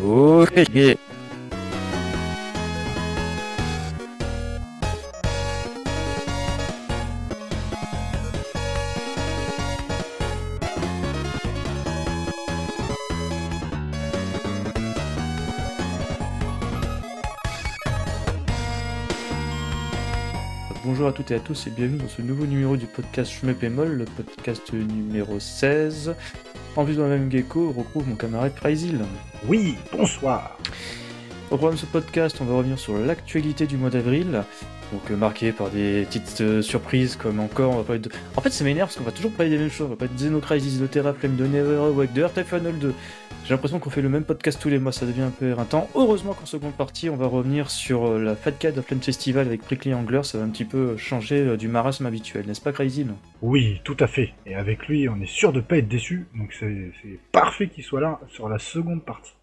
Uch, Bonjour à toutes et à tous et bienvenue dans ce nouveau numéro du podcast Moll, le podcast numéro 16. En plus dans la même gecko, retrouve mon camarade Pryzil. Oui, bonsoir. Au programme de ce podcast, on va revenir sur l'actualité du mois d'avril, donc euh, marqué par des petites euh, surprises comme encore, on va parler de... En fait ça m'énerve parce qu'on va toujours parler des mêmes choses, on va parler de Xenocrisis, de Terra, Flame de Never Awake, de Earth Final 2. J'ai l'impression qu'on fait le même podcast tous les mois, ça devient un peu éreintant. Heureusement qu'en seconde partie, on va revenir sur euh, la Fat Cat of Flame Festival avec Prickly Angler, ça va un petit peu changer euh, du marasme habituel, n'est-ce pas Crazy Oui, tout à fait. Et avec lui, on est sûr de pas être déçu, donc c'est parfait qu'il soit là sur la seconde partie.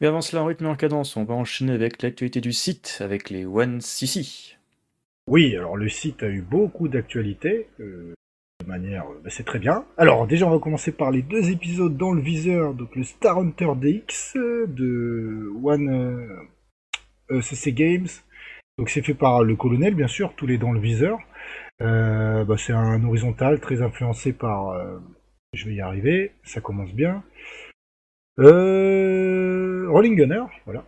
Mais avant cela, en rythme et en cadence, on va enchaîner avec l'actualité du site, avec les One CC. Oui, alors le site a eu beaucoup d'actualités, euh, manière, euh, bah, c'est très bien. Alors déjà, on va commencer par les deux épisodes dans le viseur, donc le Star Hunter DX euh, de One euh, euh, CC Games. Donc c'est fait par le colonel, bien sûr, tous les dans le viseur. Euh, bah, c'est un horizontal très influencé par, euh, je vais y arriver, ça commence bien. Euh, Rolling Gunner, voilà.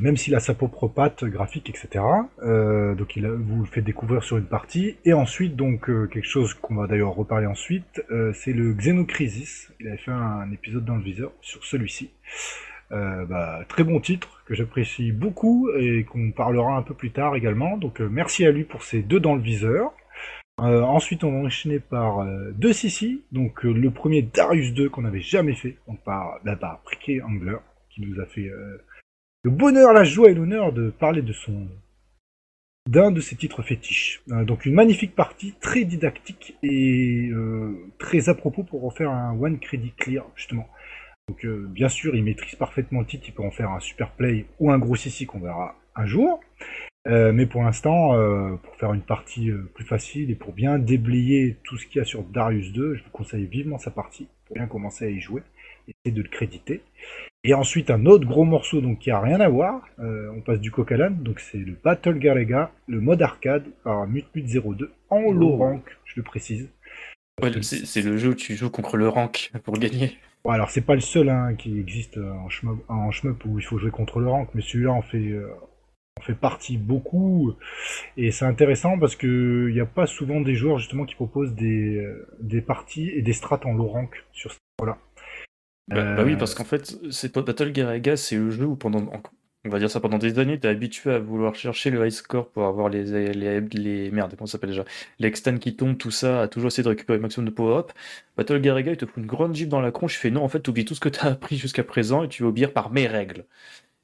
Même s'il a sa propre patte graphique, etc. Euh, donc il vous le fait découvrir sur une partie. Et ensuite, donc euh, quelque chose qu'on va d'ailleurs reparler ensuite, euh, c'est le Xenocrisis. Il avait fait un, épisode dans le viseur sur celui-ci. Euh, bah, très bon titre que j'apprécie beaucoup et qu'on parlera un peu plus tard également. Donc euh, merci à lui pour ces deux dans le viseur. Euh, ensuite, on va enchaîner par euh, deux Sissi. Donc euh, le premier Darius 2 qu'on n'avait jamais fait, donc par, bah, par Prické Angler, qui nous a fait le bonheur, la joie et l'honneur de parler de son d'un de ses titres fétiches. Euh, donc une magnifique partie, très didactique et euh, très à propos pour en faire un one credit clear justement. Donc euh, bien sûr, il maîtrise parfaitement le titre, il peut en faire un super play ou un gros Sissi qu'on verra un jour. Mais pour l'instant, pour faire une partie plus facile et pour bien déblayer tout ce qu'il y a sur Darius 2, je vous conseille vivement sa partie pour bien commencer à y jouer, essayer de le créditer. Et ensuite un autre gros morceau donc qui a rien à voir, euh, on passe du coq à l'âne, donc c'est le Battle Garega, le mode arcade par Mutmut 02 en low rank, je le précise. Ouais, c'est le jeu où tu joues contre le rank pour gagner. Bon, alors c'est pas le seul hein, qui existe euh, en shmup, en shmup où il faut jouer contre le rank, mais celui-là en fait euh, en fait partie beaucoup et c'est intéressant parce que il n'y a pas souvent des joueurs justement qui proposent des, des parties et des strats en low rank sur ce là Bah, bah oui, parce qu'en fait, c'est Battle Garega, c'est le jeu où pendant, en- on va dire ça, pendant des années, t'es habitué à vouloir chercher le high score pour avoir les, les, les merde, comment ça s'appelle déjà, les extends qui tombent, tout ça, à toujours essayer de récupérer le maximum de power-up. Battle Garega, il te fout une grande gifle dans la tronche, il fait non, en fait, t'oublies tout ce que t'as appris jusqu'à présent et tu vas obéir par mes règles.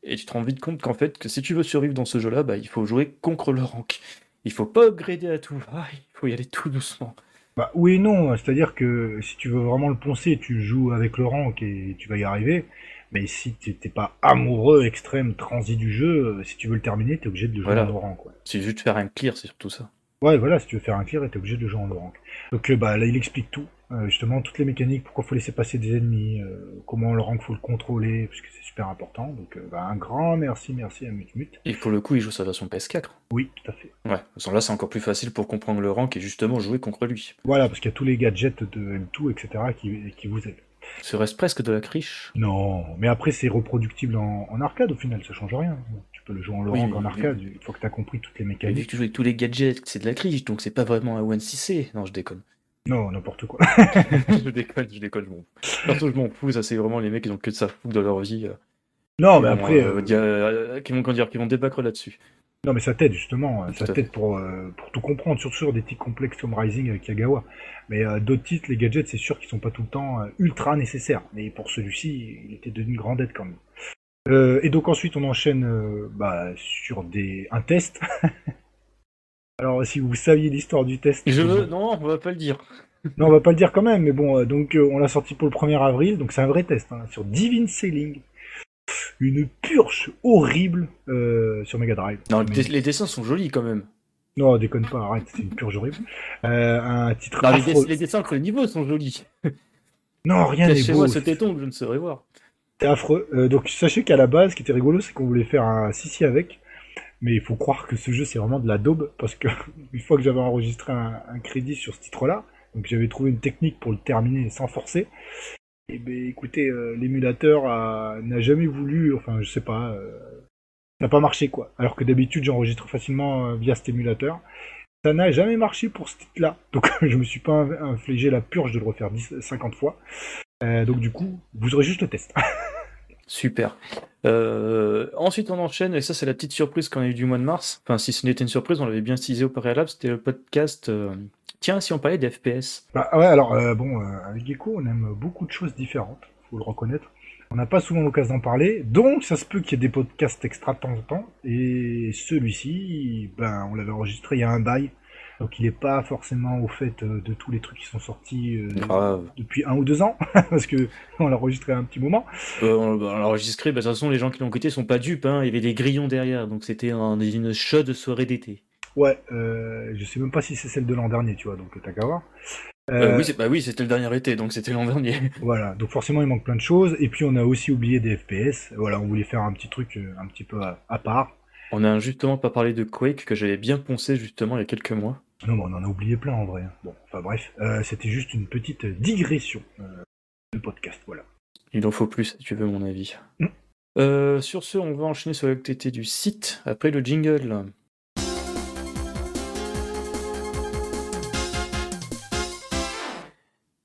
Et tu te rends vite compte qu'en fait, que si tu veux survivre dans ce jeu-là, bah, il faut jouer contre le rank. Il faut pas upgrader à tout va, il faut y aller tout doucement. Bah, oui et non, c'est-à-dire que si tu veux vraiment le poncer, tu joues avec le rank et tu vas y arriver. Mais si tu t'es pas amoureux, extrême, transi du jeu, euh, si tu veux le terminer, t'es obligé de le jouer Voilà. en rank. Quoi. C'est juste faire un clear, c'est surtout ça. Ouais, voilà, si tu veux faire un clear, t'es obligé de le jouer en rank. Donc euh, bah là, il explique tout, euh, justement toutes les mécaniques, pourquoi faut laisser passer des ennemis, euh, comment le rank faut le contrôler, parce que c'est super important. Donc euh, bah, un grand merci, merci à Mutmut. Et pour le coup, il joue sa version PS4. Oui, tout à fait. Ouais, là c'est encore plus facile pour comprendre le rank et justement jouer contre lui. Voilà, parce qu'il y a tous les gadgets de M2, etc. qui, qui vous aident. Ce reste presque de la criche. Non, mais après c'est reproductible en, en arcade au final, ça change rien. Tu peux le jouer en Oui, rank en arcade, une fois que t'as compris toutes les Mais vu que mécaniques. tu joues avec tous les gadgets, c'est de la criche, donc c'est pas vraiment un 1cc. Non, je déconne. Non, n'importe quoi. je déconne, je déconne. Perso, je m'en fous, ça c'est vraiment les mecs qui ont que de ça foutre dans leur vie. euh, non, mais après, euh, euh, qui vont, dire, qui vont débattre là-dessus. Non, mais ça t'aide justement, Tout ça t'aide pour, euh, pour tout comprendre, surtout sur des titres complexes comme Rising avec Yagawa. Mais euh, d'autres titres, les gadgets, c'est sûr qu'ils sont pas tout le temps euh, ultra nécessaires. Mais pour celui-ci, il était d'une grande aide quand même. Et donc ensuite, on enchaîne bah, sur des un test. Alors, si vous saviez l'histoire du test, Je veux, non, on va pas le dire. non, on va pas le dire quand même. Mais bon, euh, donc euh, on l'a sorti pour le 1er avril, donc c'est un vrai test hein, sur Divine Sailing. Une purge horrible euh, sur Mega Drive. Non, Mais- les, dessins sont jolis quand même. Non, déconne pas, arrête, c'est une purge horrible. Euh, un titre Non, les, affreux. dess- les dessins entre les niveaux sont jolis. Non, rien n'est beau. Cachez-moi ce téton que je ne saurais voir. C'est affreux. Euh, donc sachez qu'à la base, ce qui était rigolo, c'est qu'on voulait faire un Sissi avec. Mais il faut croire que ce jeu, c'est vraiment de la daube. Parce que une fois que j'avais enregistré un, crédit sur ce titre-là, donc j'avais trouvé une technique pour le terminer sans forcer. Et ben écoutez, euh, l'émulateur n'a jamais voulu, enfin je sais pas, euh, ça n'a pas marché quoi. Alors que d'habitude j'enregistre facilement euh, via cet émulateur. Ça n'a jamais marché pour ce titre-là. Donc je me suis pas inf- infligé la purge de le refaire 10, 50 fois. Donc du coup, vous aurez juste le test. Super. Euh, ensuite, on enchaîne, et ça, c'est la petite surprise qu'on a eu du mois de mars. Enfin, si ce n'était une surprise, on l'avait bien teasé au préalable. C'était le podcast. euh, Tiens, si on parlait des FPS. Bah ouais, alors euh, bon, avec Gecko, on aime beaucoup de choses différentes, faut le reconnaître. On n'a pas souvent l'occasion d'en parler, donc ça se peut qu'il y ait des podcasts extra de temps en temps. Et celui-ci, ben, on l'avait enregistré il y a un bail, donc il n'est pas forcément au fait euh, de tous les trucs qui sont sortis euh, depuis un ou deux ans, parce que on l'a enregistré à un petit moment. Euh, on l'a enregistré, bah, de toute façon, les gens qui l'ont écouté sont pas dupes. Hein. Il y avait des grillons derrière, donc c'était un- une chaude soirée d'été. Ouais, euh, je sais même pas si c'est celle de l'an dernier, tu vois, donc t'as qu'à voir. Euh, oui, bah oui, c'était le dernier été, donc c'était l'an dernier. Voilà, donc forcément il manque plein de choses, et puis on a aussi oublié des FPS. Voilà, on voulait faire un petit truc un petit peu à, à part. On a justement pas parlé de Quake, que j'avais bien poncé justement il y a quelques mois. Non, mais on en a oublié plein en vrai. Bon, enfin bref, euh, c'était juste une petite digression euh, de podcast, voilà. Il en faut plus, si tu veux mon avis. Mm. Euh, sur ce, on va enchaîner sur l'actualité du site, après le jingle.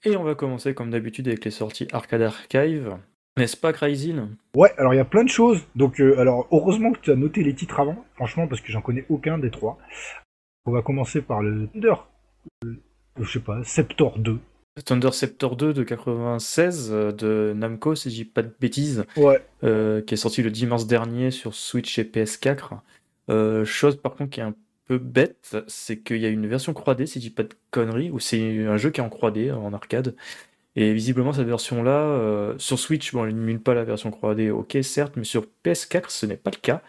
Et on va commencer comme d'habitude avec les sorties Arcade Archive. N'est-ce pas, Crazyl Ouais, alors il y a plein de choses. Donc, euh, alors heureusement que tu as noté les titres avant, franchement, parce que j'en connais aucun des trois. On va commencer par le Thunder, euh, je sais pas, Septor 2. Thunder Scepter 2 de 96 euh, de Namco, si je dis pas de bêtises. Ouais, euh, qui est sorti le 10 mars dernier sur Switch et PS4. Euh, chose par contre qui est un peu bête, c'est qu'il y a une version 3D, si dis pas de conneries, ou c'est un jeu qui est en 3D en arcade. Et visiblement cette version-là, euh, sur Switch, bon, elle n'émule pas la version 3D, ok certes, mais sur PS4 ce n'est pas le cas.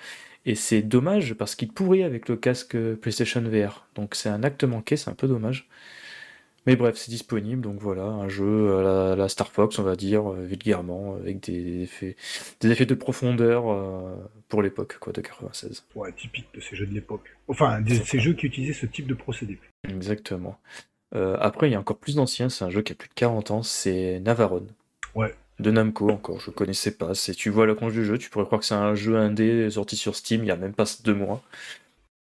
Et c'est dommage parce qu'il pourrait avec le casque PlayStation VR. Donc c'est un acte manqué, c'est un peu dommage. Mais bref, c'est disponible, donc voilà, un jeu à la, la Star Fox, on va dire, euh, vulgairement, avec des effets, des effets de profondeur euh, pour l'époque, quoi, de 96. ouais, typique de ces jeux de l'époque. Enfin, de ces jeux qui utilisaient ce type de procédé. Exactement. Euh, après, il y a encore plus d'anciens, c'est un jeu qui a plus de 40 ans, c'est Navarone. Ouais. De Namco, encore, je connaissais pas. C'est, tu vois la conche du jeu, tu pourrais croire que c'est un jeu indé sorti sur Steam il y a même pas deux mois.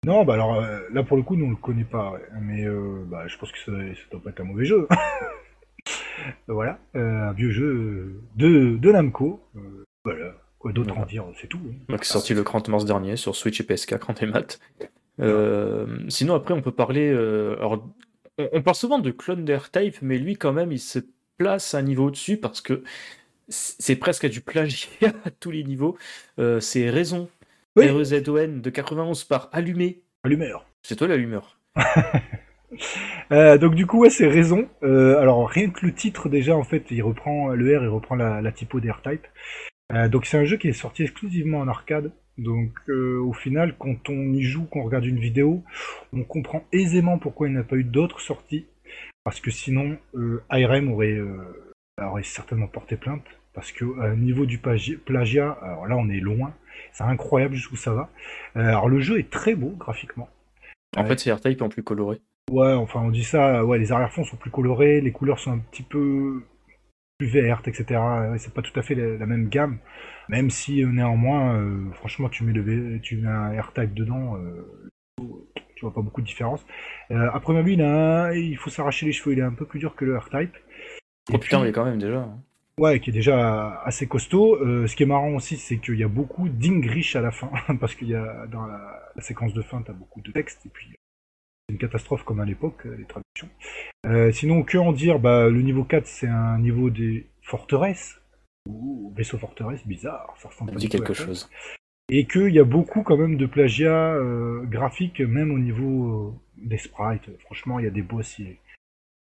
Non, bah alors euh, là pour le coup, nous on le connaît pas, ouais. mais euh, bah, je pense que ça, ça doit pas être un mauvais jeu. voilà, un vieux jeu de, de Namco. Voilà, quoi d'autre en dire, c'est tout. hein. Donc, c'est sorti le 30 mars dernier sur Switch et PS4 en démat. Euh, sinon, après, on peut parler. euh, alors, on, on parle souvent de clone d'Airtype, mais lui, quand même, il se place un niveau au-dessus parce que c'est presque du plagiat à tous les niveaux. Euh, c'est Raison, Oui. R-E-Z-O-N, de 91 par Allumé. Allumeur. C'est toi l'allumeur. Euh, donc du coup, ouais, c'est raison. Euh, alors rien que le titre déjà, en fait, il reprend le R, il reprend la, la typo d'Airtype. Euh, donc c'est un jeu qui est sorti exclusivement en arcade. Donc euh, au final, quand on y joue, qu'on regarde une vidéo, on comprend aisément pourquoi il n'a pas eu d'autres sorties. Parce que sinon, euh, aurait, euh, aurait certainement porté plainte. Parce que euh, niveau du plagi- plagiat, alors là on est loin. C'est incroyable jusqu'où ça va. Euh, alors le jeu est très beau graphiquement. En fait, c'est Airtype en plus coloré. Ouais, enfin on dit ça, ouais, les arrière-fonds sont plus colorés, les couleurs sont un petit peu plus vertes, etc. C'est pas tout à fait la, la même gamme, même si euh, néanmoins, euh, franchement, tu mets, le, V- tu mets un R-Type dedans, euh, tu vois pas beaucoup de différence. Euh, à première vue, il, a un- il faut s'arracher les cheveux, il est un peu plus dur que le R-Type. Oh putain, mais quand même déjà. hein. Ouais, qui est déjà assez costaud. Euh, ce qui est marrant aussi, c'est qu'il y a beaucoup d'English à la fin, parce qu'il y a dans la, la séquence de fin, t'as beaucoup de texte, et puis une catastrophe comme à l'époque, euh, les traductions. Euh, sinon, que en dire? Bah, Le niveau 4, c'est un niveau des forteresses, ou vaisseaux forteresses, bizarre, ça ressemble Ça dit quelque chose. Et qu'il y a beaucoup quand même de plagiat euh, graphique, même au niveau euh, des sprites. Franchement, il y a des boss. Il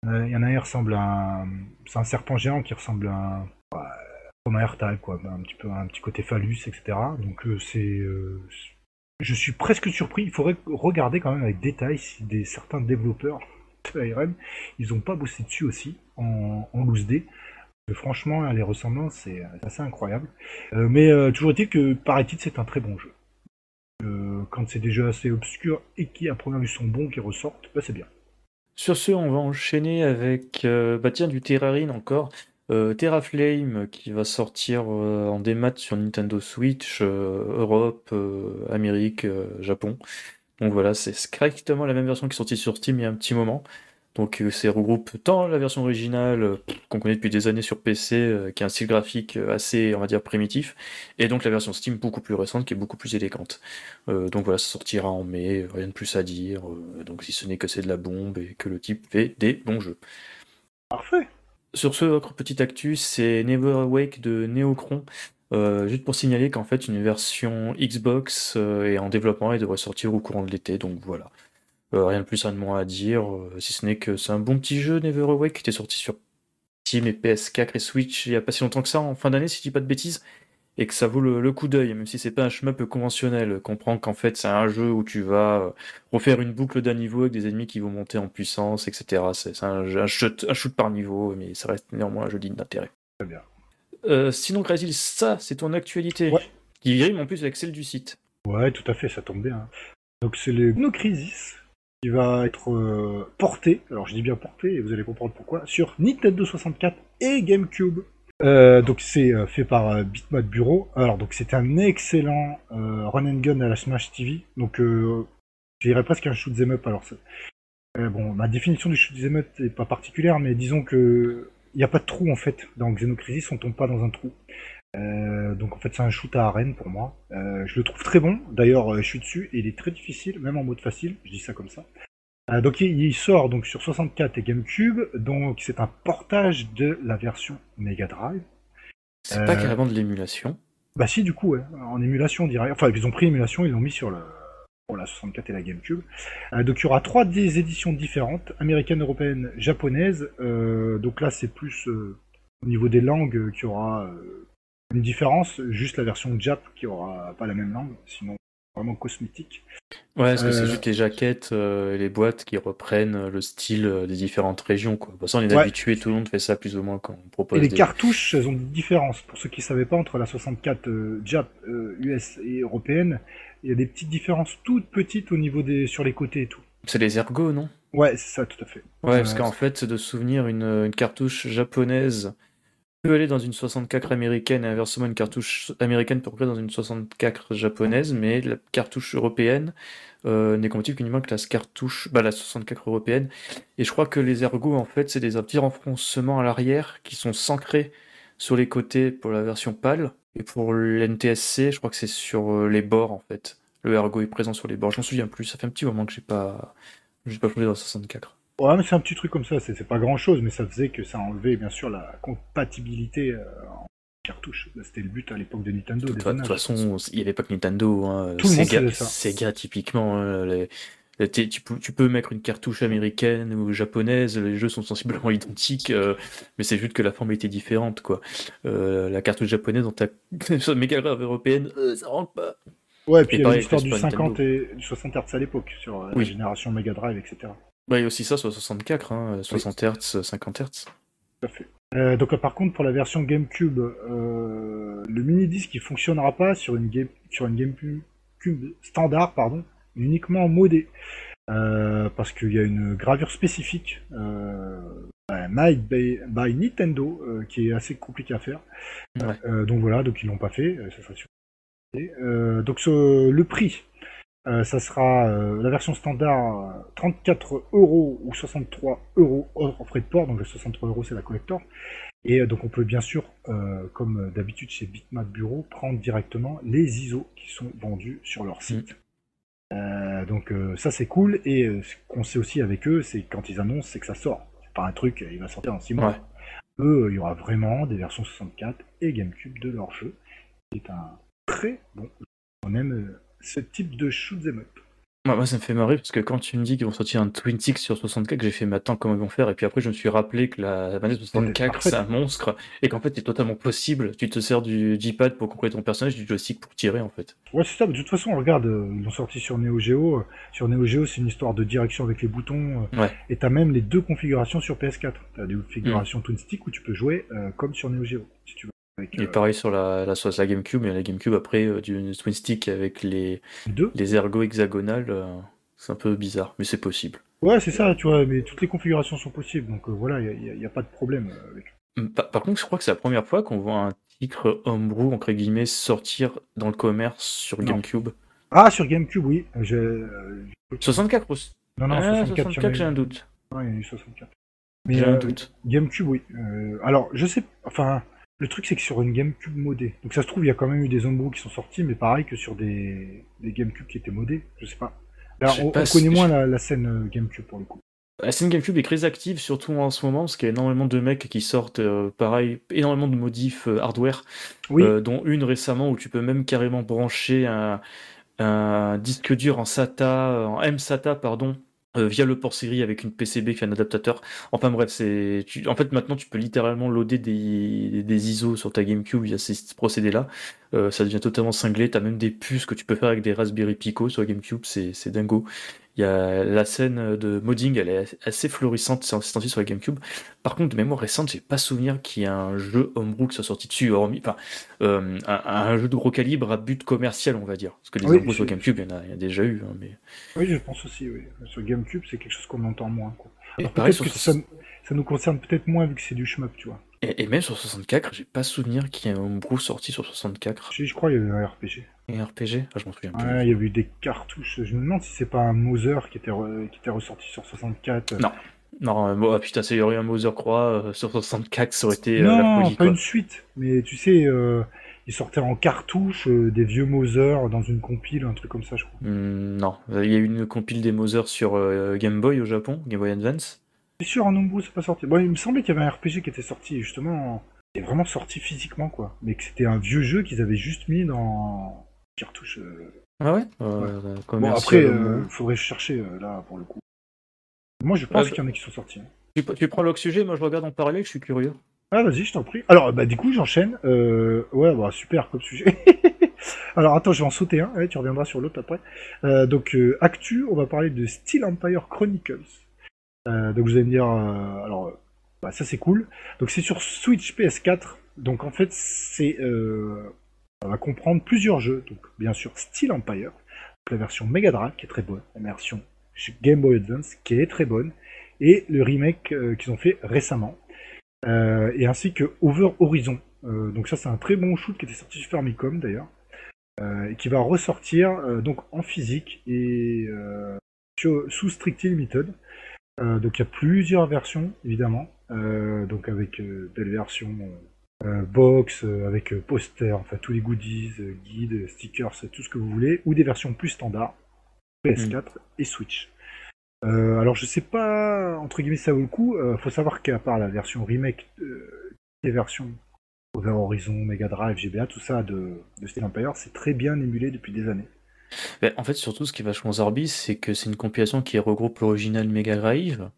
il y en a un qui ressemble à un... C'est un serpent géant qui ressemble à un... comme un R-Type, quoi. Un petit peu un petit côté phallus, etc. Donc c'est... euh, je suis presque surpris. Il faudrait regarder quand même avec détail si des, certains développeurs de ARM, ils ont pas bossé dessus aussi en, loose D. Franchement, les ressemblances, c'est assez incroyable. Euh, mais euh, toujours est-il que, paraît-il, c'est un très bon jeu. Euh, quand c'est des jeux assez obscurs et qui, à première vue, sont bons, qui ressortent, bah, c'est bien. Sur ce, on va enchaîner avec bah tiens, du Terrarine encore. Terraflame qui va sortir en démat sur Nintendo Switch, Europe, Amérique, Japon. Donc voilà, c'est correctement la même version qui est sortie sur Steam il y a un petit moment. Donc euh, c'est regroupe tant la version originale euh, qu'on connaît depuis des années sur PC, euh, qui a un style graphique assez, on va dire, primitif, et donc la version Steam beaucoup plus récente, qui est beaucoup plus élégante. donc voilà, ça sortira en mai, rien de plus à dire, donc si ce n'est que c'est de la bombe et que le type fait des bons jeux. Parfait Sur ce, autre petite actu, c'est Never Awake de Neocron. juste pour signaler qu'en fait une version Xbox est en développement et devrait sortir au courant de l'été, donc voilà. Euh, rien de plus de moins à dire, euh, si ce n'est que c'est un bon petit jeu, Never Awake, qui était sorti sur Steam et PS4 et Switch il n'y a pas si longtemps que ça, en fin d'année, si je dis pas de bêtises, et que ça vaut le, coup d'œil, même si c'est pas un shmup conventionnel. Comprends qu'en fait, c'est un jeu où tu vas euh, refaire une boucle d'un niveau avec des ennemis qui vont monter en puissance, etc. C'est un, shoot, un, shoot, par niveau, mais ça reste néanmoins un jeu digne d'intérêt. Très bien. Euh, sinon, Grazil, ça, c'est ton actualité, qui rime en plus avec celle du site. Ouais, tout à fait, ça tombe bien. Donc c'est le No Crisis, qui va être euh, porté, alors je dis bien porté, et vous allez comprendre pourquoi, sur Nintendo 64 et GameCube. Euh, donc c'est euh, fait par Bitmap Bureau. Alors donc c'est un excellent run and gun à la Smash TV. Donc je dirais presque un shoot 'em up. Alors bon, ma définition du shoot 'em up n'est pas particulière, mais disons que il n'y a pas de trou en fait dans Xenocrisis, on tombe pas dans un trou. Euh, donc en fait c'est un shoot à arène pour moi. Euh, je le trouve très bon. D'ailleurs euh, je suis dessus et il est très difficile, même en mode facile. Je dis ça comme ça. Donc il, sort donc sur 64 et GameCube. Donc c'est un portage de la version Mega Drive. C'est pas carrément de l'émulation. Bah si du coup ouais. en émulation on dirait. Enfin ils ont pris l'émulation, ils l'ont mis sur le pour la 64 et la GameCube. donc il y aura trois des éditions différentes, américaine, européenne, japonaise. donc là c'est plus au niveau des langues qu'il y aura une différence, juste la version Jap qui aura pas la même langue, sinon vraiment cosmétique. Ouais, parce que c'est euh, juste les jaquettes euh, et les boîtes qui reprennent le style euh, des différentes régions. Quoi. Bon, ça, on est habitué, tout le monde fait ça plus ou moins quand on propose. Et les cartouches, elles ont des différences. Pour ceux qui ne savaient pas, entre la 64 Jap, US et européenne, il y a des petites différences toutes petites au niveau des sur les côtés et tout. C'est les ergots, non? Ouais, c'est ça, tout à fait. Ouais, parce qu'en fait, de souvenir une, une cartouche japonaise peut aller dans une 64 américaine et inversement une cartouche américaine peut aller dans une 64 japonaise, mais la cartouche européenne euh, n'est compatible qu'uniquement que la cartouche, bah, la 64 européenne. Et je crois que les ergots, en fait, c'est des petits renfoncements à l'arrière qui sont s'ancrer sur les côtés pour la version pâle. Et pour l'NTSC, je crois que c'est sur euh, les bords, en fait. Le ergo est présent sur les bords. Je m'en souviens plus. Ça fait un petit moment que j'ai pas, j'ai pas joué dans la 64. Ouais, mais c'est un petit truc comme ça, c'est pas grand chose, mais ça faisait que ça enlevait bien sûr la compatibilité euh, en cartouche. C'était le but à l'époque de Nintendo. De toute façon, il n'y avait pas que Nintendo. Hein. Tout Sega, le Sega, typiquement, hein, tu, peux, mettre une cartouche américaine ou japonaise, les jeux sont sensiblement identiques, euh, mais c'est juste que la forme était différente. quoi. Euh, la cartouche japonaise dans ta méga grave européenne, ça rentre pas. Ouais, et puis il y avait l'histoire du 50 et du 60 Hz à l'époque, sur la génération Mega Drive, etc. Bah, il y a aussi ça sur 64, 60 Hz, 50 Hz. Tout à fait. Euh, donc par contre pour la version GameCube, euh, le mini disque il fonctionnera pas sur une game sur une GameCube standard pardon, uniquement modé euh, parce qu'il y a une gravure spécifique made by, Nintendo qui est assez compliquée à faire. donc voilà donc ils l'ont pas fait, ça sera sûr. donc le prix euh, ça sera euh, la version standard 34 euh, euros ou 63 euros en frais de port, donc le 63 euros c'est la collector. Et donc on peut bien sûr, comme d'habitude chez Bitmap Bureau, prendre directement les ISO qui sont vendus sur leur site. Mm. donc ça c'est cool, et ce qu'on sait aussi avec eux, c'est quand ils annoncent, c'est que ça sort. C'est pas un truc, il va sortir en 6 mois. Eux, il y aura vraiment des versions 64 et GameCube de leur jeu. C'est un très bon jeu. On aime ce type de shoot up. Moi, moi, ça me fait marrer parce que quand tu me dis qu'ils vont sortir un Twin Stick sur 64, j'ai fait, mais attends, comment ils vont faire? Et puis après, je me suis rappelé que la manette 64, parfait. c'est un monstre et qu'en fait, c'est totalement possible. Tu te sers du J-pad pour contrôler ton personnage, du joystick pour tirer, en fait. Ouais, c'est ça. De toute façon, regarde, euh, ils l'ont sorti sur Neo Geo. Euh, Sur Neo Geo, c'est une histoire de direction avec les boutons. euh, Ouais. Et t'as même les deux configurations sur PS4. T'as des configurations Twin Stick où tu peux jouer euh, comme sur Neo Geo, si tu veux. Avec Et euh, pareil sur la, la, sur la GameCube, et la GameCube, après, euh, du Twin Stick avec les, deux. les ergots hexagonales, euh, c'est un peu bizarre, mais c'est possible. Ouais, c'est ça, tu vois. Mais toutes les configurations sont possibles. Donc voilà, il n'y a, pas de problème avec. Hum, Par, par contre, je crois que c'est la première fois qu'on voit un titre homebrew, entre guillemets, sortir dans le commerce sur Non. GameCube. Ah, sur GameCube, oui. Je... euh, 64 aussi. Non, non, Ah, 64, il y en a 64, j'ai un doute. Ouais, il y a eu 64. Mais J'ai un euh, doute. GameCube, oui. Euh, alors, je sais, enfin, le truc c'est que sur une GameCube modée, donc ça se trouve, il y a quand même eu des homebrew qui sont sortis, mais pareil que sur des, des GameCube qui étaient modés, je sais pas. Là, on, pas on si- connaît moins la, la scène euh, GameCube pour le coup. La scène GameCube est très active, surtout en ce moment, parce qu'il y a énormément de mecs qui sortent, euh, pareil, énormément de modifs euh, hardware, Oui, euh, dont une récemment où tu peux même carrément brancher un, un disque dur en SATA, en M-SATA, pardon, euh, via le port série avec une PCB qui est un adaptateur. Enfin bref, c'est, en fait maintenant tu peux littéralement loader des, ISO sur ta GameCube via ces procédés-là. Euh, ça devient totalement cinglé. T'as même des puces que tu peux faire avec des Raspberry Pico sur la GameCube, c'est dingo. Il y a la scène de modding, elle est assez florissante c'est sorti sur la GameCube. Par contre, de mémoire récente, j'ai pas souvenir qu'il y ait un jeu homebrew qui soit sorti dessus, hormis, enfin, euh, un, un jeu de gros calibre à but commercial, on va dire. Parce que les Oui, homebrews sur GameCube, il y en a, il y en a déjà eu, hein, mais. oui, je pense aussi, oui. Sur GameCube, c'est quelque chose qu'on entend moins. Quoi. Alors, pareil peut-être sur que ça, ça nous concerne peut-être moins vu que c'est du shmup, tu vois. Et, et même sur 64, j'ai pas souvenir qu'il y ait un homebrew sorti sur 64. Je, je crois qu'il y avait un RPG. Et RPG Ah, je m'en souviens plus. Ouais, il y avait eu des cartouches. Je me demande si c'est pas un Mother qui était, re- qui était ressorti sur 64. Non. Non, euh, bon, ah, putain, c'est un Mother Croix euh, sur 64, ça aurait été euh, la Non, folie, pas quoi. une suite. Mais tu sais, euh, ils sortaient en cartouche des vieux Mother dans une compile, un truc comme ça, je crois. Hmm, non, il y a eu une compile des Mother sur Game Boy au Japon, Game Boy Advance. C'est sûr, en nombre, c'est pas sorti. Bon, il me semblait qu'il y avait un RPG qui était sorti, justement. Il est vraiment sorti physiquement, quoi. Mais que c'était un vieux jeu qu'ils avaient juste mis dans cartouche. euh. Ah ouais, euh, Bon, commercial, après, euh, euh, faudrait chercher, euh, là, pour le coup. Moi, je pense Ah, qu'il y en a qui sont sortis. hein. tu, tu prends le sujet, moi je regarde en parallèle, je suis curieux. Ah, vas-y, je t'en prie. Alors, bah, du coup, j'enchaîne. Euh, ouais, bah, super comme sujet. Alors, attends, je vais en sauter un. Ouais, tu reviendras sur l'autre après. Euh, donc, euh, Actu, on va parler de Steel Empire Chronicles. Euh, donc, vous allez me dire, euh, alors, euh, bah, ça c'est cool. Donc, c'est sur Switch PS4. Donc, en fait, c'est, euh, va comprendre plusieurs jeux. Donc, bien sûr, Steel Empire, la version Mega Drive qui est très bonne, la version Game Boy Advance qui est très bonne, et le remake euh, qu'ils ont fait récemment. Euh, et ainsi que Over Horizon. Euh, donc ça c'est un très bon shoot qui était sorti sur Famicom d'ailleurs, et qui va ressortir donc en physique et sous Strictly Limited. Donc il y a plusieurs versions évidemment, donc avec belles versions euh, box, euh, avec euh, poster, enfin tous les goodies, euh, guides, stickers, tout ce que vous voulez, ou des versions plus standards, PS4 et Switch. Euh, alors je sais pas, entre guillemets ça vaut le coup, euh, faut savoir qu'à part la version remake, euh, les versions Over Horizon, Mega Drive, GBA, tout ça de, de Steel Empire, c'est très bien émulé depuis des années. Ben, en fait, surtout, ce qui est vachement zarbi, c'est que c'est une compilation qui regroupe l'original Mega Drive,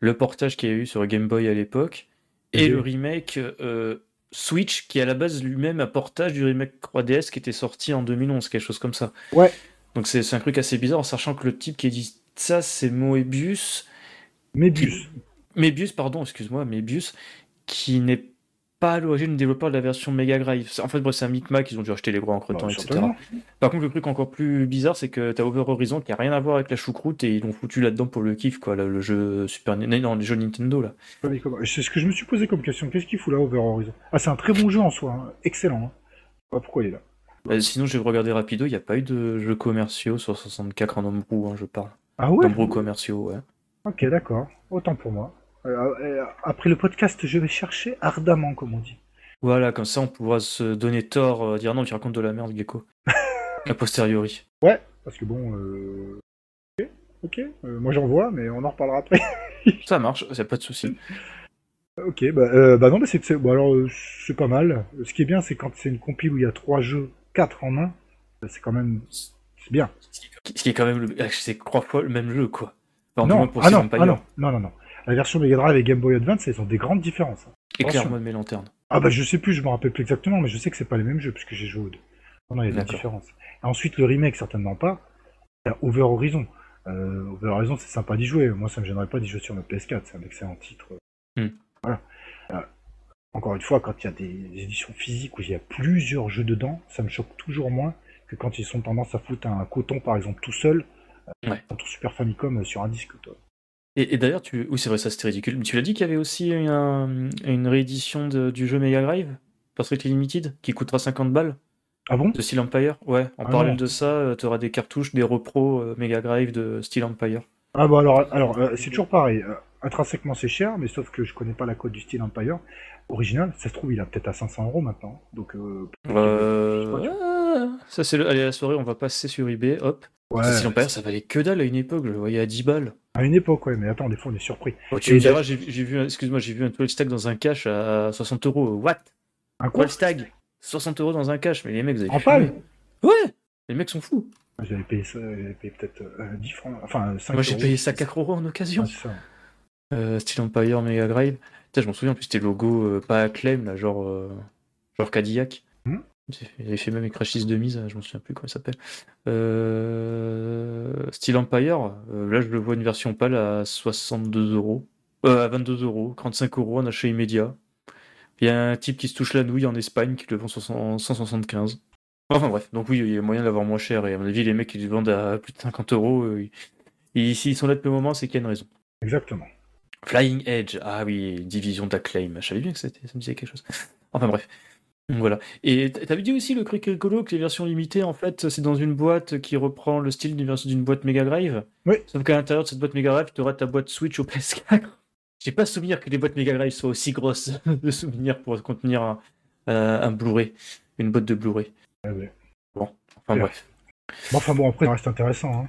le portage qu'il y a eu sur Game Boy à l'époque, et le remake euh, Switch, qui est à la base lui-même un portage du remake 3DS qui était sorti en 2011, quelque chose comme ça. Ouais. Donc c'est un truc assez bizarre, en sachant que le type qui dit ça, c'est Moebius, Mebius. Mebius, pardon, excuse-moi, Mebius, qui n'est pas à l'origine développeur de la version Mega Drive. En fait, c'est un micmac, ils ont dû acheter les droits entre temps, Bah, etc. certainement. Par contre, le truc encore plus bizarre, c'est que t'as Over Horizon qui a rien à voir avec la choucroute et ils l'ont foutu là-dedans pour le kiff, quoi, le, le jeu Super non, non, le jeu Nintendo là. C'est ce que je me suis posé comme question. Qu'est-ce qu'il fout là, Over Horizon? Ah, c'est un très bon jeu en soi, hein. excellent. Hein. Pas pourquoi il est là. Euh, sinon, j'ai regardé rapido, il n'y a pas eu de jeux commerciaux sur 64 en homebrew, hein, je parle. Ah ouais? Homebrew commerciaux, ouais. Ok, d'accord. Autant pour moi. Euh, euh, après le podcast, je vais chercher ardemment, comme on dit. Voilà, comme ça on pourra se donner tort, euh, dire non, tu racontes de la merde, Gecko. A posteriori. Ouais, parce que bon... Euh... Ok, ok. Euh, moi j'en vois, mais on en reparlera après. Ça marche, a pas de souci. Ok, bah, euh, bah non, mais c'est c'est- bon, alors c'est pas mal. Ce qui est bien, c'est quand c'est une compile où il y a trois jeux, quatre en un, bah, c'est quand même c'est bien. Ce qui est quand même le... ah, c'est trois fois le même jeu, quoi. Enfin, non, ah Steel non, ah non, non, non, non. La version Mega Drive et Game Boy Advance, elles ont des grandes différences. clairement de mes lanternes. Ah bah je sais plus, je me rappelle plus exactement, mais je sais que c'est pas les mêmes jeux puisque j'ai joué aux deux. Non, non, il y a des différences. Et ensuite le remake certainement pas. Il y a Over Horizon. Euh, Over Horizon c'est sympa d'y jouer. Moi ça me gênerait pas d'y jouer sur ma PS4, c'est un excellent titre. Hmm. Voilà. Euh, encore une fois, quand il y a des, des éditions physiques où il y a plusieurs jeux dedans, ça me choque toujours moins que quand ils sont tendance à foutre un coton par exemple tout seul, euh, Ouais. dans ton Super Famicom euh, sur un disque. Toi. Et, et d'ailleurs, tu... oui, c'est vrai, ça c'était ridicule. Mais tu l'as dit qu'il y avait aussi une, une réédition de- du jeu Mega Drive, Perfectly Limited, qui coûtera 50 balles, Ah bon? De Steel Empire. Ouais, en Ah parallèle non. de ça, tu auras des cartouches, des repros euh, Mega Drive de Steel Empire. Ah bah alors, alors euh, c'est toujours pareil. Euh, intrinsèquement c'est cher, mais sauf que je connais pas la code du Steel Empire original. Ça se trouve il a peut-être à 500 euros maintenant. Donc euh, Euh... Ouais. Ça, c'est le... Allez, la soirée, on va passer sur eBay, hop. ouais, Steel Empire, ça valait que dalle à une époque, je le voyais à 10 balles. À une époque ouais. Mais attends, des fois on est surpris. Oh, tu Et me diras, j'ai vu, un- excuse-moi, j'ai vu un 12 stack dans un cache à 60 euros. What? Un quoi 12 stack 60 euros dans un cache, mais les mecs, vous avez En panne Ouais Les mecs sont fous. J'avais payé ça, j'avais payé peut-être euh, 10 francs, enfin 5 Moi, j'ai payé ça 4 euros en occasion. Ça. Euh, Steel Empire, Mega Drive. Putain, je m'en souviens, en plus, c'était le logo euh, pas Acclaim, là, genre, euh, genre Cadillac. Hmm. Il avait fait même avec Crashis de mise, je m'en souviens plus comment il s'appelle. Euh, Steel Empire, euh, là, je le vois une version pâle à 62 euros. Euh, à 22 euros, 35 euros en achat immédiat. Il y a un type qui se touche la nouille en Espagne qui le vend 100 175. Enfin bref, donc oui, il y a moyen d'avoir moins cher. Et à mon avis, les mecs qui le vendent à plus de 50 euros, euh, ils- s'ils sont là depuis le moment, c'est qu'il y a une raison. Exactement. Flying Edge, ah oui, division d'Acclaim. Je savais bien que ça me disait quelque chose. Enfin bref. Voilà. Et t'avais dit aussi le truc rigolo que les versions limitées, en fait, c'est dans une boîte qui reprend le style d'une version d'une boîte Mega Drive. Oui. Sauf qu'à l'intérieur de cette boîte Mega Drive, tu auras ta boîte Switch au PS4. J'ai pas souvenir que les boîtes Mega Drive soient aussi grosses de souvenirs pour contenir un, euh, un Blu-ray, une boîte de Blu-ray. Ouais, ouais. Enfin Ouais. bref. Bon, enfin bon, après ça reste intéressant. Hein.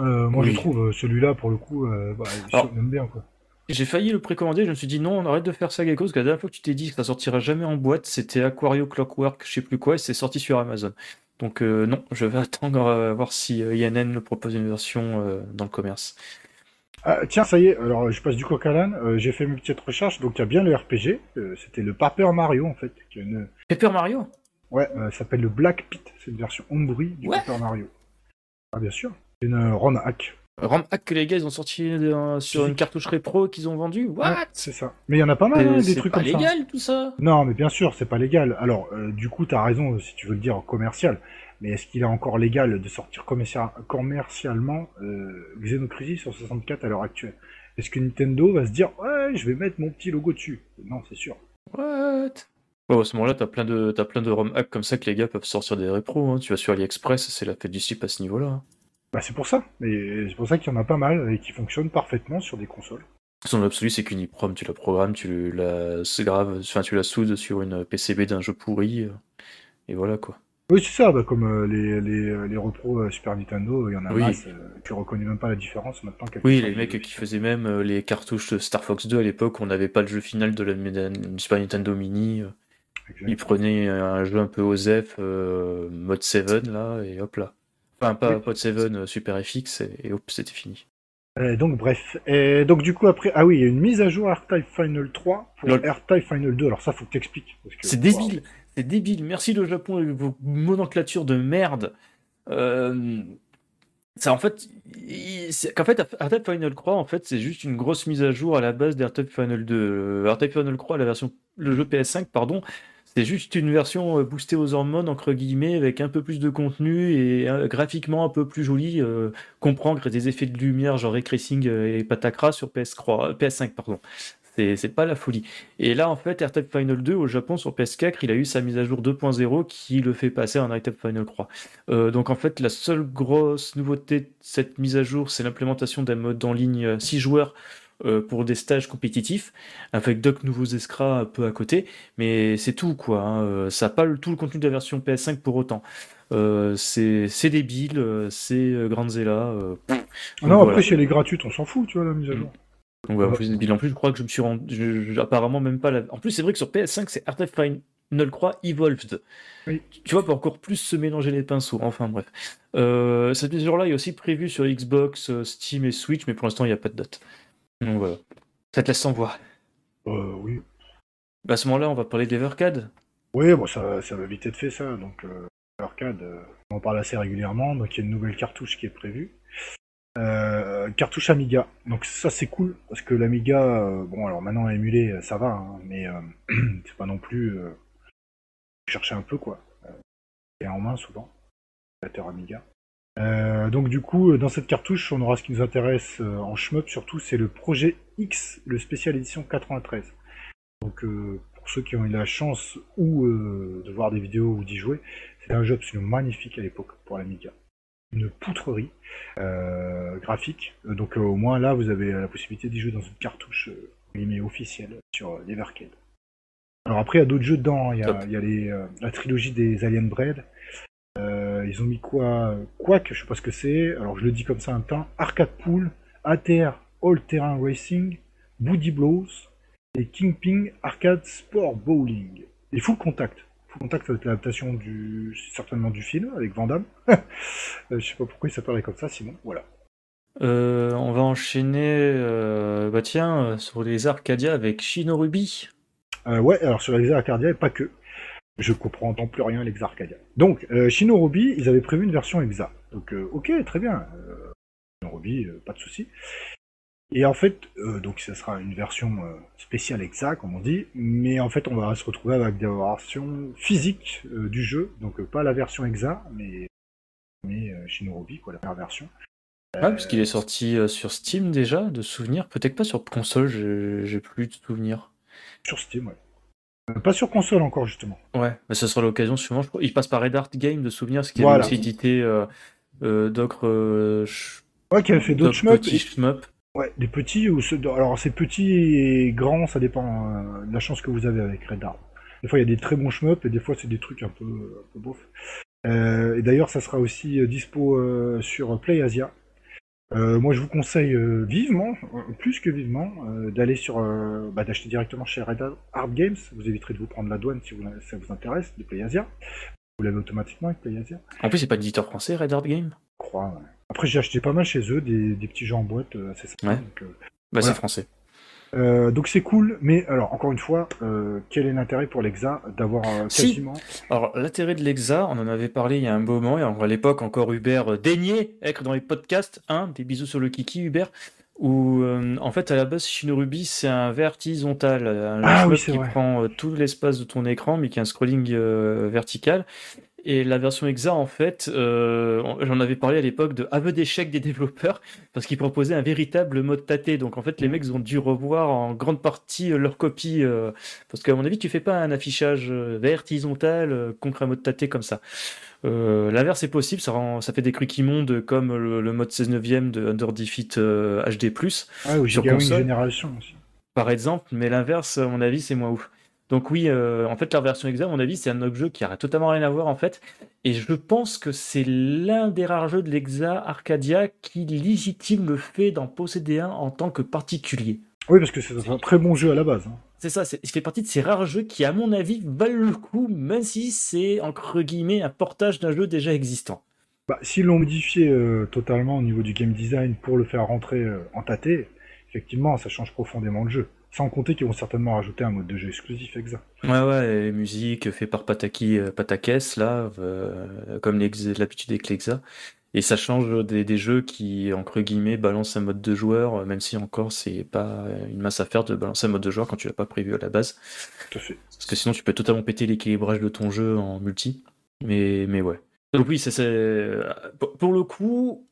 Euh, moi Oui. je trouve euh, celui-là pour le coup, euh, bah, Alors- bien quoi. J'ai failli le précommander, je me suis dit non, on arrête de faire ça, Gecko, parce que la dernière fois que tu t'es dit que ça sortira jamais en boîte, c'était Aquario Clockwork, je sais plus quoi, et c'est sorti sur Amazon. Donc euh, non, je vais attendre à voir si euh, INN me propose une version euh, dans le commerce. Ah, tiens, ça y est, alors je passe du coq à l'âne, euh, j'ai fait mes petites recherches, donc il y a bien le RPG, euh, c'était le Paper Mario en fait, qui a une... Paper Mario? Ouais, euh, ça s'appelle le Black Pit, c'est une version homebrew du Ouais. Paper Mario. Ah bien sûr, c'est une euh, ROM hack. RAM hack que les gars ils ont sorti euh, sur une cartouche Repro qu'ils ont vendue? What? Ouais, c'est ça. Mais il y en a pas mal, hein, des C'est trucs pas comme ça. légal tout ça? Non, mais bien sûr, c'est pas légal. Alors, euh, du coup, t'as raison si tu veux le dire commercial. Mais est-ce qu'il est encore légal de sortir commercia- commercialement euh, Xenocrisis sur 64 à l'heure actuelle? Est-ce que Nintendo va se dire ouais, je vais mettre mon petit logo dessus? Non, c'est sûr. What? Bon, à ce moment-là, t'as plein de t'as plein de ROM hack comme ça que les gars peuvent sortir des repros. hein. Tu vas sur AliExpress, c'est la fête du slip à ce niveau-là. Bah, c'est pour ça. Mais c'est pour ça qu'il y en a pas mal et qui fonctionnent parfaitement sur des consoles. Son absolu, c'est qu'une EEPROM, tu la programmes, tu la grave, enfin tu la soudes sur une PCB d'un jeu pourri, euh, et voilà quoi. Oui, c'est ça. Bah, comme euh, les, les, les repros euh, Super Nintendo, il y en a Oui. masse. Euh, tu reconnais même pas la différence maintenant. Oui, les le- mecs qui faisaient même euh, les cartouches de Star Fox 2 à l'époque, on n'avait pas le jeu final de la Super Nintendo Mini. euh. Ils prenaient un jeu un peu OZEF, euh, mode 7 là, et hop là. Enfin, pas Oui. mode 7, euh, Super FX, et, et hop, c'était fini. Euh, donc bref, et donc du coup après, ah oui, il y a une mise à jour R-Type Final 3 pour. R-Type Final 2, alors ça faut que t'expliques. que- C'est débile, c'est débile. Merci le Japon vos nomenclatures de merde. Euh, ça en fait, qu'en fait, R-Type Final Croix, en fait, c'est juste une grosse mise à jour à la base d'R-Type Final 2. Euh, R-Type Final Croix, la version, le jeu PS5, pardon, c'est juste une version euh, boostée aux hormones entre guillemets avec un peu plus de contenu et euh, graphiquement un peu plus joli. Euh, comprendre des effets de lumière genre ray euh, et patacra sur PS Croix, euh, PS5, pardon. C'est pas la folie. Et là, en fait, R-Type Final 2 au Japon sur PS4, il a eu sa mise à jour 2.0 qui le fait passer en R-Type Final 3. Euh, donc en fait, la seule grosse nouveauté de cette mise à jour, c'est l'implémentation d'un mode en ligne 6 joueurs euh, pour des stages compétitifs, avec d'autres nouveaux escras un peu à côté, mais c'est tout quoi. hein. Euh, Ça n'a pas le- tout le contenu de la version PS5 pour autant. Euh, c'est débile, euh, c'est Grandzilla. euh, Ah non, après, si elle est gratuite, on s'en fout, tu vois, la mise à jour. Donc, ouais, en plus. En plus, je crois que je me suis rendu. je- je- apparemment, même pas la. En plus, c'est vrai que sur PS5, c'est R-Type Fin- ne le Evolved. Oui. Tu vois, pour encore plus se mélanger les pinceaux. Enfin bref. Euh, cette mise là est aussi prévue sur Xbox, Steam et Switch, mais pour l'instant, il n'y a pas de date. Donc voilà. Ça te laisse sans voix. Euh, oui. Bah, à ce moment-là, on va parler d'Evercade. Oui, bon, ça, ça va vite être fait ça. Donc, euh, Arcade, euh, on en parle assez régulièrement. Donc, il y a une nouvelle cartouche qui est prévue. Euh, cartouche Amiga. Donc, ça, c'est cool parce que l'Amiga, euh, bon, alors maintenant à émuler, ça va, hein, mais c'est pas non plus. Chercher un peu quoi. Et en main souvent. Ordinateur Amiga. Euh, donc du coup, dans cette cartouche, on aura ce qui nous intéresse euh, en shmup surtout, c'est le projet X, le spécial édition 93. Donc euh, pour ceux qui ont eu la chance ou de voir des vidéos ou d'y jouer, c'est un jeu absolument magnifique à l'époque pour l'Amiga. Une poutrerie graphique. Donc au moins là, vous avez la possibilité d'y jouer dans une cartouche officielle sur l'Evercade. Alors après, il y a d'autres jeux dedans. Il y a, Top. il y a les, la trilogie des Alien Bread. Ils ont mis quoi Quack, je sais pas ce que c'est. Alors je le dis comme ça un temps. Arcade Pool, ATR All Terrain Racing, Booty Blows et Kingping Arcade Sport Bowling. Et Full Contact. Full Contact, être l'adaptation du certainement du film avec Van Damme. Euh, je sais pas pourquoi il s'appellerait comme ça, sinon voilà. Euh, on va enchaîner, euh, bah tiens, sur les Arcadia avec Shinorubi. Euh, ouais, alors sur l'Exa Arcadia et pas que. Je comprends tant plus rien l'Exa Arcadia. Donc, euh, Shinorubi, ils avaient prévu une version Exa. Donc, euh, ok, très bien. Euh, Shinorubi, euh, pas de souci. Et en fait, euh, donc ça sera une version euh, spéciale Exa, comme on dit, mais en fait, on va se retrouver avec des versions physiques euh, du jeu, donc euh, pas la version Exa, mais, mais euh, Shinorubi, quoi, la première version. Ah, parce qu'il est sorti euh, sur Steam déjà, de souvenirs. Peut-être pas sur console, j'ai j'ai plus de souvenirs. Sur Steam, ouais. Euh, pas sur console encore, justement. Ouais, mais ça sera l'occasion sûrement. Je crois. Il passe par Red Art Game de souvenirs, ce qui Voilà. aussi édité euh, euh, d'autres euh, ch- Ouais, qui avait fait d'autres shmups. Ouais, des petits ou ceux alors c'est petit et grand, ça dépend euh, de la chance que vous avez avec Red Arm. Des fois il y a des très bons shmups et des fois c'est des trucs un peu, un peu. Euh, et d'ailleurs ça sera aussi dispo sur PlayAsia. Euh, moi je vous conseille euh, vivement, euh, plus que vivement, euh, d'aller sur, euh, bah, d'acheter directement chez Red Art Games. Vous éviterez de vous prendre la douane si vous, ça vous intéresse de PlayAsia. Vous l'avez automatiquement avec PlayAsia. En plus, c'est pas d'éditeur français, Red Art Game Je crois. ouais. Après j'ai acheté pas mal chez eux des, des petits jeux en boîte assez sympas. Ouais. donc, euh, Bah, Voilà. c'est français. Euh, donc c'est cool, mais alors encore une fois, euh, quel est l'intérêt pour l'Exa d'avoir euh, Si. quasiment Alors, l'intérêt de l'EXA, on en avait parlé il y a un moment, et à l'époque encore Hubert euh, daignait être dans les podcasts, hein, des bisous sur le kiki Hubert, où en fait à la base Shinorubi c'est un vertical, un Ah oui, qui vrai. prend tout l'espace de ton écran mais qui a un scrolling vertical. Et la version EXA, en fait, euh, j'en avais parlé à l'époque de aveu d'échec des développeurs parce qu'ils proposaient un véritable mode tâté. Donc en fait, les mecs ont dû revoir en grande partie euh, leur copie euh, parce qu'à mon avis, tu fais pas un affichage vertical contre un mode tâté comme ça. Euh, L'inverse est possible, ça, rend, ça fait des trucs immondes comme le, le mode 16 neuvième de Under Defeat HD+, ah, ou sur console. Génération aussi. par exemple, mais l'inverse, à mon avis, c'est moins ouf. Donc oui, euh, en fait, leur version exa, à mon avis, c'est un autre jeu qui a totalement rien à voir, en fait. Et je pense que c'est l'un des rares jeux de l'exa Arcadia qui légitime le fait d'en posséder un en tant que particulier. Oui, parce que c'est un très bon jeu à la base. hein. C'est ça, c'est- il fait partie de ces rares jeux qui, à mon avis, valent le coup, même si c'est, entre guillemets, un portage d'un jeu déjà existant. Bah, S'ils l'ont modifié euh, totalement au niveau du game design pour le faire rentrer euh, en tâté, effectivement, ça change profondément le jeu. Sans compter qu'ils vont certainement rajouter un mode de jeu exclusif Exa. Ouais, ouais, et musique fait par Pataki euh, Patakes, là, euh, comme l'habitude avec l'Exa. Et ça change des, des jeux qui, entre guillemets, balancent un mode de joueur, euh, même si encore c'est pas une masse à faire de balancer un mode de joueur quand tu l'as pas prévu à la base. Tout à fait. Parce que sinon tu peux totalement péter l'équilibrage de ton jeu en multi. Mais, mais ouais. Donc oui, ça, pour le coup,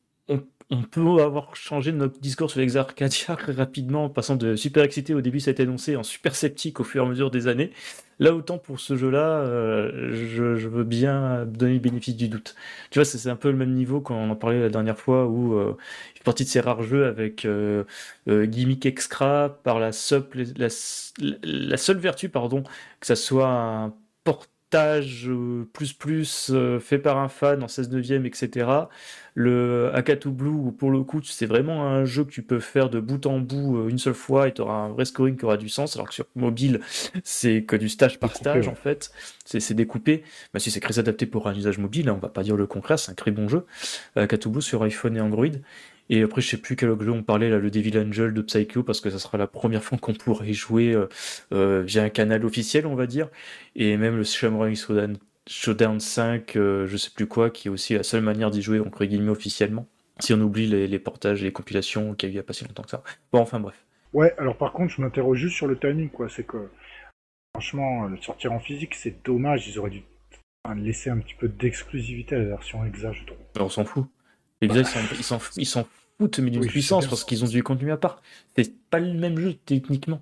on, peut avoir changé notre discours sur l'Exa Arcadia très rapidement, en passant de super excité au début, ça a été annoncé, en super sceptique au fur et à mesure des années. Là, autant pour ce jeu-là, euh, je, veux bien donner le bénéfice du doute. Tu vois, c'est un peu le même niveau quand on en parlait la dernière fois, où euh, fait partie de ces rares jeux avec euh, euh, gimmick extra par la, seule- la, seule vertu, pardon, que ça soit un, port- stage euh, plus plus euh, fait par un fan en 16 neuvième, etc. Le Akatu Blue, où pour le coup, c'est vraiment un jeu que tu peux faire de bout en bout euh, une seule fois et tu auras un vrai scoring qui aura du sens, alors que sur mobile, c'est que du stage par stage ouais. en fait. C'est c'est découpé. Bah, si c'est très adapté pour un usage mobile, hein, on va pas dire le contraire, c'est un très bon jeu. Akatu Blue sur iPhone et Android. Et après, je sais plus quel jeu on parlait, là, le Devil Angel de Psycho, parce que ça sera la première fois qu'on pourrait jouer euh, euh, via un canal officiel, on va dire. Et même le Shamrock Showdown, Showdown 5, euh, je sais plus quoi, qui est aussi la seule manière d'y jouer, entre guillemets, officiellement. Si on oublie les, les portages et les compilations qu'il y a eu il y a pas si longtemps que ça. Bon, enfin bref. Ouais, alors par contre, je m'interroge juste sur le timing, quoi. C'est que, franchement, euh, le sortir en physique, c'est dommage. Ils auraient dû laisser un petit peu d'exclusivité à la version Exa, je trouve. On s'en fout. Les gars, ils s'en- ils foutent, mais d'une Oui, puissance, parce qu'ils ont du contenu à part. C'est pas le même jeu, techniquement.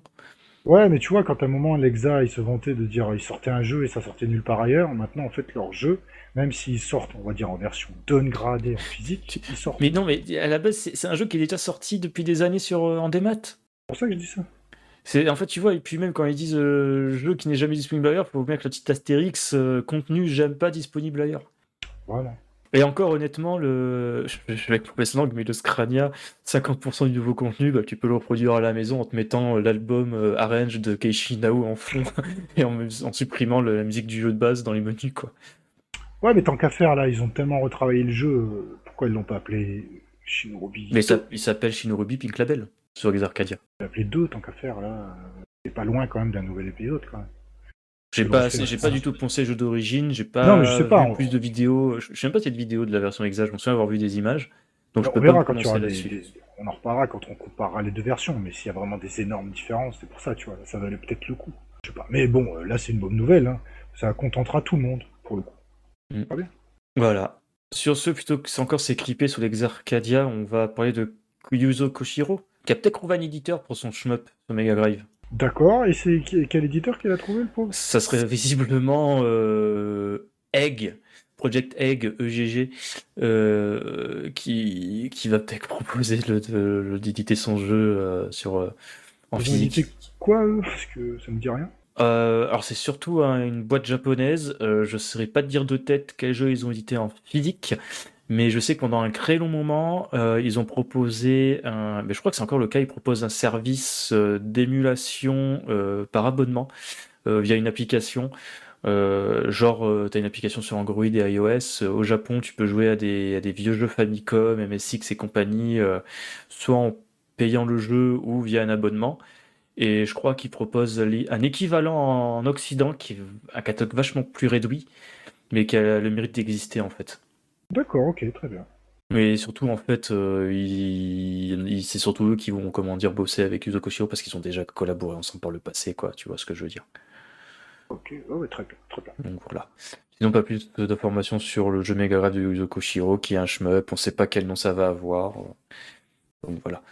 Ouais, mais tu vois, quand à un moment, l'Exa, ils se vantaient de dire ils sortaient un jeu et ça sortait nulle part ailleurs, maintenant, en fait, leur jeu, même s'ils sortent, on va dire, en version downgradée en physique, ils sortent. Mais non, mais à la base, c'est un jeu qui est déjà sorti depuis des années sur, euh, en démat. C'est pour ça que je dis ça. C'est en fait, tu vois, et puis même quand ils disent euh, jeu qui n'est jamais disponible ailleurs, faut bien que le petit astérix euh, contenu j'aime pas disponible ailleurs. Voilà. Et encore honnêtement, le je vais avec mauvaise langue, mais le Scrania, 50% du nouveau contenu, bah, tu peux le reproduire à la maison en te mettant euh, l'album euh, Arrange de Keiichi Nao en fond et en, en supprimant le- la musique du jeu de base dans les menus quoi. Ouais, mais tant qu'à faire, là, ils ont tellement retravaillé le jeu, euh, pourquoi ils l'ont pas appelé Shinobi? Mais ça, il s'appelle Shinorubi Pink Label sur les Arcadia. Ils l'ont appelé 2, tant qu'à faire, là. C'est pas loin, quand même, d'un nouvel épisode, quand même. J'ai pas, j'ai pas du tout poncé jeu d'origine, j'ai pas, Non, mais je sais pas, vu on- plus de vidéos. Je je sais même pas s'il y a de vidéos de la version exacte, je me souviens avoir vu des images. Donc je on peux verra pas me quand là-dessus. On en reparlera quand on comparera les deux versions, mais s'il y a vraiment des énormes différences, c'est pour ça, tu vois, ça valait peut-être le coup. Je sais pas. Mais bon, euh, là, c'est une bonne nouvelle, hein. Ça contentera tout le monde, pour le coup. Voilà. Sur ce, plutôt que c'est encore s'écriper sous l'Exarcadia, on va parler de Yuzo Koshiro, qui a peut-être trouvé un éditeur pour son shmup sur Mega Drive. D'accord, et c'est quel éditeur qui l'a trouvé, le pauvre? Ça serait visiblement euh, Egg, Project Egg, EGG, euh, qui, qui va peut-être proposer d'éditer son jeu euh, sur, en Ils ont physique. édité quoi, eux? Parce que ça me dit rien. Alors c'est surtout hein, une boîte japonaise. Je ne saurais pas te dire de tête quel jeu ils ont édité en physique, mais je sais que pendant un très long moment, euh, ils ont proposé un. Mais je crois que c'est encore le cas. Ils proposent un service euh, d'émulation euh, par abonnement euh, via une application. Euh, genre, tu as une application sur Android et iOS. Euh, Au Japon, tu peux jouer à des, à des vieux jeux Famicom, MSX et compagnie, euh, soit en payant le jeu ou via un abonnement. Et je crois qu'ils proposent un équivalent en Occident, qui est un catalogue vachement plus réduit, mais qui a le mérite d'exister en fait. D'accord, ok, très bien. Mais surtout, en fait, euh, ils- ils- c'est surtout eux qui vont, comment dire, bosser avec Yuzo Koshiro parce qu'ils ont déjà collaboré ensemble par le passé, quoi. Tu vois ce que je veux dire. Ok, ouais, très bien, très bien. Donc voilà. Sinon, pas plus d'informations sur le jeu Mega Drive de Yuzo Koshiro, qui est un shmup. On sait pas quel nom ça va avoir. Donc voilà.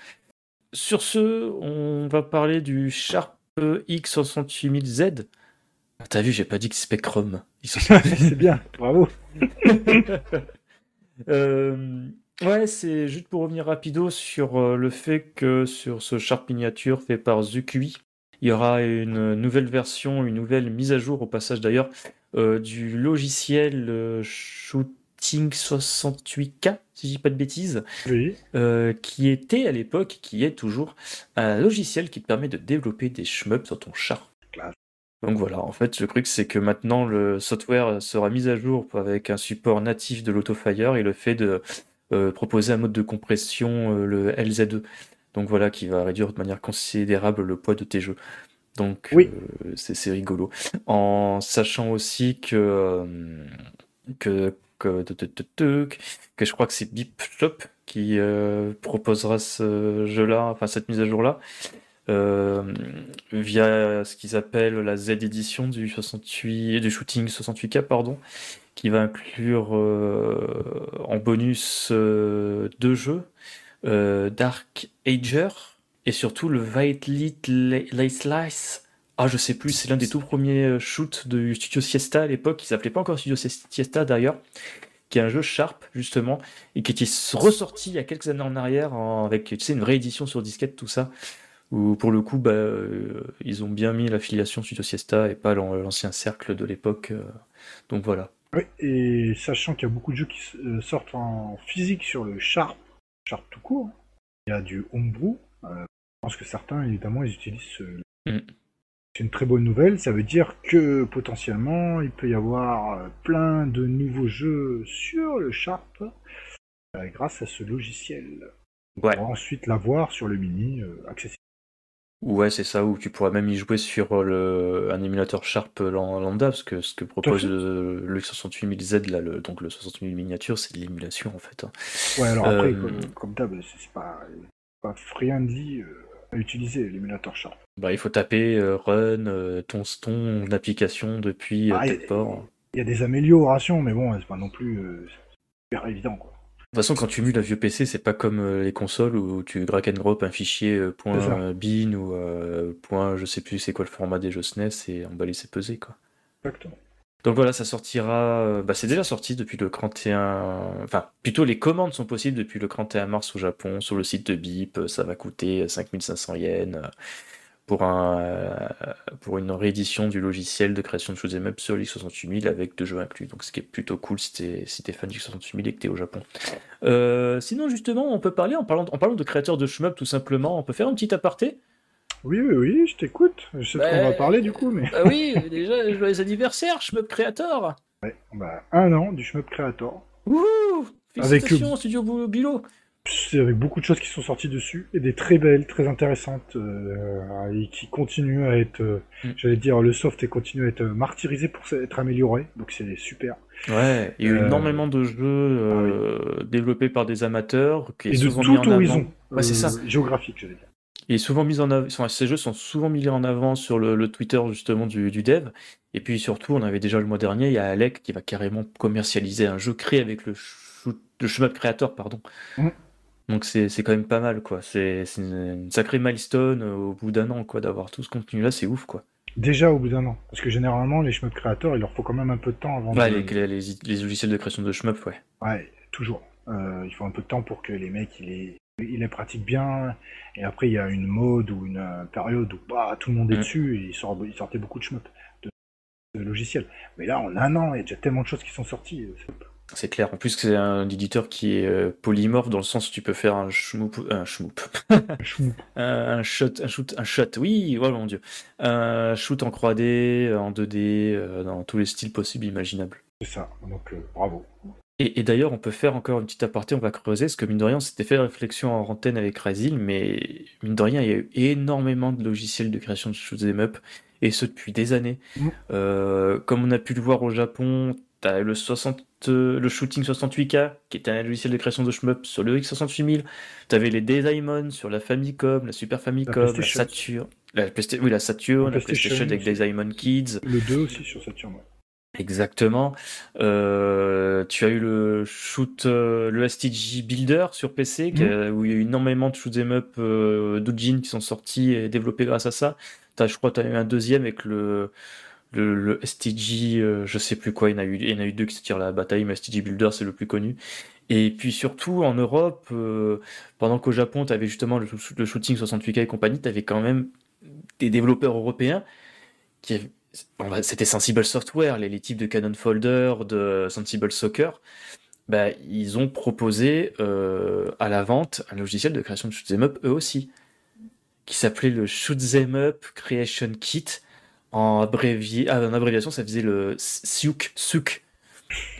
Sur ce, on va parler du Sharp X68000Z. Ah, T'as vu, j'ai pas dit que c'est Spectrum. X68000. c'est bien, bravo. Euh, ouais, c'est juste pour revenir rapido sur euh, le fait que sur ce Sharp miniature fait par Zukui, il y aura une nouvelle version, une nouvelle mise à jour au passage d'ailleurs euh, du logiciel Shooting 68K, si je dis pas de bêtises, Oui, euh, qui était à l'époque, qui est toujours un logiciel qui te permet de développer des shmups sur ton Sharp. Classe. Donc voilà, en fait, le truc, c'est que maintenant, le software sera mis à jour avec un support natif de l'autofire et le fait de euh, proposer un mode de compression, euh, le LZ2. Donc voilà, qui va réduire de manière considérable le poids de tes jeux. Donc Oui. euh, c'est rigolo. En sachant aussi que, que, que, que, que- que je crois que c'est Beep Shop qui proposera ce jeu-là, enfin cette mise à jour-là via ce qu'ils appellent la Z édition du 68 du shooting 68K pardon qui va inclure euh, en bonus euh, deux jeux euh, Dark Ager et surtout le Violet Slice ah je sais plus c'est l'un des tout premiers euh, shoots du Studio Siesta à l'époque qui s'appelait pas encore Studio Siesta d'ailleurs qui est un jeu Sharp justement et qui était ressorti il y a quelques années en arrière avec tu sais une vraie édition sur disquette tout ça Où pour le coup, bah, euh, ils ont bien mis l'affiliation Studio Siesta et pas l'an- l'ancien cercle de l'époque. euh. donc voilà. Oui, et sachant qu'il y a beaucoup de jeux qui s- euh, sortent en physique sur le Sharp, Sharp tout court, il y a du Homebrew. euh, je pense que certains, évidemment, ils utilisent ce... Mm. C'est une très bonne nouvelle, ça veut dire que potentiellement, il peut y avoir euh, plein de nouveaux jeux sur le Sharp euh, grâce à ce logiciel. On Ouais. pourra ensuite l'avoir sur le mini euh, accessible. Ouais, c'est ça, où tu pourras même y jouer sur le, un émulateur Sharp lam- lambda, parce que ce que propose le, le 68000Z, là, le, donc le 68000 miniature, c'est de l'émulation en fait. hein. Ouais, alors après, Euh, comme, comme d'hab, c'est pas, pas friendly euh, à utiliser l'émulateur Sharp. Bah, il faut taper euh, run, euh, ton, ton application depuis euh, Ah. Il y a des améliorations, mais bon, c'est pas non plus euh, super évident, quoi. De toute façon, quand tu mules un vieux PC, c'est pas comme euh, les consoles où tu drag and drop un fichier euh, point .bin ou euh, point je sais plus c'est quoi le format des jeux SNES et emballer c'est peser quoi. Exactement. Donc voilà, ça sortira. euh, Bah, c'est déjà sorti depuis le 31. Enfin, plutôt les commandes sont possibles depuis le 31 mars au Japon sur le site de BIP. euh, Ça va coûter 5500 yens euh, pour un euh, pour une réédition du logiciel de création de shoot'em up sur l'X68000 avec deux jeux inclus. Donc ce qui est plutôt cool si t'es si fan du X68000 et que t'es au Japon. Euh, sinon justement, on peut parler en parlant en parlant de créateurs de shmup tout simplement. On peut faire un petit aparté? Oui, oui, oui, je t'écoute. Je sais de quoi on va Bah, parler, du coup, mais... Ah oui, déjà joyeux anniversaire, shmup creator. Bah, un an du Shmup Creator. Wouhou Avec- Félicitations, Studio Bou- Bilo C'est avec beaucoup de choses qui sont sorties dessus, et des très belles, très intéressantes, euh, et qui continuent à être, euh, Mm. j'allais dire, le soft est continue à être martyrisé pour être amélioré, donc c'est super. Ouais, il y a eu Euh, énormément de jeux euh, développés par des amateurs qui Et de souvent mis en tout avant. horizon Ouais, c'est euh, ça. géographique, j'allais dire. Est souvent mis en avant. enfin, ces jeux sont souvent mis en avant sur le, le Twitter justement du, du dev. Et puis surtout, on avait déjà le mois dernier, il y a Alec qui va carrément commercialiser un jeu créé avec le shoot, le shmup creator, pardon. Mhm. Donc c'est c'est quand même pas mal quoi. C'est c'est une, sacrée milestone euh, au bout d'un an quoi d'avoir tout ce contenu là, c'est ouf quoi. Déjà au bout d'un an, parce que généralement, les Shmup Creators, il leur faut quand même un peu de temps avant de... les, les, les logiciels de création de shmup, ouais. Ouais, toujours. Euh, il faut un peu de temps pour que les mecs, ils les, ils les pratiquent bien. Et après, il y a une mode ou une euh, période où bah, tout le monde est Mm. dessus et ils, sortent, ils sortaient beaucoup de shmup, de, de logiciels. Mais là, en un an, il y a déjà tellement de choses qui sont sorties. euh, c'est- C'est clair. En plus, c'est un éditeur qui est euh, polymorphe dans le sens où tu peux faire un shmoop, un shmoop, Shmup. un, shot, un shoot, un shot. Oui, oh mon dieu, un shoot en 3D, en 2D, euh, dans tous les styles possibles imaginables. C'est ça. Donc, euh, bravo. Et, et d'ailleurs, on peut faire encore une petite aparté, on va creuser, parce que mine de rien, on s'était fait réflexion en antenne avec Razil, mais mine de rien, il y a eu énormément de logiciels de création de shoot'em up, et ce depuis des années. Mm. Euh, comme on a pu le voir au Japon, t'as le 60, euh, le Shooting 68K, qui était un logiciel de création de shmup sur le X68000. T'avais les Daemon sur la Famicom, la Super Famicom, la. Saturn, la, Playsta- oui, la Saturn, La la PlayStation, PlayStation avec Daemon Kids. Le 2 aussi sur Saturn. ouais. Exactement. Euh, tu as eu le shoot, euh, le STG Builder sur PC, a- où il y a eu énormément de shoot'em up euh, d'Ujin qui sont sortis et développés grâce à ça. Je crois que tu as eu un deuxième avec le, le, STG, euh, je sais plus quoi, il y en a eu, deux qui se tirent la bataille, mais STG Builder c'est le plus connu. Et puis surtout en Europe, euh, pendant qu'au Japon tu avais justement le, shooting 68K et compagnie, tu avais quand même des développeurs européens qui c'était Sensible Software, les, les types de Canon Folder, de Sensible Soccer, bah, ils ont proposé euh, à la vente un logiciel de création de shoot'em up eux aussi, qui s'appelait le Shoot'em Up Creation Kit. En, abrévié, ah, en abréviation, ça faisait le SUK, SUK.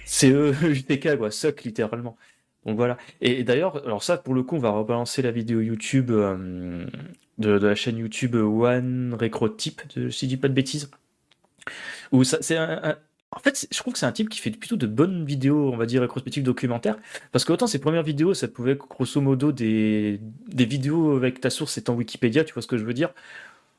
C-E-U-T-K, quoi, SUK littéralement. Donc voilà. Et, et d'ailleurs, alors ça, pour le coup, on va rebalancer la vidéo YouTube euh, de, la chaîne YouTube One Recro Type, de, si je dis pas de bêtises. Où c'est un, en fait, je trouve que c'est un type qui fait plutôt de bonnes vidéos, on va dire rétrospectives documentaires, parce qu'autant ses premières vidéos, ça pouvait grosso modo des, des vidéos avec ta source étant Wikipédia, tu vois ce que je veux dire,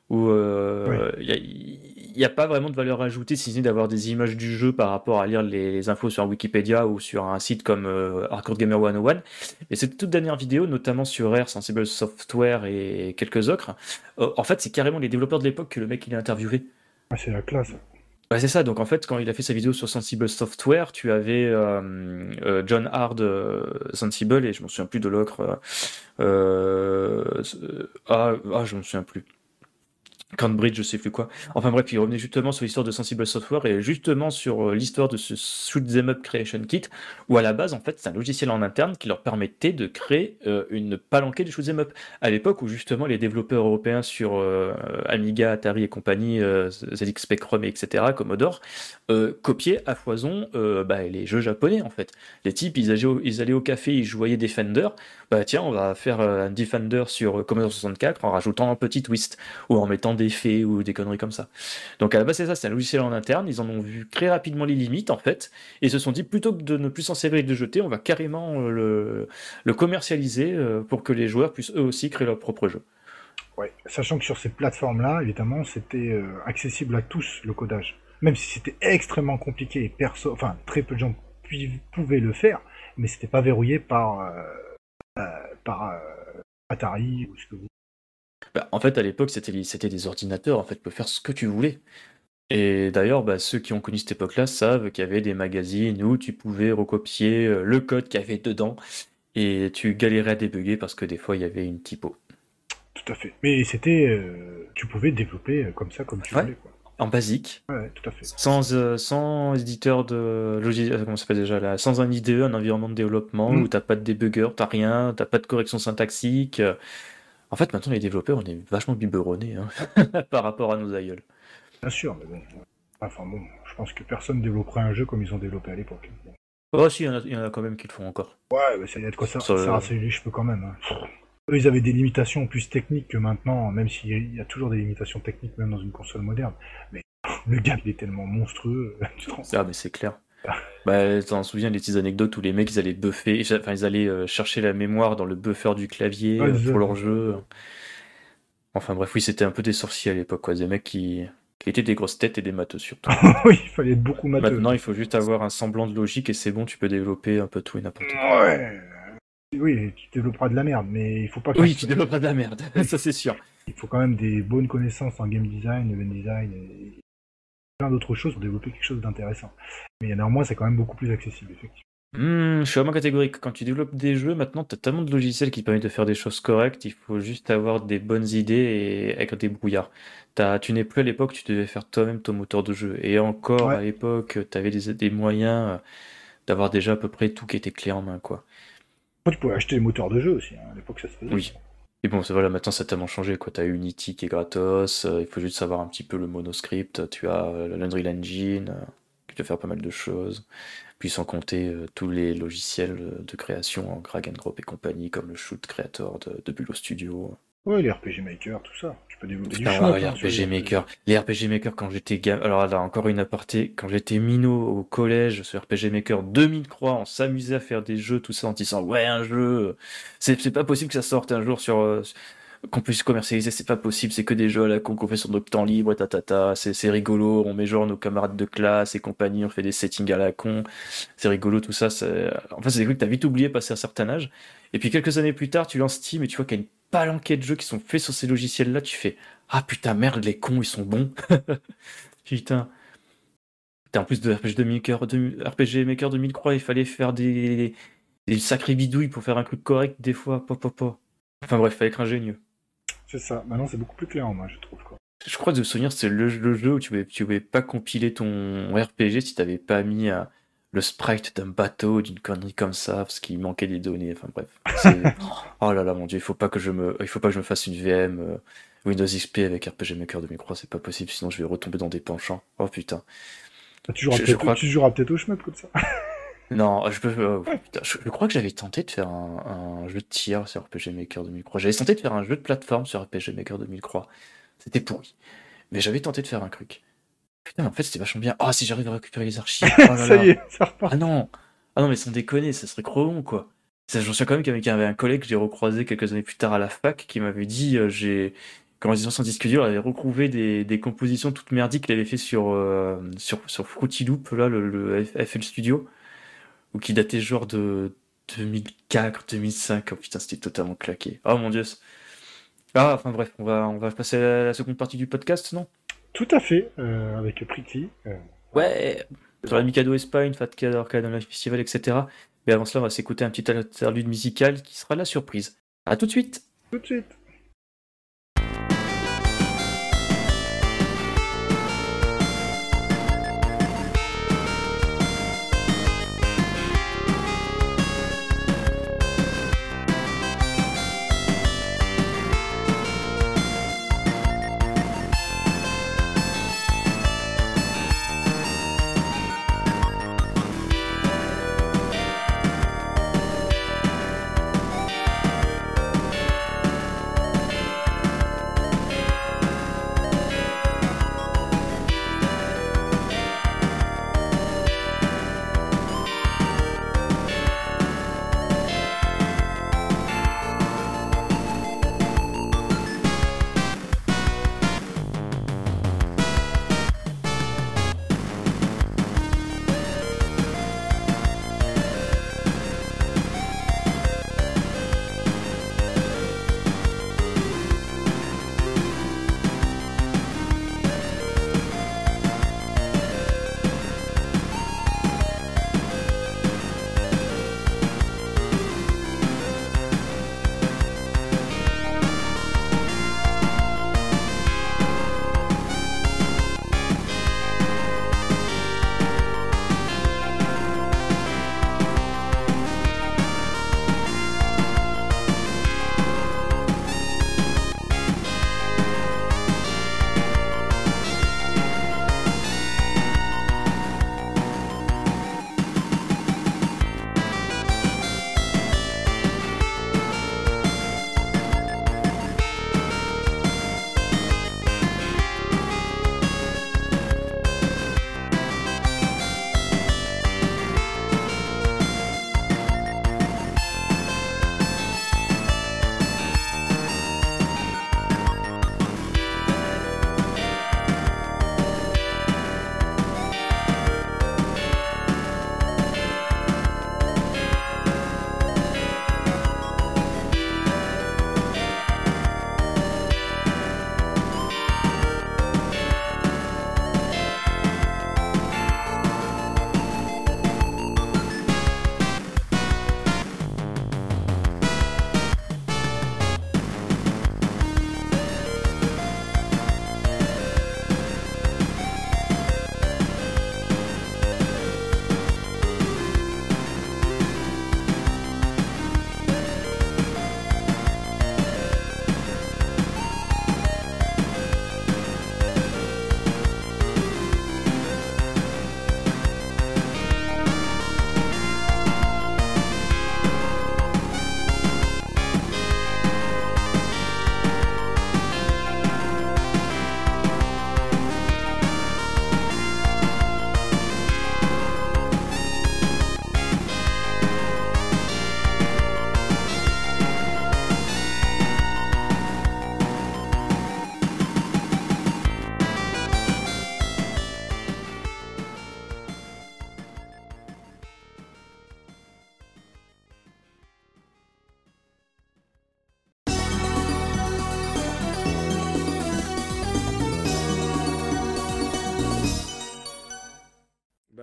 où euh, il n'y a, pas vraiment de valeur ajoutée, si ce n'est d'avoir des images du jeu par rapport à lire les, les infos sur Wikipédia ou sur un site comme euh, Hardcore Gamer 101. Et cette toute dernière vidéo, notamment sur Rare, Sensible Software et quelques autres, euh, en fait, c'est carrément les développeurs de l'époque que le mec il a interviewé. Ah, c'est la classe. Ouais, c'est ça. Donc en fait, quand il a fait sa vidéo sur Sensible Software, tu avais euh, John Hard euh, Sensible et je m'en souviens plus de euh, euh, ah, ah, je m'en souviens plus. Cambridge, je sais plus quoi. Enfin bref, il revenait justement sur l'histoire de Sensible Software et justement sur euh, l'histoire de ce Shoot Them Up Creation Kit, où à la base, en fait, c'est un logiciel en interne qui leur permettait de créer euh, une palanquée de Shoot Them Up. À l'époque où justement les développeurs européens sur euh, Amiga, Atari et compagnie, euh, ZX Spectrum, etc., Commodore, copiaient à foison bah, les jeux japonais en fait. Les types, ils allaient, au, café, ils jouaient Defender. Bah tiens, on va faire un Defender sur Commodore 64 en rajoutant un petit twist ou en mettant des faits ou des conneries comme ça. Donc à la base, c'est ça, c'est un logiciel en interne. Ils en ont vu très rapidement les limites en fait et se sont dit plutôt que de ne plus s'en servir et de jeter, on va carrément euh, le, commercialiser euh, pour que les joueurs puissent eux aussi créer leur propre jeu. Ouais. Sachant que sur ces plateformes-là, évidemment, c'était euh, accessible à tous le codage. Même si c'était extrêmement compliqué et perso, enfin très peu de gens pouvaient le faire, mais c'était pas verrouillé par Atari ou ce que vous. Bah, en fait, à l'époque, c'était c'était des ordinateurs, en fait, tu peux faire ce que tu voulais. Et d'ailleurs, bah, ceux qui ont connu cette époque-là savent qu'il y avait des magazines où tu pouvais recopier euh, le code qu'il y avait dedans et tu galérais à débugger parce que des fois, il y avait une typo. Tout à fait. Mais c'était, euh, tu pouvais développer euh, comme ça, comme tu Ouais. voulais, quoi. En basique, Ouais, tout à fait. sans, euh, sans éditeur de logiciel, comment ça déjà là, sans un IDE, un environnement de développement Mm. où t'as pas de débugger, t'as rien, t'as pas de correction syntaxique. Euh. En fait, maintenant, les développeurs, on est vachement biberonnés hein, par rapport à nos aïeuls. Bien sûr, mais bon. Enfin bon, je pense que personne développerait un jeu comme ils ont développé à l'époque. Oh, si, il y, en a- il y en a quand même qui le font encore. Ouais, mais ça y a de quoi ça, le- ça rasser les cheveux quand même. hein. Eux, ils avaient des limitations plus techniques que maintenant, même s'il y a toujours des limitations techniques même dans une console moderne. Mais le gap, il est tellement monstrueux. Ah, mais c'est clair. Bah, t'en souviens les petites anecdotes où les mecs ils allaient buffer, enfin ils allaient euh, chercher la mémoire dans le buffer du clavier Ouais, euh, pour leur jeu. Enfin bref, oui, c'était un peu des sorciers à l'époque, quoi. Des mecs qui, qui étaient des grosses têtes et des matheux surtout. oui, il fallait être beaucoup matheux. Maintenant, il faut juste avoir un semblant de logique et c'est bon, tu peux développer un peu tout et n'importe quoi. Ouais. Oui, tu développeras de la merde, mais il faut pas. Oui, tu développeras de la merde, ça c'est sûr. Il faut quand même des bonnes connaissances en game design, event design et plein d'autres choses pour développer quelque chose d'intéressant. Mais néanmoins, c'est quand même beaucoup plus accessible, effectivement. Hmm, je suis vraiment catégorique. Quand tu développes des jeux, maintenant, tu as tellement de logiciels qui te permettent de faire des choses correctes. Il faut juste avoir des bonnes idées et avec des brouillards. T'as- tu n'es plus à l'époque, tu devais faire toi-même ton moteur de jeu. Et encore, Ouais. à l'époque, tu avais des, des moyens euh, d'avoir déjà à peu près tout qui était clé en main, quoi. Tu pouvais acheter les moteurs de jeu aussi. hein. À l'époque, ça se faisait. Oui. Et bon, voilà, maintenant ça a tellement changé, quoi. T'as Unity qui est gratos, euh, il faut juste savoir un petit peu le monoscript. Tu as euh, l'Unreal Engine, euh, qui peut faire pas mal de choses. Puis sans compter euh, tous les logiciels de création en drag and drop et compagnie, comme le Shoot Creator de, de Bullo Studio. Ouais, les RPG Maker, tout ça. Tu peux développer du Ah, les sur RPG Maker. Les RPG Maker, quand j'étais gamin. Alors là, encore une aparté. Quand j'étais minot au collège, ce RPG Maker 2003, on s'amusait à faire des jeux, tout ça, en disant Ouais, un jeu. C'est pas possible que ça sorte un jour sur. euh, qu'on puisse commercialiser, c'est pas possible, c'est que des jeux à la con qu'on fait sur notre temps libre, et tatata, c'est c'est rigolo, on met genre nos camarades de classe et compagnie, on fait des settings à la con, c'est rigolo, tout ça. En fait, c'est des trucs que t'as vite oublié passé un certain âge. Et puis quelques années plus tard, tu lances Steam et tu vois qu'il y a une palanquée de jeux qui sont faits sur ces logiciels-là, tu fais Ah putain, merde, les cons, ils sont bons. putain. Putain, en plus de RPG Maker, de, RPG Maker 2003, il fallait faire des, des sacrés bidouilles pour faire un truc correct des fois. Pop, pop, pop. Enfin bref, fallait être ingénieux. C'est ça. Maintenant, c'est beaucoup plus clair, moi, je trouve. Quoi. Je crois de me souvenir, c'est le, le jeu où tu pouvais, tu pouvais pas compiler ton RPG si t'avais pas mis euh, le sprite d'un bateau, d'une connerie comme ça, parce qu'il manquait des données. Enfin bref. Oh là là, mon dieu, il faut pas que je me, il faut pas que je me fasse une VM euh, Windows XP avec RPG Maker 2003, c'est pas possible, sinon je vais retomber dans des penchants. Oh putain. Tu joueras peut-être crois au shmup comme ça. Non, je peux. oh, putain, je, je crois que j'avais tenté de faire un, un jeu de tir sur RPG Maker 2003. J'avais tenté de faire un jeu de plateforme sur RPG Maker 2003. C'était pourri. Mais j'avais tenté de faire un truc. Putain, en fait, c'était vachement bien. Ah, si j'arrive à récupérer les archives. Oh là ça là. y est, ça repart. Ah non. Ah non, mais sans déconner, ça serait trop long, quoi. Ça, J'en souviens quand même qu'il y avait- un collègue que j'ai recroisé quelques années plus tard à la fac qui m'avait dit euh, j'ai. Quand ils son disque dur, il avait retrouvé des, des compositions toutes merdiques qu'il avait fait sur, euh, sur, sur Fruity Loop, là, le, le FL Studio, ou qui datait genre de 2004, 2005. Oh putain, c'était totalement claqué. Oh mon dieu. Ah, enfin bref, on va, on va passer à la seconde partie du podcast, non? Tout à fait, euh, avec Prickly. euh, Ouais, sur la Mikado Espagne, Fat Cat Arcade Festival, etc. Mais avant cela, on va s'écouter un petit interlude musical qui sera la surprise. À tout de suite tout de suite.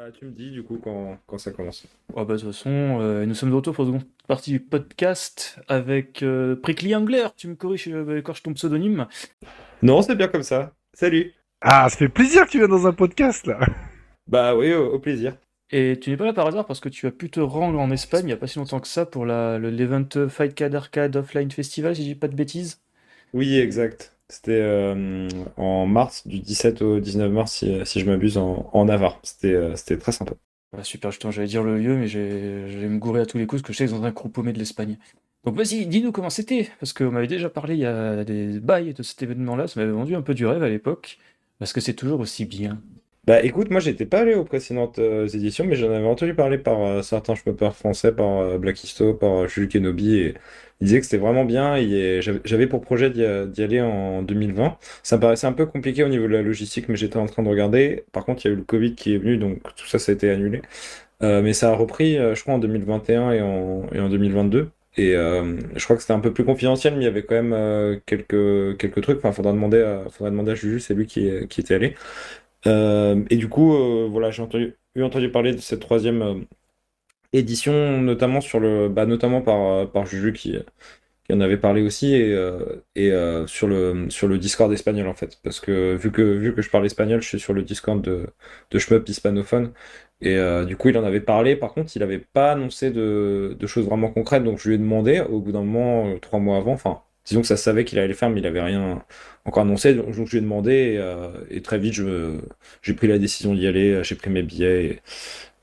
Bah, tu me dis du coup quand, quand ça commence. Oh bah, de toute façon, euh, nous sommes de retour pour la seconde partie du podcast avec euh, Prickly Angler. Tu me corriges euh, quand je ton pseudonyme. Non, c'est bien comme ça. Salut. Ah, ça fait plaisir que tu viennes dans un podcast là. Bah oui, au, au plaisir. Et tu n'es pas là par hasard parce que tu as pu te rendre en Espagne il n'y a pas si longtemps que ça pour la, le, l'event Fight Card Arcade Offline Festival, si je dis pas de bêtises? Oui, exact. C'était euh, en mars, du 17 au 19 mars, si, si je m'abuse, en, en Navarre. C'était euh, c'était très sympa. Voilà, super, justement, j'allais dire le lieu, mais vais me gourer à tous les coups parce que je sais c'est dans un groupe paumé de l'Espagne. Donc vas-y, dis-nous comment c'était, parce qu'on m'avait déjà parlé il y a des bails de cet événement-là, ça m'avait vendu un peu du rêve à l'époque, parce que c'est toujours aussi bien. Bah écoute, moi j'étais pas allé aux précédentes euh, éditions, mais j'en avais entendu parler par euh, certains schmuppers français, par euh, Black Histo, par Jules Kenobi, et ils disaient que c'était vraiment bien. et j'avais pour projet d'y aller en 2020. Ça me paraissait un peu compliqué au niveau de la logistique, mais j'étais en train de regarder. Par contre, il y a eu le Covid qui est venu, donc tout ça, ça a été annulé. Euh, mais ça a repris, euh, je crois, en 2021 et en, et en 2022. Et euh, je crois que c'était un peu plus confidentiel, mais il y avait quand même quelques, trucs. Enfin, faudra demander à, faudra demander à Juju, c'est lui qui, était allé. Et du coup, voilà, j'ai entendu, eu entendu parler de cette troisième édition, notamment sur le, bah, notamment par, euh, par Juju qui, qui en avait parlé aussi et, euh, et euh, sur le sur le Discord espagnol en fait. Parce que vu que vu que je parle espagnol je suis sur le Discord de de hispanophone. Et du coup il en avait parlé. Par contre il n'avait pas annoncé de, de choses vraiment concrètes. Donc je lui ai demandé au bout d'un moment trois mois avant enfin disons que ça savait qu'il allait le faire mais il avait rien encore annoncé. Donc je lui ai demandé et, et très vite j'ai pris la décision d'y aller. J'ai pris mes billets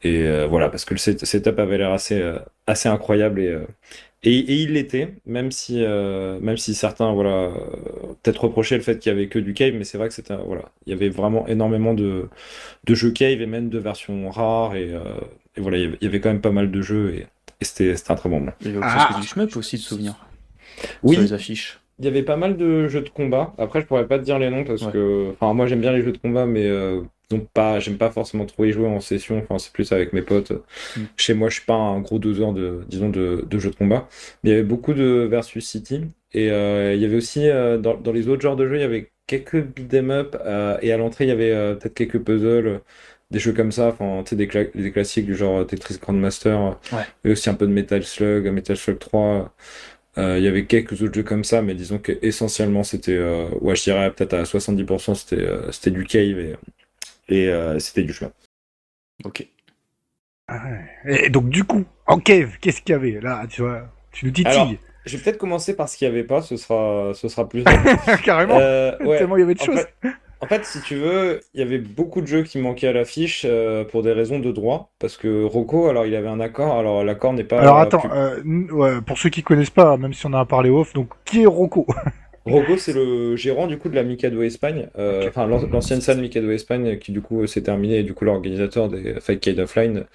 et, euh, voilà parce que le set- setup avait l'air assez euh, assez incroyable et euh, et, et il l'était, même si, euh, même si certains, voilà, euh, peut-être reprochaient le fait qu'il y avait que du cave, mais c'est vrai que c'était, voilà, il y avait vraiment énormément de, de jeux cave et même de versions rares et, euh, et voilà, il y avait, il y avait quand même pas mal de jeux et, et c'était, c'était un très bon moment. Il y avait Ah. du shmup aussi de souvenirs Oui, sur les affiches. il y avait pas mal de jeux de combat. Après, je pourrais pas te dire les noms parce Ouais. que, enfin, moi j'aime bien les jeux de combat, mais euh, donc pas, j'aime pas forcément trop y jouer en session. Enfin, c'est plus avec mes potes. Mm. Chez moi, je suis pas un gros doseur de, disons, de, de jeux de combat. Mais il y avait beaucoup de versus City et euh, il y avait aussi euh, dans, dans les autres genres de jeux, il y avait quelques beat'em up euh, et à l'entrée, il y avait peut-être quelques puzzles. Des jeux comme ça, enfin, tu sais, des, cla- des classiques du genre Tetris Grandmaster, Ouais. et aussi un peu de Metal Slug, Metal Slug 3, euh, il y avait quelques autres jeux comme ça, mais disons que essentiellement c'était, ouais, je dirais peut-être à 70% c'était c'était du cave et, et euh, c'était du chemin. Ok. Ah ouais. Et donc, du coup, en cave, qu'est-ce qu'il y avait Là, tu vois, tu nous Alors, titilles. Je vais peut-être commencer par ce qu'il n'y avait pas, ce sera, ce sera plus. Carrément. Euh, ouais. Tellement il y avait de En choses. fait, en fait, si tu veux, il y avait beaucoup de jeux qui manquaient à l'affiche euh, pour des raisons de droit, parce que Rocco, alors il avait un accord, alors l'accord n'est pas. Alors attends, euh, ouais, pour ceux qui connaissent pas, même si on en a parlé off, donc qui est Rocco? Rocco, c'est le gérant du coup de la Mikado Espagne, euh, enfin l'ancienne salle Mikado Espagne qui du coup s'est terminée et du coup l'organisateur des Fight Cade Offline,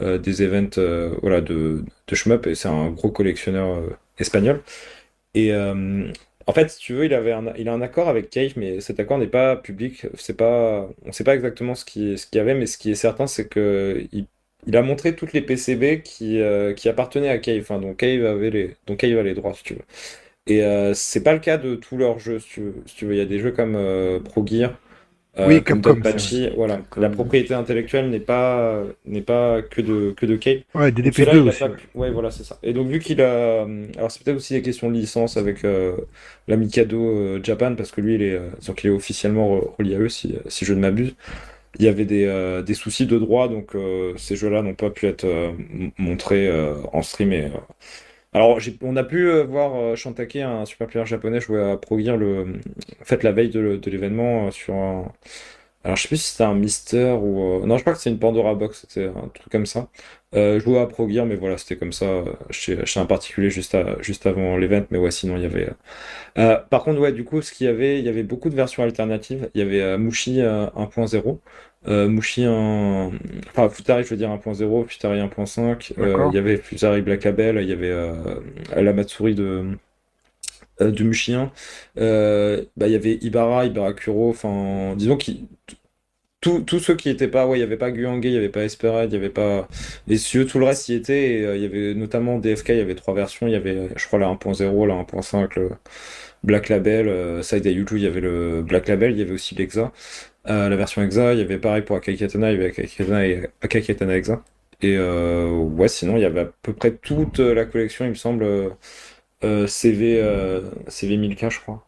euh, des events euh, voilà de de shmup et c'est un gros collectionneur euh, espagnol. Et euh, en fait, si tu veux, il avait un, il a un accord avec Cave, mais cet accord n'est pas public. C'est pas, on sait pas exactement ce qui, ce qu'il y avait, mais ce qui est certain, c'est que il, il a montré toutes les PCB qui, euh, qui appartenaient à Cave. Enfin, donc Cave avait les, donc Cave a les droits, si tu veux. Et euh, c'est pas le cas de tous leurs jeux, si tu veux. Si tu veux. Il y a des jeux comme euh, Pro Gear, euh, Oui, comme Dogpachi, voilà. La propriété intellectuelle n'est pas, n'est pas que de, que de Cave. Ouais, des Donc celui-là, DP2 il a aussi. pas ouais. voilà, c'est ça. Et donc, vu qu'il a. Alors, c'est peut-être aussi des questions de licence avec euh, la Mikado euh, Japan, parce que lui, il est, euh, donc, il est officiellement re- relié à eux, si, si je ne m'abuse. Il y avait des, euh, des soucis de droit, donc euh, ces jeux-là n'ont pas pu être euh, montrés euh, en stream. Et, euh, Alors, on a pu euh, voir euh, Shantake, un super player japonais, jouer à Pro Gear le... en fait, la veille de, l'événement euh, sur un. Alors, je sais plus si c'était un Mister ou. Non, je crois que c'est une Pandora Box, c'était un truc comme ça. Jouais à Pro Gear, mais voilà, c'était comme ça, chez, un particulier juste, juste avant l'event, mais ouais, sinon il y avait. par contre, ouais, du coup, ce qu'il y avait, il y avait beaucoup de versions alternatives. Il y avait euh, Mushi euh, 1.0, euh, Mushi 1. Enfin, Futari, je veux dire 1.0, Futari 1.5, euh, il y avait Futari Black Label, il y avait euh, la Matsuri de. euh, de Mushi 1. Euh, bah, il y avait Ibarra, Ibarra Kuro, enfin, disons qu'ils tous tous ceux qui étaient pas, ouais, il y avait pas Guangé, il y avait pas Espered, il y avait pas cieux, tout le reste y était. Et, euh, il y avait notamment DFK, il y avait trois versions. Il y avait, je crois, la 1.0, la 1.5, le Black Label. Euh, Side Yuju, il y avait le Black Label, il y avait aussi l'Exa. Euh, la version Exa, il y avait pareil pour Akai Katana, il y avait Akai Katana et Akai Exa. Et euh, ouais, sinon, il y avait à peu près toute la collection, il me semble, euh, euh, CV, euh, CV 1000K, je crois.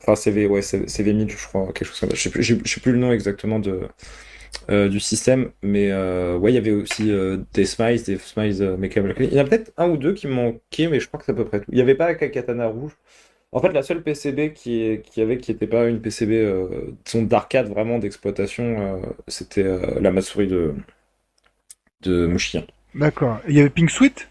Enfin, CV, ouais, CV, CV 1000, je crois, quelque chose comme ça. Je sais sais plus le nom exactement de, euh, du système, mais euh, ouais, il y avait aussi euh, des Smiles, des Smiles euh, Mecha. Il y en a peut-être un ou deux qui manquaient, mais je crois que c'est à peu près tout. Il n'y avait pas Akai Katana rouge. En fait, la seule PCB qui, avait, qui n'était pas une PCB euh, disons, d'arcade vraiment d'exploitation, euh, c'était euh, la Matsuri de, de. D'accord. Il y avait Pink Sweet?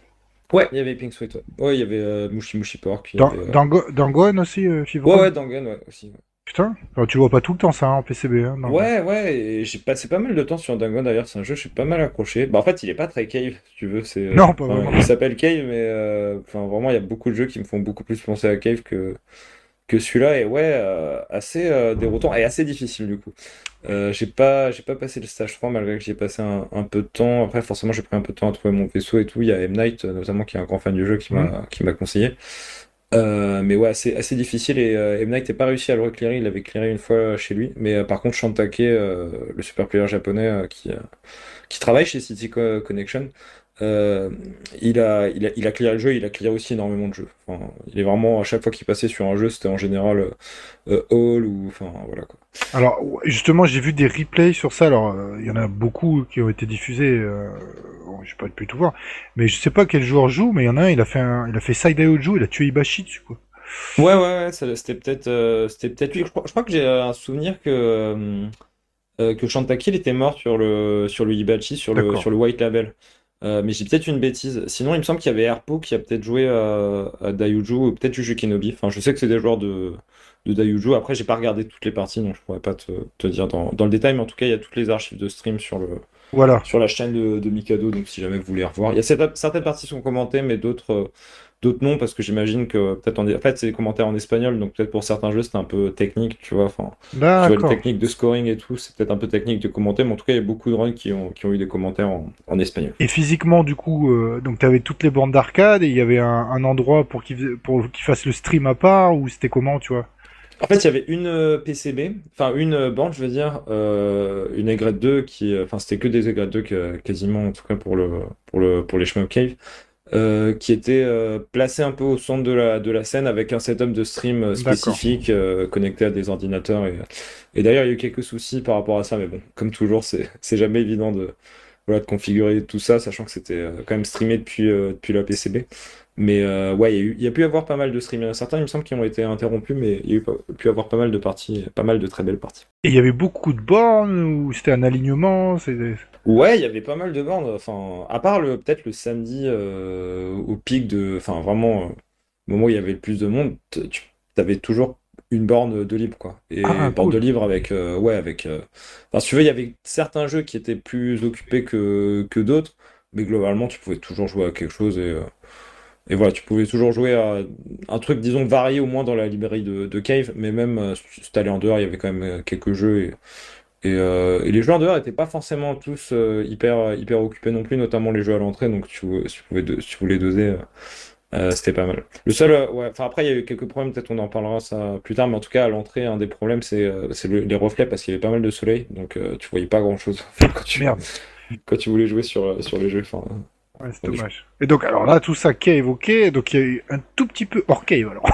Ouais, il y avait Pink Sweet, ouais. Ouais, il y avait euh, Mushi Mushi Pork. Dans, avait, Dango- Dangon aussi, euh, Fivron Ouais, ouais, ouais, aussi. ouais. Putain, Alors, tu le vois pas tout le temps ça hein, en PCB. Hein. Ouais, ouais, et j'ai passé pas mal de temps sur Dangan d'ailleurs, c'est un jeu, je suis pas mal accroché. Bah, en fait, il est pas très cave, si tu veux. C'est, euh, Non, pas enfin, vraiment. Il s'appelle cave, mais euh, enfin, vraiment, il y a beaucoup de jeux qui me font beaucoup plus penser à cave que, que celui-là est ouais, euh, assez euh, déroutant et assez difficile du coup. J'ai pas, j'ai pas passé le stage 3 malgré que j'y ai passé un, un peu de temps. Après, forcément, j'ai pris un peu de temps à trouver mon vaisseau et tout. Il y a M. Night, notamment, qui est un grand fan du jeu, qui m'a, qui m'a conseillé. Euh, mais ouais, c'est assez difficile et euh, M. Night n'a pas réussi à le reclairer. Il avait clairé une fois chez lui. Mais euh, par contre, Shantake, euh, le super player japonais qui, travaille chez City Co- Connection, euh, il a, il a, il a clearé le jeu, il a clearé aussi énormément de jeux. Enfin, il est vraiment, à chaque fois qu'il passait sur un jeu, c'était en général euh, euh, All ou. Enfin, voilà quoi. Alors, justement, j'ai vu des replays sur ça. Alors, euh, il y en a beaucoup qui ont été diffusés. Bon, j'ai pas pu tout voir, mais je sais pas quel joueur joue, mais il y en a un, il a fait un, il a fait Side il a tué Ibashi dessus quoi. Ouais, ouais, c'était peut-être c'était peut-être lui. Je crois, je crois que j'ai un souvenir que, que Shantake il était mort sur le, sur le Hibachi, sur le, sur le White Label. Euh, mais j'ai peut-être une bêtise. Sinon, il me semble qu'il y avait Herpo qui a peut-être joué à, à Dayuju ou peut-être Juju Kenobi. Enfin, je sais que c'est des joueurs de, de Dayuju. Après, j'ai pas regardé toutes les parties, donc je pourrais pas te, te dire dans, dans le détail. Mais en tout cas, il y a toutes les archives de stream sur le, Voilà. sur la chaîne de, de Mikado, donc si jamais vous voulez revoir. Il y a certaines certaines parties sont commentées, mais d'autres euh, d'autres non, parce que j'imagine que peut-être en, en fait c'est des commentaires en espagnol, donc peut-être pour certains jeux c'était un peu technique, tu vois. Enfin, tu vois les techniques de scoring et tout, c'est peut-être un peu technique de commenter, mais en tout cas il y a beaucoup de runs qui ont, qui ont eu des commentaires en, en espagnol. Et physiquement, du coup, euh, donc t'avais toutes les bornes d'arcade et il y avait un, un endroit pour qu'il fais- pour qu'il fasse le stream à part ou c'était comment, tu vois? En fait, il y avait une euh, PCB, enfin une euh, borne, je veux dire, euh, une aigrette 2 qui, enfin c'était que des aigrettes 2 que- quasiment, en tout cas pour le pour le pour les Shmup Cave, euh, qui était euh, placée un peu au centre de la de la scène avec un setup de stream euh, spécifique connecté à des ordinateurs et et d'ailleurs il y a eu quelques soucis par rapport à ça, mais bon, comme toujours, c'est jamais évident de voilà de configurer tout ça, sachant que c'était quand même streamé depuis depuis la PCB. Mais euh, ouais, il y a eu, il y a pu avoir pas mal de streams. Certains, il me semble, qui ont été interrompus, mais il y a eu, pu avoir pas mal de parties, pas mal de très belles parties. Et il y avait beaucoup de bornes ou c'était un alignement. Ouais, il y avait pas mal de bornes. Enfin, à part le peut-être le samedi euh, au pic de, enfin vraiment, euh, au moment où il y avait le plus de monde, tu avais toujours une borne de libre quoi. Et Ah, une borne cool. de libre avec, euh, ouais, avec. euh, Enfin, si tu veux, il y avait certains jeux qui étaient plus occupés que que d'autres, mais globalement, tu pouvais toujours jouer à quelque chose et euh, Et voilà, tu pouvais toujours jouer à un truc, disons, varié au moins dans la librairie de, de Cave, mais même si t'allais en dehors, il y avait quand même quelques jeux. Et, et, euh, et les en dehors n'étaient pas forcément tous euh, hyper, hyper occupés non plus, notamment les jeux à l'entrée, donc tu, si, tu pouvais do- si tu voulais doser, euh, c'était pas mal. Le seul, ouais, enfin après, il y a eu quelques problèmes, peut-être on en parlera ça plus tard, mais en tout cas, à l'entrée, un des problèmes, c'est le- les reflets, parce qu'il y avait pas mal de soleil, donc tu voyais pas grand-chose en fait, quand tu, Merde. quand tu voulais jouer sur, sur les jeux. Enfin, Ouais, c'est dommage. Et donc, alors là, tout ça qui est évoqué, donc il y a eu un tout petit peu hors cave alors.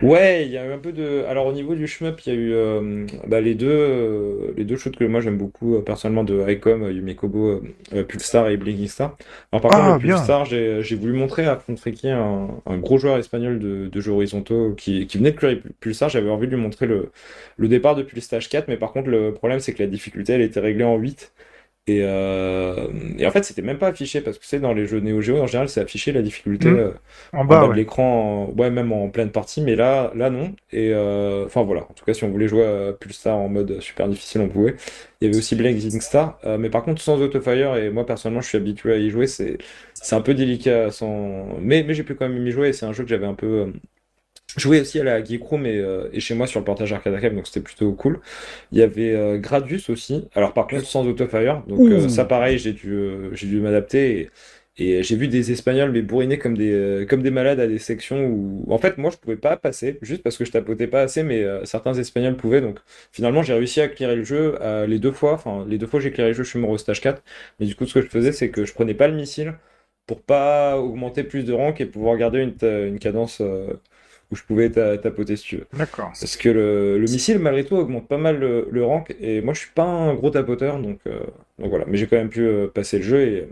Ouais, il y a eu un peu de. Alors au niveau du shmup, il y a eu euh, bah, les deux, euh, les deux shoots que moi j'aime beaucoup euh, personnellement de Icom, euh, Yumikobo, euh, euh, Pulsar et Blinking Star. Alors par Ah, contre. Pulsar, j'ai j'ai voulu montrer à Fontriki un, un gros joueur espagnol de, de jeux horizontaux qui, qui venait de clearer Pulsar. J'avais envie de lui montrer le, le départ depuis le stage 4, mais par contre, le problème c'est que la difficulté elle était réglée en 8. Et, euh, et en fait, c'était même pas affiché parce que c'est dans les jeux Neo Geo en général, c'est affiché la difficulté. Mhm. euh, En en bas, de l'écran, ouais, même en pleine partie, mais là, là non. Et euh, enfin voilà, en tout cas, si on voulait jouer à Pulsar en mode super difficile, on pouvait. Il y avait aussi Blazing Star, euh, mais par contre, sans Autofire, et moi personnellement, je suis habitué à y jouer, c'est c'est un peu délicat sans. Mais, mais j'ai pu quand même y jouer, et c'est un jeu que j'avais un peu. Euh, joué aussi à la Geek Room et, euh, et chez moi sur le portage Arcade Arcade, donc c'était plutôt cool. Il y avait euh, Gradius aussi, alors par contre sans Autofire, donc euh, ça pareil, j'ai dû, euh, j'ai dû m'adapter. Et, et j'ai vu des Espagnols mais bourrinés comme des, euh, comme des malades à des sections où, en fait, moi, je pouvais pas passer, juste parce que je tapotais pas assez, mais euh, certains Espagnols pouvaient. Donc, finalement, j'ai réussi à clearer le jeu euh, les deux fois. Enfin, les deux fois j'ai clearé le jeu, je suis mort au stage 4. Mais du coup, ce que je faisais, c'est que je prenais pas le missile pour pas augmenter plus de rank et pouvoir garder une, une cadence euh, où je pouvais ta- tapoter si tu veux. D'accord. Parce que le, le missile, malgré tout, augmente pas mal le, le rank. Et moi, je suis pas un gros tapoteur, donc, euh, donc voilà. Mais j'ai quand même pu euh, passer le jeu et,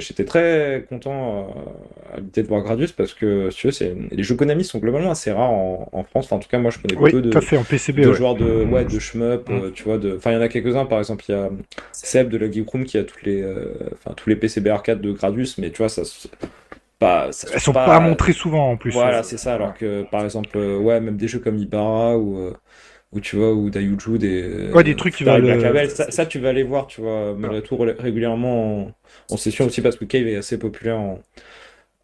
j'étais très content euh, à l'idée de voir Gradius parce que, si tu veux, les jeux Konami sont globalement assez rares en, en France. Enfin, en tout cas, moi, je connais Oui, peu de, fait, en PCB, de ouais. joueurs de, ouais, de shmup, Mm. euh, tu vois. De... Enfin, il y en a quelques-uns, par exemple, il y a Seb de la Geek Room qui a toutes les, euh, enfin, tous les PCB arcade de Gradius, mais tu vois, ça. Pas, ça Elles sont pas montrées souvent en plus. voilà, c'est ça. Alors que, par exemple, euh, ouais, même des jeux comme Ibarra ou, euh, ou tu vois, ou Dayuju, des, Ouais, des trucs qui valent, euh, ça, ça, tu vas aller voir, tu vois, malgré tout, ré- régulièrement en, en session aussi, parce que Cave est assez populaire en,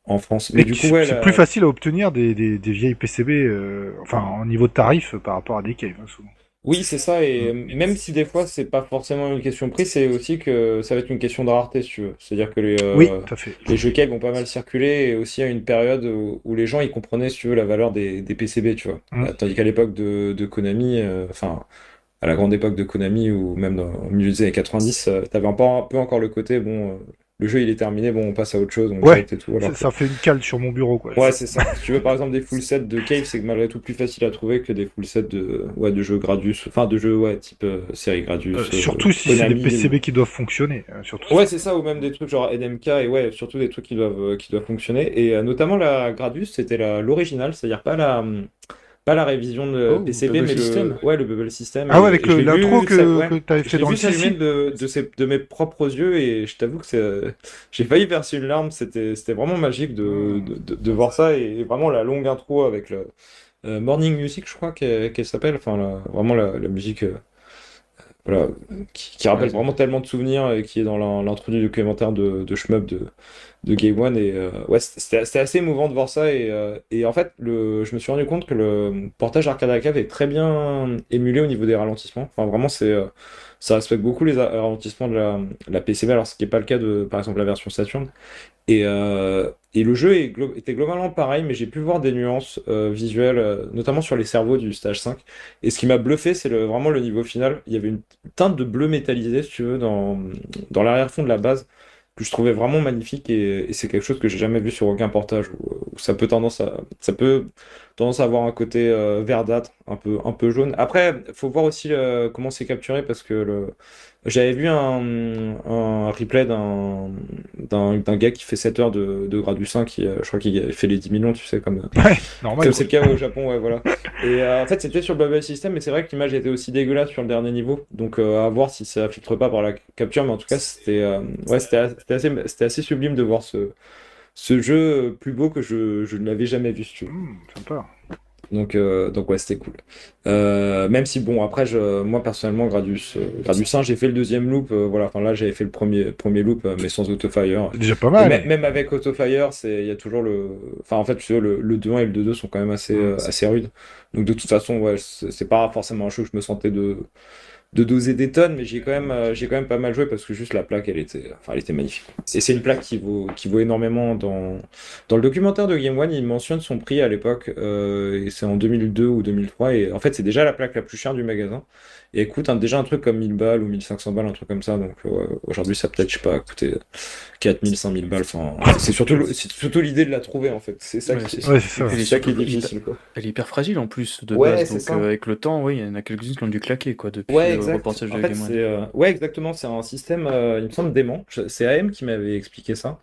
en France. Mais du coup, ouais, c'est la- plus facile à obtenir des, des, des vieilles PCB, euh, enfin, en niveau de tarif euh, par rapport à des caves, hein, souvent. Oui, c'est ça, et même si des fois c'est pas forcément une question de prix, c'est aussi que ça va être une question de rareté, si tu veux. C'est-à-dire que les, euh, Oui, fait. les jeux cave ont pas mal circulé, et aussi à une période où, où les gens ils comprenaient, si tu veux, la valeur des, des PCB, tu vois. Mm. Euh, Tandis qu'à l'époque de, de Konami, euh, enfin, à la grande époque de Konami, ou même dans, au milieu des années 90, euh, t'avais un peu, un peu encore le côté, bon, euh, le jeu il est terminé, bon, on passe à autre chose, on Ouais, et tout. alors Ça, fait une cale sur mon bureau, quoi. Ouais, c'est ça. Si tu veux, par exemple, des full sets de Cave, c'est malgré tout plus facile à trouver que des full sets de, ouais, de jeux Gradius, enfin de jeux ouais, type euh, série Gradius. Euh, euh, surtout si c'est des. PCB qui doivent fonctionner. euh, surtout. Ouais, c'est ça, ou même des trucs genre NMK, et ouais, surtout des trucs qui doivent, qui doivent fonctionner. Et notamment la Gradius, c'était la- l'original, c'est-à-dire pas la, hum, pas la révision de Oh, PCB, mais System. le, ouais, le Bubble System. Ah ouais, avec le- l'intro que, ouais. que t'avais Je fait dans le vu s'allumer CC. de, de, ses- de mes propres yeux et je t'avoue que j'ai failli verser une larme. C'était, c'était vraiment magique de, Hmm. de, de- de voir ça et vraiment la longue intro avec le euh, Morning Music, je crois qu'elle, qu'elle s'appelle. Enfin, la- vraiment la, la musique euh, voilà, qui, qui rappelle Ouais. vraiment tellement de souvenirs et qui est dans l'in- l'intro du documentaire de, de Shmup de, de Game One. Et euh, ouais, c'était assez émouvant de voir ça. Et, euh, et en fait, le, je me suis rendu compte que le portage Arcade à cave est très bien émulé au niveau des ralentissements. Enfin, vraiment, c'est, euh, ça respecte beaucoup les ralentissements de la, la PCB, alors ce qui n'est pas le cas de, par exemple, la version Saturn. Et, euh, et le jeu était globalement pareil, mais j'ai pu voir des nuances euh, visuelles, euh, notamment sur les cerveaux du stage 5. Et ce qui m'a bluffé, c'est le, vraiment le niveau final. Il y avait une teinte de bleu métallisé, si tu veux, dans, dans l'arrière-fond de la base, que je trouvais vraiment magnifique. Et, c'est quelque chose que j'ai jamais vu sur aucun portage, où, où ça peut tendance à, ça peut tendance à avoir un côté euh, verdâtre, un peu, un peu jaune. Après, faut voir aussi euh, comment c'est capturé, parce que le, j'avais vu un, un replay d'un, d'un, gars qui fait 7 heures de, de Gradius 1, qui, euh, je crois qu'il fait les 10 millions, tu sais, comme, Ouais, normal. comme c'est le cas au Japon, ouais, voilà. Et en fait, c'était sur le Bubble System, mais c'est vrai que l'image était aussi dégueulasse sur le dernier niveau. Donc, à voir si ça filtre pas par la capture, mais en tout cas, c'était ouais, c'était assez, c'était assez sublime de voir ce, ce jeu plus beau que je, je ne l'avais jamais vu, si tu veux. Mmh, sympa. Donc, euh, donc ouais, c'était cool. Euh, même si, bon, après, je, moi, personnellement, euh, Gradius 1, j'ai fait le deuxième loop, euh, voilà. Enfin, là, j'avais fait le premier, premier loop, euh, mais sans autofire. Déjà pas mal. même, même avec Autofire, c'est, il y a toujours le. Enfin, en fait, tu sais, le, le 2-1 et le 2-2 sont quand même assez, euh, assez rudes. Donc, de toute façon, ouais, c'est c'est pas forcément un jeu que je me sentais de, de doser des tonnes, mais j'ai quand même, euh, j'ai quand même pas mal joué parce que juste la plaque, elle était, enfin, elle était magnifique. Et c'est une plaque qui vaut, qui vaut énormément dans, dans le documentaire de Game One, il mentionne son prix à l'époque, euh, et c'est en 2002 ou 2003, et en fait, c'est déjà la plaque la plus chère du magasin. Et écoute, un- déjà un truc comme 1000 balles ou 1500 balles, un truc comme ça, donc euh, aujourd'hui, ça peut-être, je sais pas, coûter 4000, 5000 balles, enfin, c'est surtout, surtout l'idée de la trouver, en fait. C'est ça Ouais, qui, Ouais, c'est ça. qui est difficile, quoi. Elle est hyper fragile en plus de Ouais, base, donc euh, avec le temps, oui, il y en a quelques-unes qui ont dû claquer quoi depuis Ouais, le reportage de En fait, euh, ouais, exactement. C'est un système, euh, il me semble, dément. Je- C'est AM qui m'avait expliqué ça.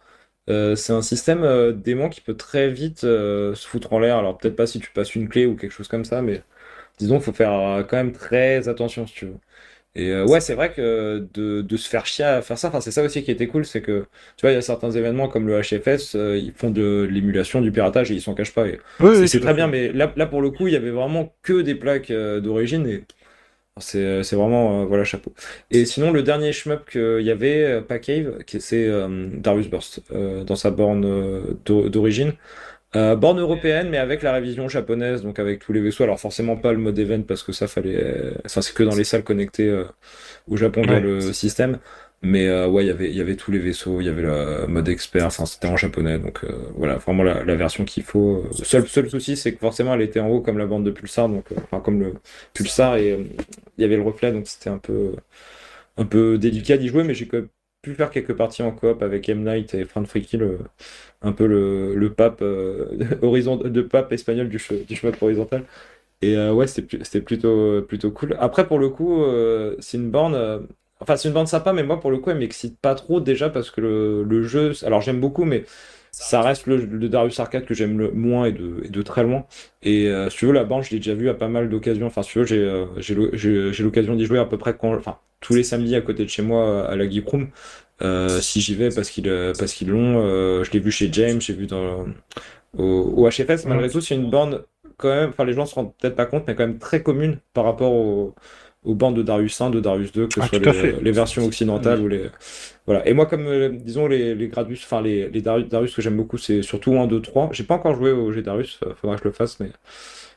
Euh, c'est un système euh, dément qui peut très vite euh, se foutre en l'air. Alors, peut-être pas si tu passes une clé ou quelque chose comme ça, mais disons, faut faire euh, quand même très attention si tu veux. Et euh, ouais, c'est vrai que de, de se faire chier à faire ça, enfin, c'est ça aussi qui était cool, c'est que tu vois, il y a certains événements comme le HFS, euh, ils font de l'émulation, du piratage et ils s'en cachent pas. Et Oui, c'est oui, très bien, mais là, là pour le coup, il y avait vraiment que des plaques euh, d'origine et c'est c'est vraiment voilà chapeau. Et sinon, le dernier shmup qu'il y avait, pas Cave, c'est Darius Burst dans sa borne d'o- d'origine. Euh, borne européenne, mais avec la révision japonaise, donc avec tous les vaisseaux. Alors forcément pas le mode event parce que ça fallait, euh, enfin c'est que dans les salles connectées euh, au Japon Ouais. le système. Mais euh, ouais, il y avait, il y avait tous les vaisseaux, il y avait le mode expert, enfin c'était en japonais, donc euh, voilà, vraiment la, la version qu'il faut. Le seul, seul souci, c'est que forcément elle était en haut comme la bande de Pulsar, donc euh, enfin comme le Pulsar et euh, il y avait le reflet, donc c'était un peu, un peu délicat d'y jouer, mais j'ai quand même pu faire quelques parties en coop avec M. Night et Fran Friki, le, un peu le, le pape euh, horizon, de pape espagnol du, che- du chemin horizontal. Et euh, ouais, c'était plu- c'était plutôt, plutôt cool. Après, pour le coup, euh, c'est une borne. euh, Enfin, c'est une bande sympa, mais moi, pour le coup, elle m'excite pas trop déjà parce que le, le jeu. Alors, j'aime beaucoup, mais ça reste le, le Darius Arcade que j'aime le moins et de, et de très loin. Et euh, si tu veux, la bande, je l'ai déjà vu à pas mal d'occasions. Enfin, si tu veux, j'ai euh, j'ai l'o- j'ai- j'ai l'occasion d'y jouer à peu près quand, enfin, tous les samedis à côté de chez moi à la Geek Room. Euh, si j'y vais parce qu'ils euh, parce qu'ils l'ont, euh, je l'ai vu chez James, j'ai vu dans au, au HFS. Malgré tout, c'est une borne quand même. Enfin, les gens se rendent peut-être pas compte, mais quand même très commune par rapport au aux bandes de Darius 1, de Darius 2, que ce Ah, soit les, fait. les versions occidentales ou les. Voilà. Et moi, comme euh, disons les, les Gradus, enfin les, les Darius, Darius que j'aime beaucoup, c'est surtout 1, 2, 3. J'ai pas encore joué au G Darius, euh, faudra que je le fasse, mais.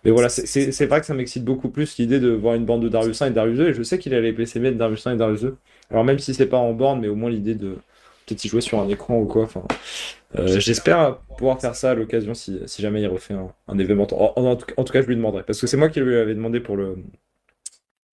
Mais voilà, c'est- vrai que ça m'excite beaucoup plus l'idée de voir une bande de Darius 1 et Darius 2, et je sais qu'il a les PC de Darius 1 et Darius 2. Alors même si c'est pas en borne, mais au moins l'idée de peut-être y jouer sur un écran ou quoi. Enfin, euh, j'espère pouvoir faire ça à l'occasion si, si jamais il refait un, un événement. En, en tout, en tout cas, je lui demanderai parce que c'est moi qui lui avais demandé pour le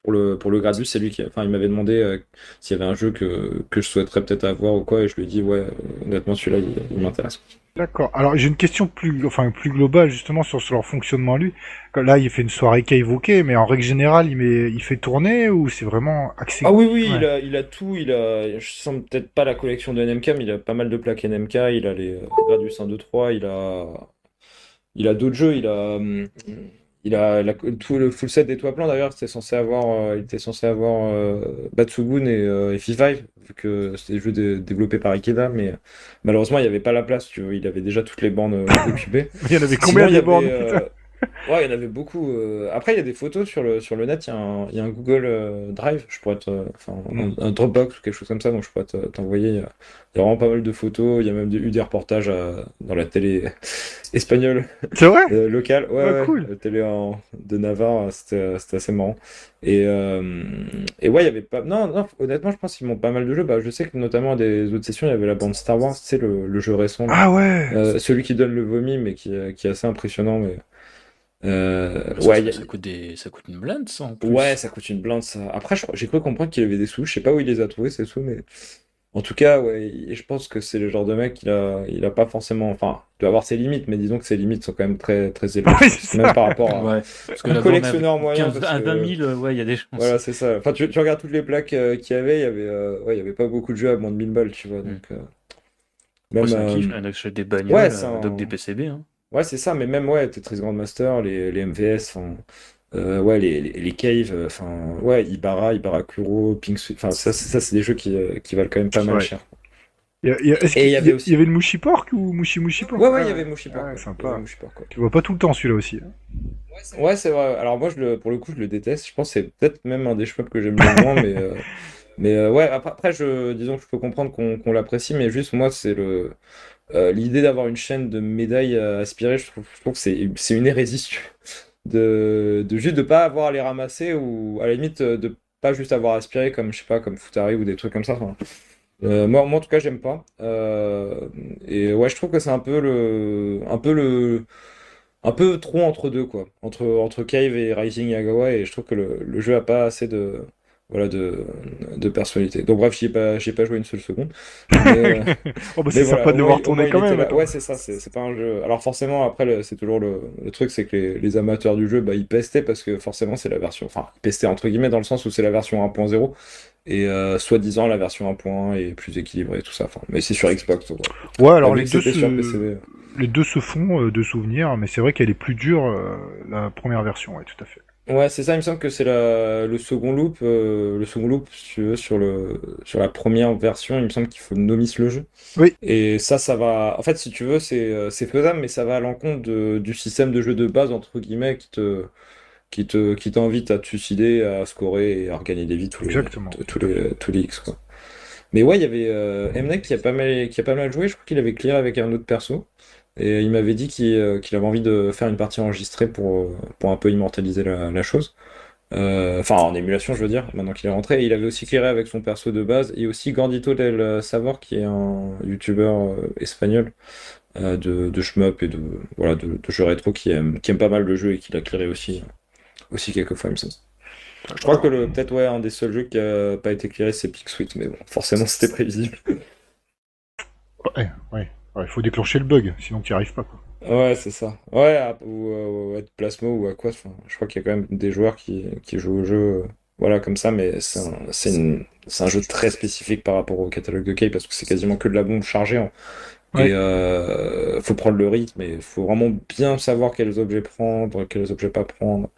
pour le pour le Gradus. C'est lui qui, enfin, il m'avait demandé euh, s'il y avait un jeu que, que je souhaiterais peut-être avoir ou quoi, et je lui ai dit ouais, honnêtement celui-là il, il m'intéresse. D'accord. Alors j'ai une question plus, enfin plus globale justement sur, sur leur fonctionnement lui. Là, il fait une soirée évoquée, mais en règle générale, il met, il fait tourner ou c'est vraiment axé. Ah oui, oui, Ouais. il a, il a tout. Il a, je sens peut-être pas la collection de NMK, mais il a pas mal de plaques NMK. Il a les Gradius 1, 2, 3. Il a, il a d'autres jeux. Il a, hum, il a la- tout le full set des toits plans. D'ailleurs, c'était censé avoir, euh, il était censé avoir euh, Batsugun et, euh, et F5, vu que c'était des jeux dé- développés par Ikeda, mais malheureusement, il n'y avait pas la place. Tu vois, il avait déjà toutes les bandes euh, occupées. Il y en avait Sinon, combien il y de avait, bornes euh, putain Ouais, il y en avait beaucoup. euh. Après, il y a des photos sur le, sur le net. Il y a un, il y a un Google euh, Drive. Je pourrais te, enfin, Mm. un, Dropbox ou quelque chose comme ça. Donc, je pourrais te- t'envoyer. Il y a il y a vraiment pas mal de photos. Il y a même eu des reportages à- dans la télé espagnole C'est vrai? Euh, locale. Ouais, ouais, cool. la télé en- de Navarre. euh, C'était assez marrant. Et, euh, et ouais, il y avait pas. Non, non, honnêtement, je pense qu'ils montent pas mal de jeux. Bah, je sais que notamment à des autres sessions, il y avait la bande Star Wars. Sais, le, le jeu récent. là. Ah ouais. Euh, celui qui donne le vomi, mais qui, est- qui est assez impressionnant. Mais... Euh, Ça, ouais, ça, y coûte des... ça coûte une blinde, ça, en plus. ouais, ça coûte une blinde. Ça. Après, j'ai cru comprendre qu'il avait des sous. Je sais pas où il les a trouvés, ces sous, mais en tout cas, ouais, je pense que c'est le genre de mec, il a, il a pas forcément. Enfin, il doit avoir ses limites, mais disons que ses limites sont quand même très, très élevées. Oui, c'est Même ça. par rapport à. Ouais, parce que Un collectionneur moyen, 15 parce à que- 20 000, euh, ouais, il y a des chances. Voilà, c'est ça. Enfin, tu, tu regardes toutes les plaques euh, qu'il y avait, il y avait, euh, ouais, il y avait pas beaucoup de jeux à moins de 1000 balles, tu vois. Donc, euh, Moi, même, c'est un euh, kiff, on achète des bagnoles, ouais, un- donc des PCB. Hein. Ouais, c'est ça, mais même ouais, Tetris Grandmaster, les, les MVS, enfin, euh, ouais, les, les, les Cave, euh, enfin, ouais, Ibarra, Ibarakuro, Pink Sweet, enfin, ça, c'est- ça, c'est des jeux qui, euh, qui valent quand même pas mal Ouais. cher. Il y a- il y a- est-ce Et il y avait aussi- il y avait le Mushi Pork ou Mushi Mushi Pork? Ouais, ouais, Ah, il y avait. Ah, ouais, sympa. il y avait Mushipork, ouais. Tu vois pas tout le temps celui-là aussi. hein. Ouais, c'est vrai. Alors moi, je le, pour le coup, je le déteste. Je pense que c'est peut-être même un des shmups que j'aime le moins, mais, euh, mais euh, ouais. Après, après, je, disons que je peux comprendre qu'on qu'on l'apprécie, mais juste moi, c'est le euh, l'idée d'avoir une chaîne de médailles à aspirer. Je trouve, je trouve que c'est une hérésie de, de juste de pas avoir à les ramasser ou à la limite euh, de pas juste avoir aspiré comme je sais pas comme Futari ou des trucs comme ça. Enfin, euh, moi, en tout cas, j'aime pas. Euh, et ouais, je trouve que c'est un peu le, un peu le, un peu trop entre deux, quoi. Entre, entre Cave et Rising Yagawa, et je trouve que le, le jeu a pas assez de, voilà, de, de personnalité. Donc, bref, j'y ai pas, j'y ai pas joué une seule seconde. Mais, euh, Oh bah mais c'est voilà, sympa de le voir tourner quand même. Ouais, c'est ça, c'est pas un jeu. Alors forcément, après, c'est toujours le, le truc, c'est que les, les amateurs du jeu, bah, ils pestaient parce que forcément, c'est la version. Enfin, ils pestaient entre guillemets dans le sens où c'est la version 1.0 et euh, soi-disant la version 1.1 est plus équilibrée et tout ça. Enfin, mais c'est sur Xbox. donc, Ouais, alors les deux, se... Les deux se font euh, de souvenirs, mais c'est vrai qu'elle est plus dure, la première version, ouais, tout à fait. Ouais, c'est ça, il me semble que c'est la, le second loop, euh, le second loop, si tu veux, sur le, sur la première version, il me semble qu'il faut nomis le jeu. Oui. Et ça, ça va, en fait, si tu veux, c'est, euh, c'est faisable, mais ça va à l'encontre de- du système de jeu de base, entre guillemets, qui te, qui te, qui t'invite à te suicider, à scorer et à regagner des vies tous les, Exactement. tous les, tous les X, quoi. Mais ouais, il y avait euh, Mnek qui a pas mal, qui a pas mal joué, je crois qu'il avait clear avec un autre perso. Et il m'avait dit qu'il euh, qu'il avait envie de faire une partie enregistrée pour, euh, pour un peu immortaliser la, chose. Euh, Enfin, en émulation, je veux dire, maintenant qu'il est rentré. Et il avait aussi clearé avec son perso de base. Et aussi Gordito del Savor, qui est un youtubeur espagnol de, de shmup et de, voilà, de, jeux rétro qui aime, qui aime pas mal le jeu et qui l'a clearé aussi, aussi quelques fois, il me. Je crois que peut-être ouais, un des seuls jeux qui a pas été clearé, c'est Sweet, mais bon, forcément, c'était prévisible. Ouais, ouais. Il faut déclencher le bug, sinon tu n'y arrives pas. Quoi. Ouais, c'est ça. Ouais, à- ou, euh, ouais, de Plasmo ou à quoi. enfin, je crois qu'il y a quand même des joueurs qui, qui jouent au jeu, euh, voilà, comme ça, mais c'est un, c'est une- c'est un jeu très spécifique par rapport au catalogue de Kay parce que c'est quasiment que de la bombe chargée. hein. Ouais. Et euh, faut prendre le rythme et faut vraiment bien savoir quels objets prendre, quels objets pas prendre.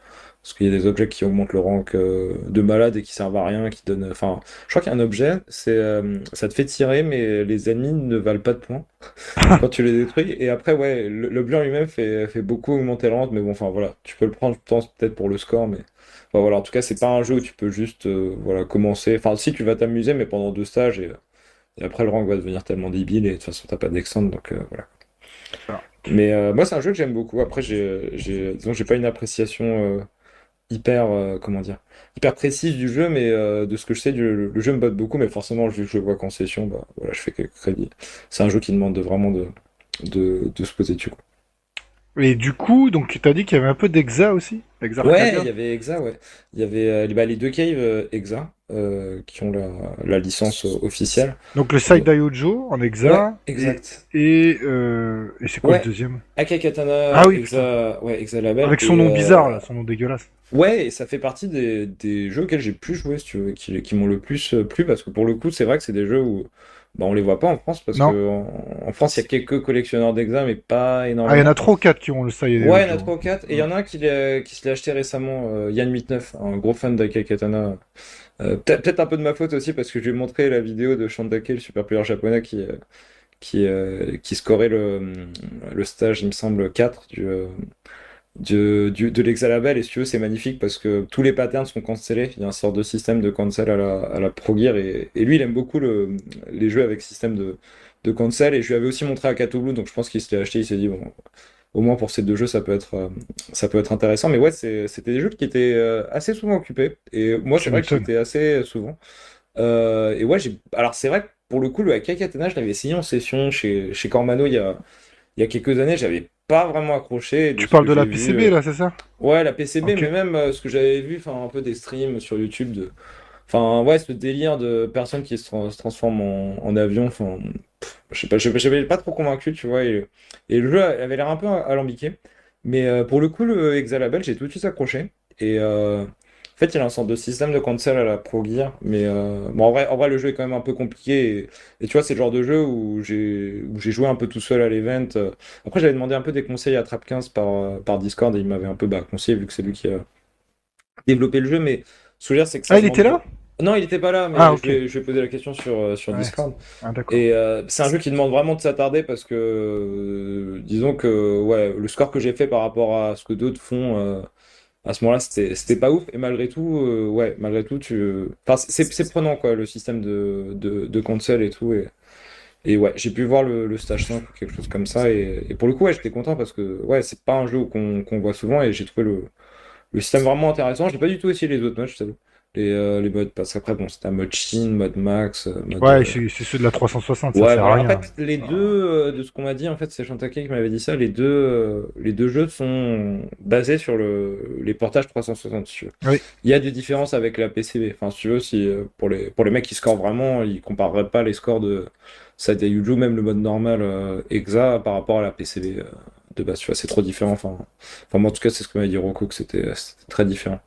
Parce qu'il y a des objets qui augmentent le rank euh, de malade et qui servent à rien, qui donnent. Enfin, je crois qu'il y a un objet, c'est euh, ça te fait tirer, mais les ennemis ne valent pas de points quand tu les détruis. Et après, ouais, le- l'objet en lui-même fait, fait beaucoup augmenter le rank, mais bon, enfin voilà, tu peux le prendre, je pense, peut-être pour le score, mais. Enfin, voilà, en tout cas, c'est pas un jeu où tu peux juste euh, voilà, commencer. Enfin, si tu vas t'amuser, mais pendant deux stages, et, et après le rank va devenir tellement débile, et de toute façon, t'as pas d'extend, donc voilà. Alors. Mais moi, c'est un jeu que j'aime beaucoup. Après, j'ai, disons, j'ai pas une appréciation hyper, euh, comment dire, hyper précise du jeu, mais euh, de ce que je sais, du, le jeu me botte beaucoup, mais forcément, vu que je le vois qu'en session, bah voilà, je fais quelques crédits. C'est un jeu qui demande de, vraiment de, de, de se poser dessus, quoi. Et du coup, donc tu t'as dit qu'il y avait un peu d'Exa aussi? Exa Ouais, il y avait Exa, ouais. Il y avait les, bah, les deux caves euh, Exa euh, qui ont la, la licence officielle. Donc le Side Daijo en Exa. Ouais, exact. Et, et, euh, et c'est quoi Ouais. le deuxième? Akakatana, Ah oui, Exa, ouais, Exa Label. Avec son et, nom bizarre, là, son nom dégueulasse. Ouais, et ça fait partie des, des jeux auxquels j'ai plus joué, si tu veux, qui, qui m'ont le plus euh, plu, parce que pour le coup, c'est vrai que c'est des jeux où bah, on les voit pas en France, parce Non. que en, en France, il y a quelques collectionneurs d'Exa, mais pas Ah, énormément. il y en a trois ou quatre qui ont le Daijo. Ouais, il y en a 3 ou 4. Et il y en a un qui, qui se l'est acheté récemment, euh, Yann89, un gros fan d'Akakatana. Euh, peut-être peut-être un peu de ma faute aussi, parce que je lui ai montré la vidéo de Shandake, le super player japonais, qui, euh, qui, euh, qui scorait le, le stage, il me semble, 4 du, du, du- de l'Exalabel. Et si tu veux, c'est magnifique parce que tous les patterns sont cancellés. Il y a un sort de système de cancel à la, à la Pro Gear. Et, et lui, il aime beaucoup le, les jeux avec système de, de cancel. Et je lui avais aussi montré à Blue, donc je pense qu'il se l'est acheté. Il s'est dit, bon, au moins pour ces deux jeux, ça peut être, euh, ça peut être intéressant. Mais ouais, c'était des jeux qui étaient euh, assez souvent occupés. Et moi, c'est vrai que j'étais assez souvent. Euh, et ouais, j'ai. Alors, c'est vrai que pour le coup, le Akakatana, je l'avais essayé en session chez, chez Cormano il y a, il y a quelques années. J'avais pas vraiment accroché. Tu parles de la vu, PCB, euh, là, c'est ça? Ouais, la PCB, mais même euh, ce que j'avais vu, enfin un peu des streams sur YouTube de, enfin ouais, ce délire de personnes qui se, tra- se transforment en, en avion, enfin, je sais pas, je j'avais pas trop convaincu, tu vois, et, et le jeu avait l'air un peu alambiqué, mais euh, pour le coup, le Exalabel, j'ai tout de suite accroché, et euh, fait, il a un sorte de système de cancel à la Pro Gear, mais euh, bon, en vrai, en vrai, le jeu est quand même un peu compliqué, et, et tu vois, c'est le genre de jeu où j'ai joué un peu tout seul à l'event. euh, après, j'avais demandé un peu des conseils à Trap15 par, euh, par Discord et il m'avait un peu bah, conseillé vu que c'est lui qui a développé le jeu. Mais dire, c'est que ça Ah, il était là? Non, il était pas là, mais Ah, je, vais, je vais poser la question sur, sur Ouais. Discord. Ah. Et euh, c'est un jeu qui demande vraiment de s'attarder parce que, euh, disons que ouais, le score que j'ai fait par rapport à ce que d'autres font à ce moment-là, c'était pas ouf. Et malgré tout, euh, ouais, malgré tout, tu. Enfin, c'est prenant quoi, le système de, console et tout. Et, ouais, j'ai pu voir le, stage 5 ou quelque chose comme ça. Et, pour le coup, ouais, j'étais content parce que ouais, c'est pas un jeu qu'on voit souvent et j'ai trouvé le, le système vraiment intéressant. J'ai pas du tout essayé les autres modes, je t'avoue. Les, euh, les modes, parce qu'après, bon, c'était un mode Chine, mode Max, euh, mode. Ouais, euh, c'est c'est ceux de la 360, ça Ouais, sert à voilà. rien. En fait, les deux, euh, de ce qu'on m'a dit, en fait, c'est Chantake qui m'avait dit ça, les deux, euh, les deux jeux sont basés sur le, les portages 360, si tu veux. Oui. Il y a des différences avec la PCB. Enfin, si tu veux, si, euh, pour les, pour les mecs qui scorent vraiment, ils compareraient pas les scores de Yuju, même le mode normal euh, Exa, par rapport à la PCB euh, de base. Tu vois, c'est trop différent. Enfin, enfin, moi, en tout cas, c'est ce que m'avait dit Rocco, que c'était très différent.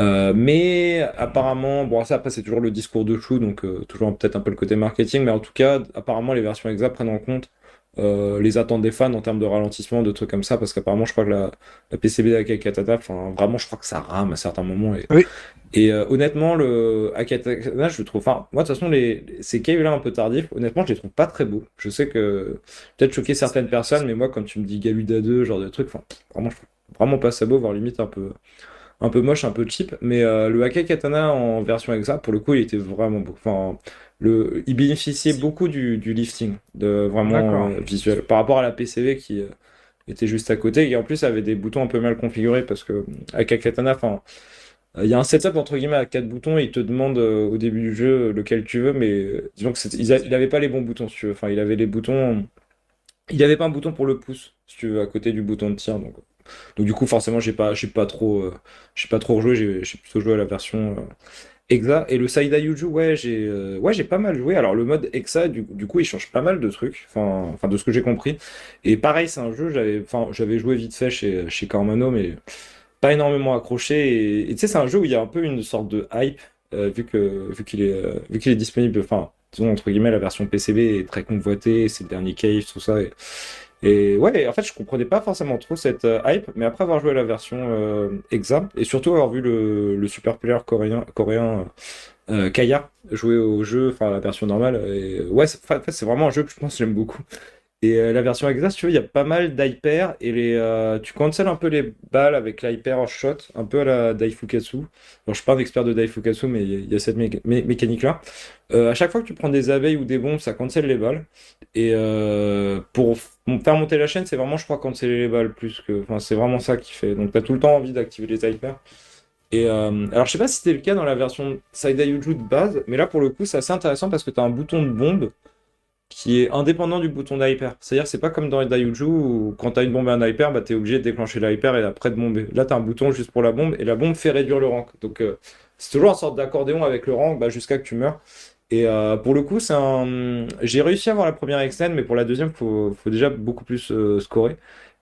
Euh, mais apparemment, bon, ça après c'est toujours le discours de chou, donc euh, toujours peut-être un peu le côté marketing, mais en tout cas, apparemment les versions exa prennent en compte euh, les attentes des fans en termes de ralentissement, de trucs comme ça, parce qu'apparemment je crois que la, la PCB d'Akakatata, enfin vraiment je crois que ça rame à certains moments. Et, Oui. et honnêtement, le Akatata, je le trouve, enfin moi de toute façon les, ces caves là un peu tardifs, honnêtement je les trouve pas très beaux. Je sais que peut-être choquer certaines personnes, mais moi quand tu me dis Galuda 2, genre de trucs, enfin vraiment je trouve vraiment pas ça beau, voire limite un peu un peu moche, un peu cheap, mais euh, le Akai Katana en version exa, pour le coup, il était vraiment beau. Enfin, le, il bénéficiait beaucoup du, du lifting, de vraiment euh, visuel, par rapport à la PCV qui euh, était juste à côté, et en plus avait des boutons un peu mal configurés, parce que Akai Katana, enfin, il y a un setup entre guillemets à quatre boutons, et il te demande au début du jeu lequel tu veux, mais disons que c'était- il a- il avait pas les bons boutons, si tu veux. Enfin, il avait les boutons. Il avait pas un bouton pour le pouce, si tu veux, à côté du bouton de tir, donc. Donc du coup, forcément, j'ai pas, j'ai pas trop, euh, j'ai pas trop rejoué. J'ai plutôt joué à la version euh, Exa et le Saida Yuju. Ouais, j'ai, euh, ouais, j'ai pas mal joué. Alors le mode Exa, du, du coup, il change pas mal de trucs. Enfin, de ce que j'ai compris. Et pareil, c'est un jeu. J'avais, enfin, j'avais joué vite fait chez chez Cormano, mais pas énormément accroché. Et tu sais, c'est un jeu où il y a un peu une sorte de hype vu que vu qu'il est vu qu'il est disponible. Enfin, disons entre guillemets, la version PCB est très convoitée. C'est le dernier cave, tout ça. Et, Et ouais, en fait, je comprenais pas forcément trop cette euh, hype, mais après avoir joué la version euh, Exa, et surtout avoir vu le, super player coréen, coréen euh, Kaya jouer au jeu, enfin la version normale, et ouais, en fait, c'est vraiment un jeu que je pense que j'aime beaucoup. Et euh, la version Exa, si tu veux, il y a pas mal d'hyper, et les, euh, tu cancelles un peu les balles avec l'hyper en shot, un peu à la Daifukatsu. Alors, je suis pas un expert de Daifukatsu, mais il y a- cette méca- mé- mécanique-là. Euh, à chaque fois que tu prends des abeilles ou des bombes, ça cancelle les balles. Et euh, pour faire monter la chaîne, c'est vraiment, je crois, canceller les balles plus que. Enfin, c'est vraiment ça qui fait. Donc, tu as tout le temps envie d'activer les hyper. Et alors, je sais pas si c'était le cas dans la version Saidayuju de base, mais là, pour le coup, c'est assez intéressant parce que tu as un bouton de bombe qui est indépendant du bouton d'hyper. C'est-à-dire, c'est pas comme dans les Dayuju où quand tu as une bombe et un hyper, bah, tu es obligé de déclencher l'hyper et après de bomber. Là, tu as un bouton juste pour la bombe et la bombe fait réduire le rank. Donc, euh, c'est toujours une sorte d'accordéon avec le rank bah, jusqu'à que tu meurs. Et euh, pour le coup, c'est un... j'ai réussi à avoir la première extend, mais pour la deuxième, faut, faut déjà beaucoup plus euh, scorer.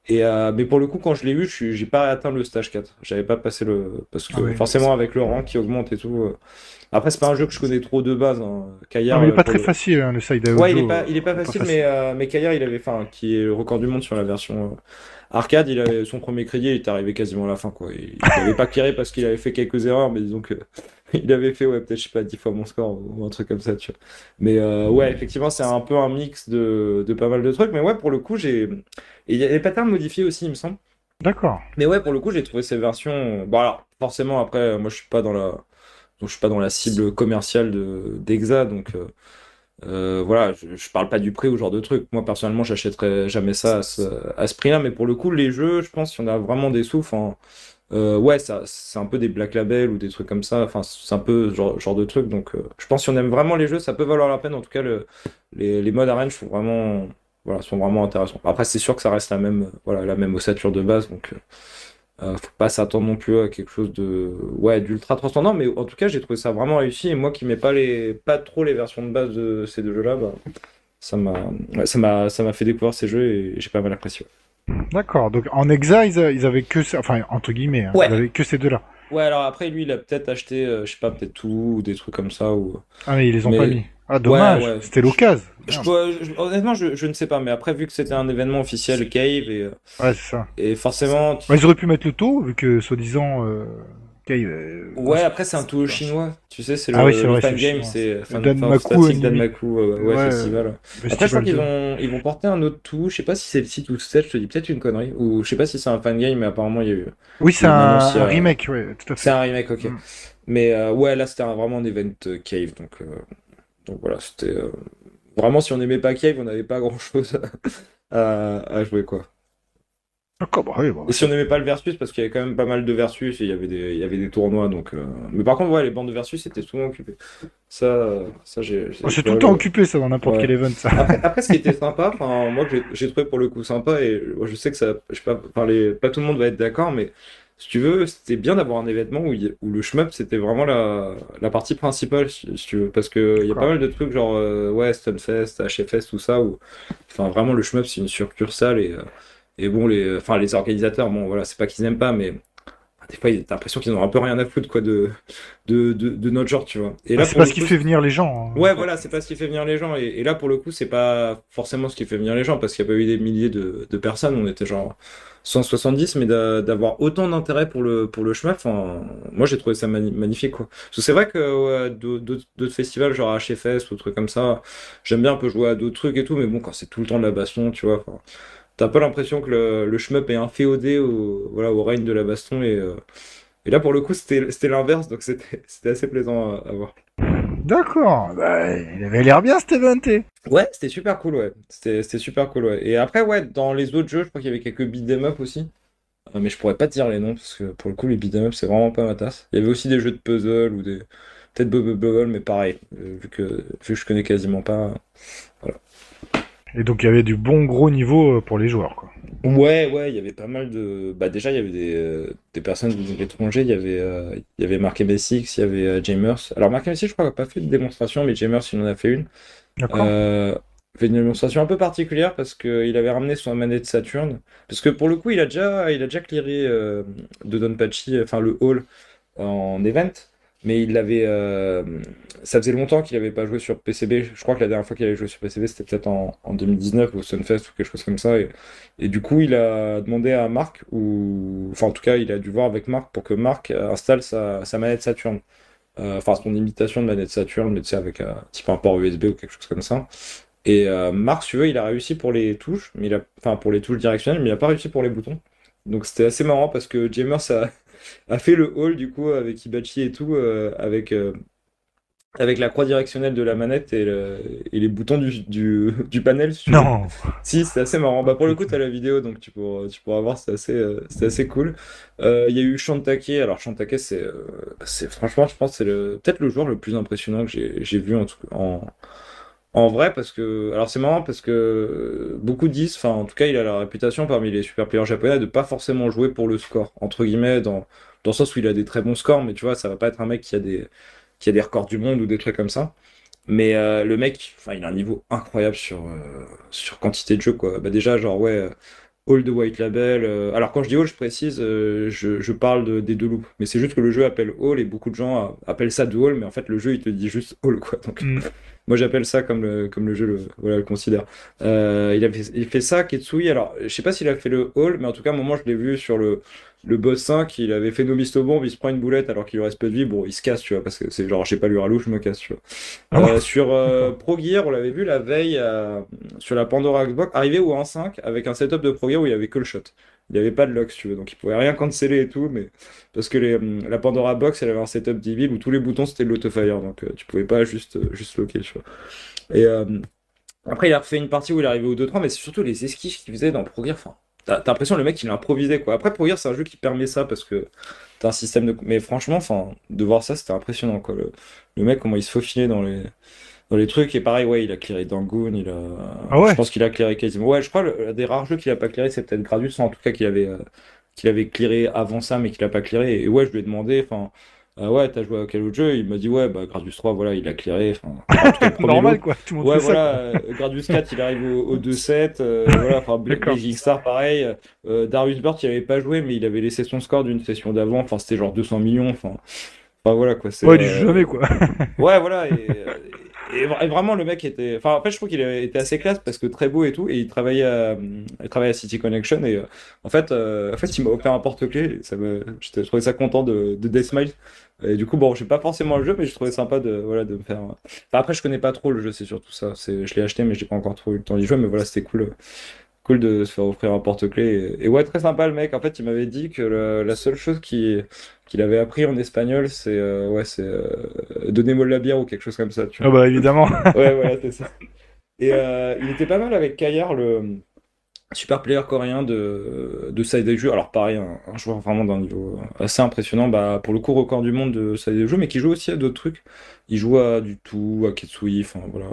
Et euh, mais pour le coup, quand je l'ai eu, j'ai pas atteint le stage 4. J'avais pas passé le. Parce que Ah ouais. forcément, avec le rang qui augmente et tout. Euh. Après, c'est pas un jeu que je connais trop de base. Hein. Kayar, Non, mais il est euh, pas pour très le- facile, hein, le side Ouais, il est pas, il est pas facile, facile. mais, euh, mais Kayar, il avait, enfin, qui est le record du monde sur la version euh, arcade, il avait son premier crédit, il est arrivé quasiment à la fin, quoi. Il n'avait pas carré parce qu'il avait fait quelques erreurs, mais disons que il avait fait, ouais, peut-être, je sais pas, 10 fois mon score ou un truc comme ça, tu vois. Mais euh, ouais, effectivement, c'est un peu un mix de, de pas mal de trucs, mais ouais, pour le coup, j'ai. Et il y a les patterns modifiés aussi, il me semble. D'accord. Mais ouais, pour le coup, j'ai trouvé ces versions. Bon, alors, forcément, après, moi, je suis pas dans la, donc, je suis pas dans la cible commerciale de d'Exa, donc euh, euh, voilà, je, je parle pas du prix ou genre de truc. Moi, personnellement, j'achèterais jamais ça à ce, prix-là, mais pour le coup, les jeux, je pense, si on a vraiment des sous, enfin, euh, ouais, c'est un peu des Black Label ou des trucs comme ça. Enfin, c'est un peu ce genre, de truc. Donc, je pense si on aime vraiment les jeux, ça peut valoir la peine. En tout cas, le, les, les modes arène sont vraiment, voilà, sont vraiment intéressants. Après, c'est sûr que ça reste la même, voilà, la même ossature de base. Donc, euh, faut pas s'attendre non plus à quelque chose de, ouais, d'ultra transcendant. Mais en tout cas, j'ai trouvé ça vraiment réussi. Et moi, qui mets pas les, pas trop les versions de base de ces deux jeux-là, bah, ça m'a, ouais, ça m'a, ça m'a fait découvrir ces jeux et j'ai pas mal apprécié. D'accord. Donc en Exa, ils, avaient que enfin entre guillemets, hein, Ouais. ils avaient que ces deux-là. Ouais, alors après, lui, il a peut-être acheté, euh, je sais pas, peut-être tout ou des trucs comme ça. Ou... Ah mais ils les ont Mais- pas mis. Ah dommage. Ouais, ouais. C'était l'occasion. Je, je- honnêtement, je, je ne sais pas, mais après, vu que c'était un événement officiel Cave, et, euh, Ouais, c'est ça. et forcément. Bah, ils auraient pu mettre le taux vu que soi-disant. Euh... Cave, euh, Ouais, après, c'est un tout chinois. Tu sais, c'est le, Ah oui, c'est le vrai, le game, c'est Fantastic Anime. Danmaku, euh, ouais, Ouais, festival. Après, je crois Festival qu'ils vont, ils vont porter un autre tout. Je sais pas si c'est le site ou le set, je te dis peut-être une connerie. Ou je sais pas si c'est un fan game, mais apparemment, il y a eu. Oui, c'est un, remake, ouais, tout à fait. C'est un remake, ok. Mm. Mais ouais, là, c'était vraiment un event Cave. Donc, donc voilà, c'était. euh, Vraiment, si on n'aimait pas Cave, on n'avait pas grand chose à, à jouer, quoi. D'accord, bah, oui, Et si on n'aimait pas le Versus, parce qu'il y avait quand même pas mal de Versus et il y avait des, il y avait des tournois. Donc, euh, Mais par contre, ouais, les bandes de Versus étaient souvent occupées. Ça, ça j'ai. j'ai- Oh, c'est tout le temps occupé ça dans n'importe Ouais. quel event ça. Après, après, ce qui était sympa, moi, j'ai- trouvé pour le coup sympa, et je sais que ça, je sais pas, parler, pas tout le monde va être d'accord, mais si tu veux, c'était bien d'avoir un événement où, il y- où le shmup, c'était vraiment la, la partie principale, si, si tu veux, parce que il y a pas mal de trucs, genre, euh, ouais, Stunfest, HFS, tout ça, où, enfin, vraiment, le shmup, c'est une succursale, et, euh, et bon, les, enfin, les organisateurs, bon, voilà, c'est pas qu'ils n'aiment pas, mais des fois, t'as l'impression qu'ils ont un peu rien à foutre, quoi, de, de, de, de notre genre, tu vois. Et Ah, c'est pour pas ce qui fait venir les gens. hein. Ouais, voilà, c'est pas ce qui fait venir les gens. Et, et là, pour le coup, c'est pas forcément ce qui fait venir les gens, parce qu'il n'y a pas eu des milliers de, de personnes, on était genre 170, mais d'a- d'avoir autant d'intérêt pour le, pour le chemin, moi j'ai trouvé ça magnifique, quoi. Parce que c'est vrai que ouais, d'au- d'autres festivals, genre HFS ou trucs comme ça, j'aime bien un peu jouer à d'autres trucs et tout, mais bon, quand c'est tout le temps de la baston, tu vois, t'as pas l'impression que le, le shmup est inféodé au, voilà, au règne de la baston, et, euh, et là, pour le coup, c'était l'inverse, donc c'était c'était assez plaisant à voir. D'accord. Bah, il avait l'air bien cet event. Ouais, c'était super cool, ouais. C'était super cool, ouais. Et après, ouais, dans les autres jeux, je crois qu'il y avait quelques beat'em up aussi. Euh, mais je pourrais pas te dire les noms, parce que pour le coup, les beat'em up, c'est vraiment pas ma tasse. Il y avait aussi des jeux de puzzle ou des. Peut-être Bubble Bubble, mais pareil, euh, vu que, vu que je connais quasiment pas. Et donc il y avait du bon gros niveau euh, pour les joueurs quoi. Ouais, ouais, il y avait pas mal de. Bah, déjà, il y avait des, euh, des personnes de l'étranger. Il y avait, euh, il y avait Mark MSX, il y avait euh, Jamers. Alors, Mark MSX, je crois, n'a pas fait de démonstration, mais Jamers, il en a fait une. D'accord. Euh, fait une démonstration un peu particulière parce qu'il avait ramené son manette Saturn. Parce que pour le coup, il a déjà, il a déjà clearé euh, de Donpachi, enfin le hall en event. Mais il avait, euh, ça faisait longtemps qu'il n'avait pas joué sur PCB. Je crois que la dernière fois qu'il avait joué sur PCB, c'était peut-être en, en 2019 au Sunfest ou quelque chose comme ça. Et, du coup, il a demandé à Marc, ou enfin en tout cas, il a dû voir avec Marc pour que Marc installe sa, manette Saturn. Euh, Enfin, son imitation de manette Saturn, mais tu sais, avec un type un port USB ou quelque chose comme ça. Et euh, Marc, tu veux, il a réussi pour les touches, mais enfin pour les touches directionnelles, mais il a pas réussi pour les boutons. Donc c'était assez marrant parce que Jamers a, a fait le haul du coup avec Ibachi et tout, euh, avec, euh, avec la croix directionnelle de la manette et, le- et les boutons du, du, du panel. si. Non. Si, c'est assez marrant. Bah, pour le coup, tu as la vidéo, donc tu pourras, tu pourras voir, c'est assez, euh, c'est assez cool. Euh, Il y a eu Shantake. Alors, Shantake, c'est, euh, c'est franchement, je pense, c'est le, peut-être le joueur le plus impressionnant que j'ai, j'ai vu en, tout, en, en vrai, parce que, alors c'est marrant parce que beaucoup disent, enfin, en tout cas, il a la réputation parmi les super players japonais de pas forcément jouer pour le score, entre guillemets, dans, dans le sens où il a des très bons scores, mais tu vois, ça va pas être un mec qui a des, qui a des records du monde ou des trucs comme ça. Mais euh, le mec, enfin, il a un niveau incroyable sur, euh, sur quantité de jeux, quoi. Bah, déjà, genre, ouais, euh, All de White Label. euh, alors, quand je dis All, je précise, euh, je, je parle de- des deux loops. Mais c'est juste que le jeu appelle All et beaucoup de gens appellent ça Dual, mais en fait, le jeu, il te dit juste All, quoi. Donc, Mm. moi, j'appelle ça comme le, comme le jeu le, voilà, le considère. Euh, il a fait, il fait ça, Ketsui. Alors, je sais pas s'il a fait le All, mais en tout cas, à un moment, je l'ai vu sur le, le boss 5, il avait fait Nomisto Bomb, il se prend une boulette alors qu'il lui reste peu de vie. Bon, il se casse, tu vois, parce que c'est genre, j'ai pas lu à loup, je me casse, tu vois. Ah ouais. Euh, sur euh, Pro Gear, on l'avait vu la veille euh, sur la Pandora Xbox, arrivé au 1.5 avec un setup de Pro Gear où il y avait que le shot. Il n'y avait pas de lock, si tu veux, donc il pouvait rien canceller et tout, mais parce que hum, la Pandora Box, elle avait un setup débile où tous les boutons c'était de l'autofire, donc euh, tu pouvais pas juste, euh, juste locker, tu vois. Et euh, après, il a refait une partie où il est arrivé au 2-3, mais c'est surtout les esquives qu'il faisait dans Pro Gear. Enfin, t'as l'impression le mec il a improvisé quoi. Après, Pro Gear, c'est un jeu qui permet ça parce que t'as un système de. Mais franchement, de voir ça, c'était impressionnant quoi. Le, le mec, comment il se faufilait dans les, dans les trucs. Et pareil, ouais, il a clearé Dangoon, il a. Ah ouais Je pense qu'il a clearé quasiment. Ouais, je crois, le, des rares jeux qu'il a pas clearé, c'est peut-être Gradius, en tout cas qu'il avait, euh, qu'il avait clearé avant ça, mais qu'il a pas clearé. Et ouais, je lui ai demandé, enfin. ah ouais, t'as joué à quel autre jeu? Il m'a dit, ouais, bah, Gradius 3, voilà, il a clearé. Enfin, tout Normal, lot. quoi. Montres Ouais, ça, voilà, euh, Gradius 4, il arrive au, au 2-7. euh, voilà, enfin. Blazing Star, pareil. Euh, Darius Burt, il avait pas joué, mais il avait laissé son score d'une session d'avant. Enfin, c'était genre 200 millions. Enfin, enfin voilà, quoi. Ouais, du euh, jamais, quoi. Ouais, voilà. Et, et- et vra- et vraiment, le mec était. Enfin, en fait, je trouve qu'il était assez classe parce que très beau et tout. Et il travaillait à, City Connection. Et euh, en fait, euh, en fait, il m'a offert un porte-clés. Ça me... Je trouvais ça content de, de Deathmile. Et du coup, bon, j'ai pas forcément le jeu, mais je trouvais sympa de, voilà, de me faire. Enfin, après, je connais pas trop le jeu, c'est surtout ça. Je l'ai acheté, mais j'ai pas encore trop eu le temps d'y jouer. Mais voilà, c'était cool. Cool de se faire offrir un porte-clés. Et, ouais, très sympa le mec. En fait, il m'avait dit que la seule chose qui, qu'il avait appris en espagnol, c'est euh, ouais, c'est euh, donnez-moi de la bière ou quelque chose comme ça. Tu Ah bah, évidemment. Ouais, voilà, c'est ça. Et euh, il était pas mal avec Kayar, le super player coréen de, de Side Jeu. Alors, pareil, un, un joueur vraiment d'un niveau assez impressionnant. Bah, pour le coup, record du monde de Side Jeu, mais qui joue aussi à d'autres trucs. Il joue à du tout, à Ketsui, enfin voilà.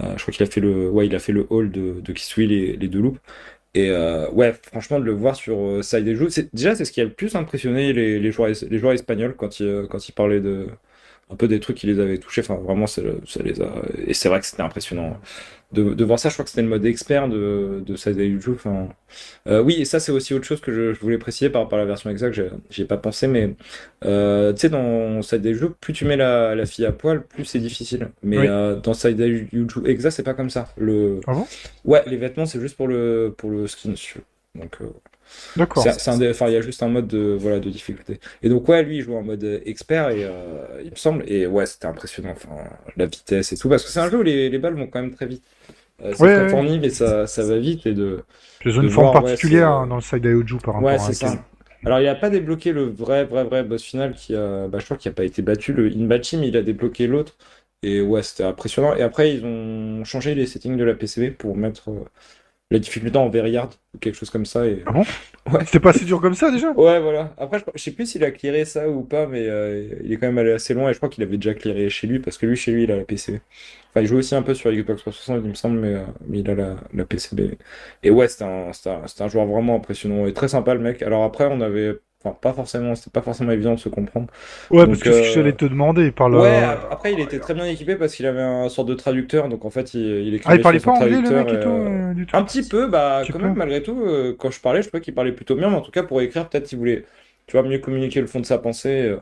Euh, je crois qu'il a fait le, ouais, il a fait le hall de, de Kitsui, les, les deux loops. Et euh, ouais, franchement, de le voir sur euh, Side des c'est déjà c'est ce qui a le plus impressionné les, les joueurs, es- les joueurs espagnols quand ils, euh, quand ils parlaient de un peu des trucs qui les avaient touchés. Enfin, vraiment, ça, ça les a. Et c'est vrai que c'était impressionnant de, de voir ça. Je crois que c'était le mode expert de, de Side jeux. Enfin, euh, oui, et ça, c'est aussi autre chose que je, je voulais préciser par rapport à la version exacte. J'ai pas pensé, mais euh, tu sais, dans Side jeux, plus tu mets la, la fille à poil, plus c'est difficile. Mais Oui. euh, dans Side jeux exact, c'est pas comme ça. Le... Ah bon? Ouais, les vêtements, c'est juste pour le, pour le skin. Donc, euh, D'accord. c'est c'est enfin, il y a juste un mode de, voilà, de difficulté. Et donc, ouais, lui, il joue en mode euh, expert, et, euh, il me semble. Et ouais, c'était impressionnant. Enfin, la vitesse et tout. Parce que c'est un jeu où les, les balles vont quand même très vite. Euh, c'est Ouais, ouais. fourni, mais ça, ça va vite. Et de... De une forme voir, particulière c'est- hein, dans le side Aoju par rapport Ouais, à c'est ça. Alors, il a pas débloqué le vrai, vrai, vrai boss final qui a, bah, je crois qu'il a pas été battu, le Inbachi, mais il a débloqué l'autre. Et ouais, c'était impressionnant. Et après, ils ont changé les settings de la PCB pour mettre la difficulté en very hard ou quelque chose comme ça. Et... Ah bon C'était pas si dur comme ça déjà Ouais, voilà. Après, je, sais plus s'il a clearé ça ou pas, mais euh, il est quand même allé assez loin et je crois qu'il avait déjà clearé chez lui parce que lui, chez lui, il a la PCB. Enfin, il joue aussi un peu sur Xbox 360, il me semble, mais, euh, mais il a la, la PCB. Et ouais, c'était un, un, c'était un joueur vraiment impressionnant et très sympa, le mec. Alors après, on avait. Enfin, pas forcément, c'était pas forcément évident de se comprendre. Ouais, Donc, parce que ce que euh, j'allais te demander par le. Ouais, ap- après, il était très bien équipé parce qu'il avait un sorte de traducteur, donc en fait, il, il écrivait Ah, il parlait pas anglais le traducteur mec et et, tout, euh, euh, du tout? un petit peu, bah, quand même, malgré tout, euh, quand je parlais, je trouvais qu'il parlait plutôt bien, mais en tout cas, pour écrire, peut-être qu'il voulait. tu vois, mieux communiquer le fond de sa pensée.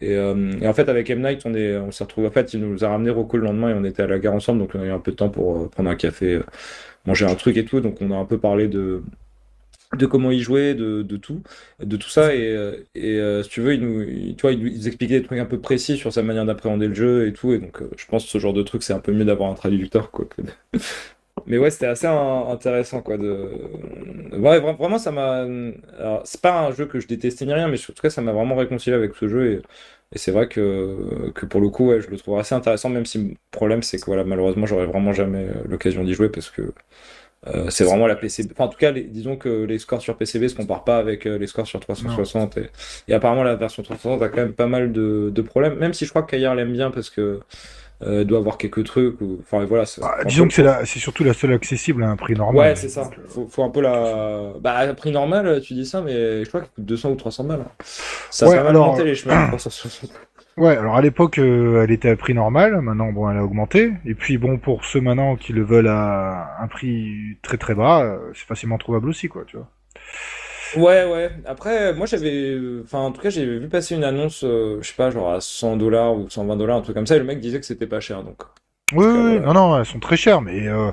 Et, et en fait, avec M. Night, on est, on s'est retrouvé. En fait, il nous a ramené Rocco le lendemain et on était à la gare ensemble, donc on a eu un peu de temps pour prendre un café, manger un truc et tout. Donc on a un peu parlé de de comment il jouait, de, de, tout, de tout ça. Et, et si tu veux, il nous, tu vois, il nous expliquait des trucs un peu précis sur sa manière d'appréhender le jeu et tout. Et donc, je pense que ce genre de truc, c'est un peu mieux d'avoir un traducteur, quoi. Mais ouais, c'était assez intéressant, quoi. De... Ouais, vraiment, ça m'a. C'est pas un jeu que je détestais ni rien, mais en tout cas, ça m'a vraiment réconcilié avec ce jeu. Et, et c'est vrai que, que pour le coup, ouais, je le trouve assez intéressant, même si le problème, c'est que voilà, malheureusement, j'aurais vraiment jamais l'occasion d'y jouer parce que euh, c'est vraiment la PCB. Enfin, en tout cas, disons que les scores sur PCB se comparent pas avec euh, les scores sur 360. Et, apparemment, la version 360 a quand même pas mal de, de problèmes, même si je crois que Kayer l'aime bien parce que euh, doit avoir quelques trucs. Ou... Enfin, voilà. Bah, disons que c'est la... c'est surtout la seule accessible à un prix normal. Ouais, c'est ça. Faut, faut, un peu la. Bah, à un prix normal, tu dis ça, mais je crois que 200 ou 300 balles. Ça, ouais, ça va alors... monter les chemins 360. Ouais, alors à l'époque, euh, elle était à prix normal. Maintenant, bon, elle a augmenté. Et puis, bon, pour ceux maintenant qui le veulent à un prix très très bas, euh, c'est facilement trouvable aussi, quoi, tu vois. Ouais, ouais. Après, moi, j'avais, enfin, en tout cas, j'ai vu passer une annonce, euh, je sais pas, genre à 100 dollars ou 120 dollars, un truc comme ça, et le mec disait que c'était pas cher, donc. Oui, oui, non, non, elles sont très chères, mais euh,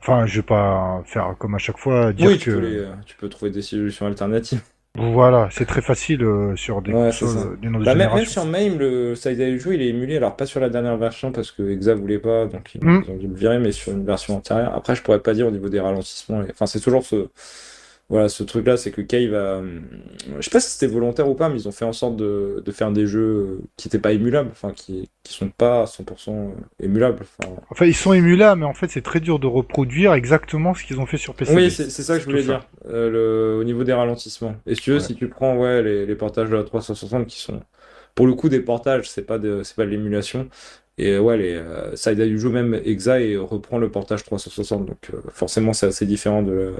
enfin, je vais pas faire comme à chaque fois dire oui, que. tu peux, les- tu peux trouver des solutions alternatives. Voilà, c'est très facile euh, sur des Ouais, consoles euh, d'une autre Bah, même, sur MAME, le Side du jeu, il est émulé, alors pas sur la dernière version parce que Exa voulait pas, donc ils, Mm. ils ont dû le virer, mais sur une version antérieure. Après, je pourrais pas dire au niveau des ralentissements. et- Enfin, c'est toujours ce, voilà, ce truc-là, c'est que Cave a, je sais pas si c'était volontaire ou pas, mais ils ont fait en sorte de, de faire des jeux qui étaient pas émulables, enfin, qui, qui sont pas à 100% émulables. Enfin, Enfin, ils sont émulables, mais en fait, c'est très dur de reproduire exactement ce qu'ils ont fait sur PC. Oui, c'est ça que je voulais dire, euh, le, au niveau des ralentissements. Et si tu veux, Ouais. si tu prends ouais, les, les portages de la 360 qui sont, pour le coup, des portages, c'est pas de, pas de l'émulation. Et euh, ouais, les euh, Side du jeu, même Exa, et reprend le portage 360. Donc euh, forcément, c'est assez différent de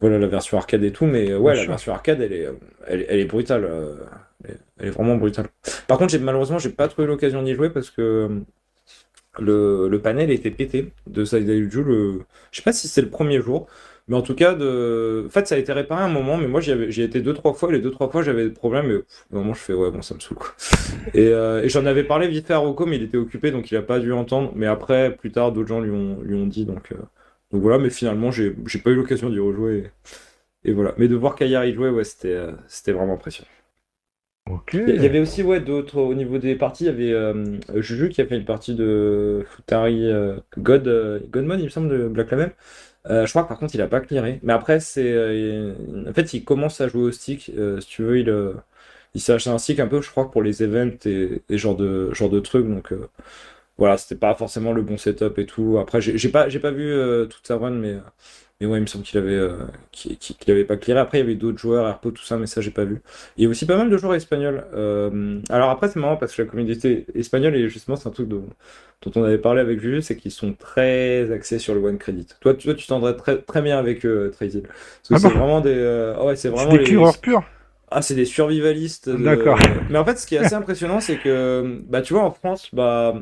voilà, la version arcade et tout. Mais euh, ouais, Bien la sûr. version arcade, elle est, euh, elle, elle est brutale. euh, elle, est- elle est vraiment brutale. Par contre, j'ai, malheureusement, j'ai pas trouvé l'occasion d'y jouer parce que le, le panel était pété de jeu. Le... Je sais pas si c'est le premier jour. Mais en tout cas, de... en fait, ça a été réparé un moment, mais moi j'y avais- j'y ai été deux, trois fois, et les deux, trois fois j'avais des problèmes, et pff, au moment je fais ouais, bon, ça me saoule quoi. Et, euh, et j'en avais parlé vite fait à Rocco, mais il était occupé, donc il a pas dû entendre. Mais après, plus tard, d'autres gens lui ont, lui ont dit, donc, euh, donc voilà, mais finalement, j'ai pas eu l'occasion d'y rejouer. Et, et voilà. Mais de voir Kayar y jouer, ouais, c'était euh, vraiment impressionnant. Il y- avait aussi ouais, d'autres au niveau des parties. Il y avait euh, Juju qui a fait une partie de Futari euh, God, euh, Godmode, il me semble, de Black Label. Euh, je crois que par contre, il a pas clearé. Mais après, c'est en fait, il commence à jouer au stick. si tu veux, il, il s'est acheté un stick un peu, je crois, pour les events et, et genre de genre de trucs. Donc voilà, c'était pas forcément le bon setup et tout. Après, j'ai pas j'ai pas vu euh, toute sa run, mais mais ouais, il me semble qu'il avait euh, qu'il avait pas clearé. Après, il y avait d'autres joueurs, Airpo, tout ça, mais ça, j'ai pas vu. Il y a aussi pas mal de joueurs espagnols. Euh, alors après, c'est marrant parce que la communauté espagnole, et justement, c'est un truc dont, dont on avait parlé avec Juju, c'est qu'ils sont très axés sur le one credit. Toi, tu- toi, tu t'entendrais très, très bien avec eux, Tracy. Parce que Ah c'est bon vraiment des, euh, ah ouais, c'est vraiment des les, clearers purs. ah, c'est des survivalistes. de- D'accord. Mais en fait, ce qui est assez impressionnant, c'est que, bah, tu vois, en France, bah,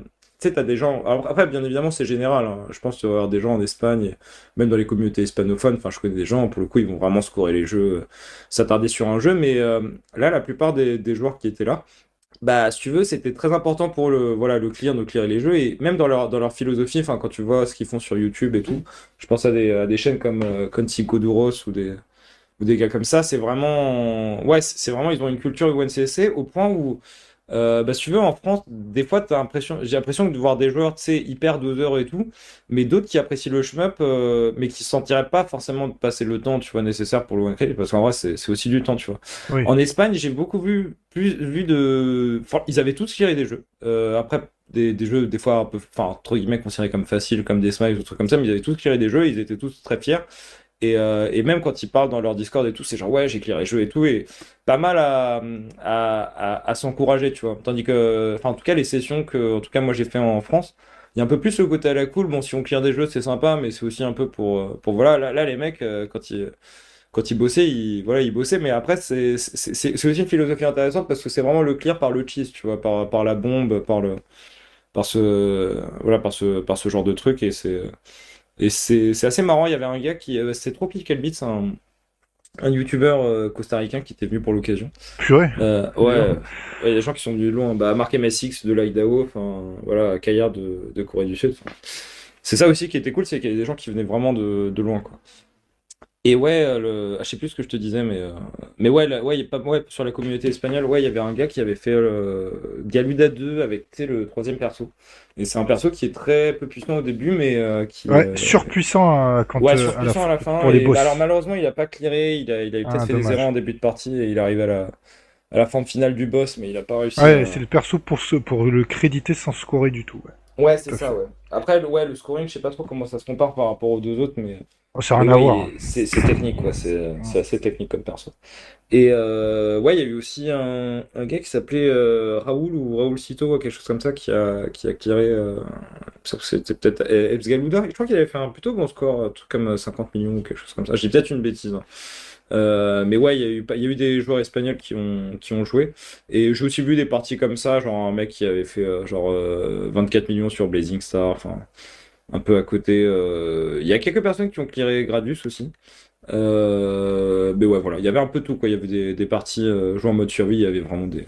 tu t'as des gens. Après, bien évidemment, c'est général. hein. Je pense qu'il va y avoir des gens en Espagne, même dans les communautés hispanophones. Enfin, je connais des gens, pour le coup, ils vont vraiment scorer les jeux, euh, s'attarder sur un jeu. Mais euh, là, la plupart des, joueurs qui étaient là, bah, si tu veux, c'était très important pour le, voilà, le clear, de clearer les jeux. Et même dans leur, dans leur philosophie, enfin, quand tu vois ce qu'ils font sur YouTube et tout, je pense à des, à des chaînes comme euh, Duros ou des, ou des gars comme ça, c'est vraiment. Ouais, c'est vraiment, ils ont une culture UNCSC au point où. Euh, bah, si tu veux, en France, des fois, t'as l'impression, j'ai l'impression de voir des joueurs, tu sais, hyper doseurs et tout, mais d'autres qui apprécient le shmup, euh, mais qui se sentiraient pas forcément de passer le temps, tu vois, nécessaire pour le one parce qu'en vrai, c'est c'est aussi du temps, tu vois. Oui. En Espagne, j'ai beaucoup vu, plus vu de, enfin, ils avaient tous tiré des jeux. Euh, après, des, des jeux, des fois un peu, enfin, entre guillemets, considérés comme faciles, comme des smiles, ou trucs comme ça, mais ils avaient tous tiré des jeux, ils étaient tous très fiers. Et, euh, et même quand ils parlent dans leur Discord et tout, c'est genre ouais, j'ai clearé les jeux et tout, et pas mal à, à, s'encourager, tu vois. Tandis que, enfin, en tout cas, les sessions que, en tout cas, moi j'ai fait en France, il y a un peu plus le côté à la cool. Bon, si on clear des jeux, c'est sympa, mais c'est aussi un peu pour, euh, pour voilà, là, les mecs, euh, quand ils, quand ils bossaient, ils, voilà, ils bossaient, mais après, c'est aussi une philosophie intéressante parce que c'est vraiment le clear par le cheese, tu vois, par, par la bombe, par le, par ce, voilà, par ce, par ce genre de truc, et c'est, et c'est assez marrant. Il y avait un gars qui, euh, c'est Tropical Beats, un, un youtubeur euh, costaricain qui était venu pour l'occasion. Purée. Euh, ouais, ouais, il y a des gens qui sont venus de loin. Bah, Mark MSX de l'Idaho, enfin voilà, Kayar de, de Corée du Sud. C'est ça aussi qui était cool, c'est qu'il y avait des gens qui venaient vraiment de, de loin, quoi. Et ouais, euh, le... ah, je sais plus ce que je te disais, mais, euh, mais ouais, là, ouais, il y a pas... ouais, sur la communauté espagnole, ouais, il y avait un gars qui avait fait euh, Galuda 2 avec le troisième perso. Et c'est un perso qui est très peu puissant au début, mais euh, qui. Ouais, surpuissant quand Ouais, à la surpuissant à la fin. pour les boss. alors malheureusement, il a pas clearé, il a, il a eu Ah, peut-être fait des erreurs en début de partie et il arrive à la, à la forme finale du boss, mais il a pas réussi. Ouais, à- c'est le perso pour, ce, pour le créditer sans scorer du tout. Ouais. Ouais, c'est ça, fait. ouais. Après, le, ouais, le scoring, je sais pas trop comment ça se compare par rapport aux deux autres, mais. Oh, ça rien à voir. C'est technique, quoi. C'est c'est assez technique comme perso. Et euh, ouais, il y a eu aussi un, un gars qui s'appelait euh, Raoul ou Raoul Cito, ou quelque chose comme ça, qui a, qui a clearé. Euh, c'était peut-être Ebs Galouda. Je crois qu'il avait fait un plutôt bon score, un truc comme 50 millions ou quelque chose comme ça. Dis peut-être une bêtise. hein. Euh, mais ouais, il y a eu, y a eu des joueurs espagnols qui ont, qui ont joué. Et j'ai aussi vu des parties comme ça, genre un mec qui avait fait euh, genre euh, 24 millions sur Blazing Star, enfin un peu à côté. euh, Il y a quelques personnes qui ont clearé Gradius aussi. Euh, mais ouais, voilà, il y avait un peu tout, quoi. Il y avait des, des parties euh, jouées en mode survie, il y avait vraiment des,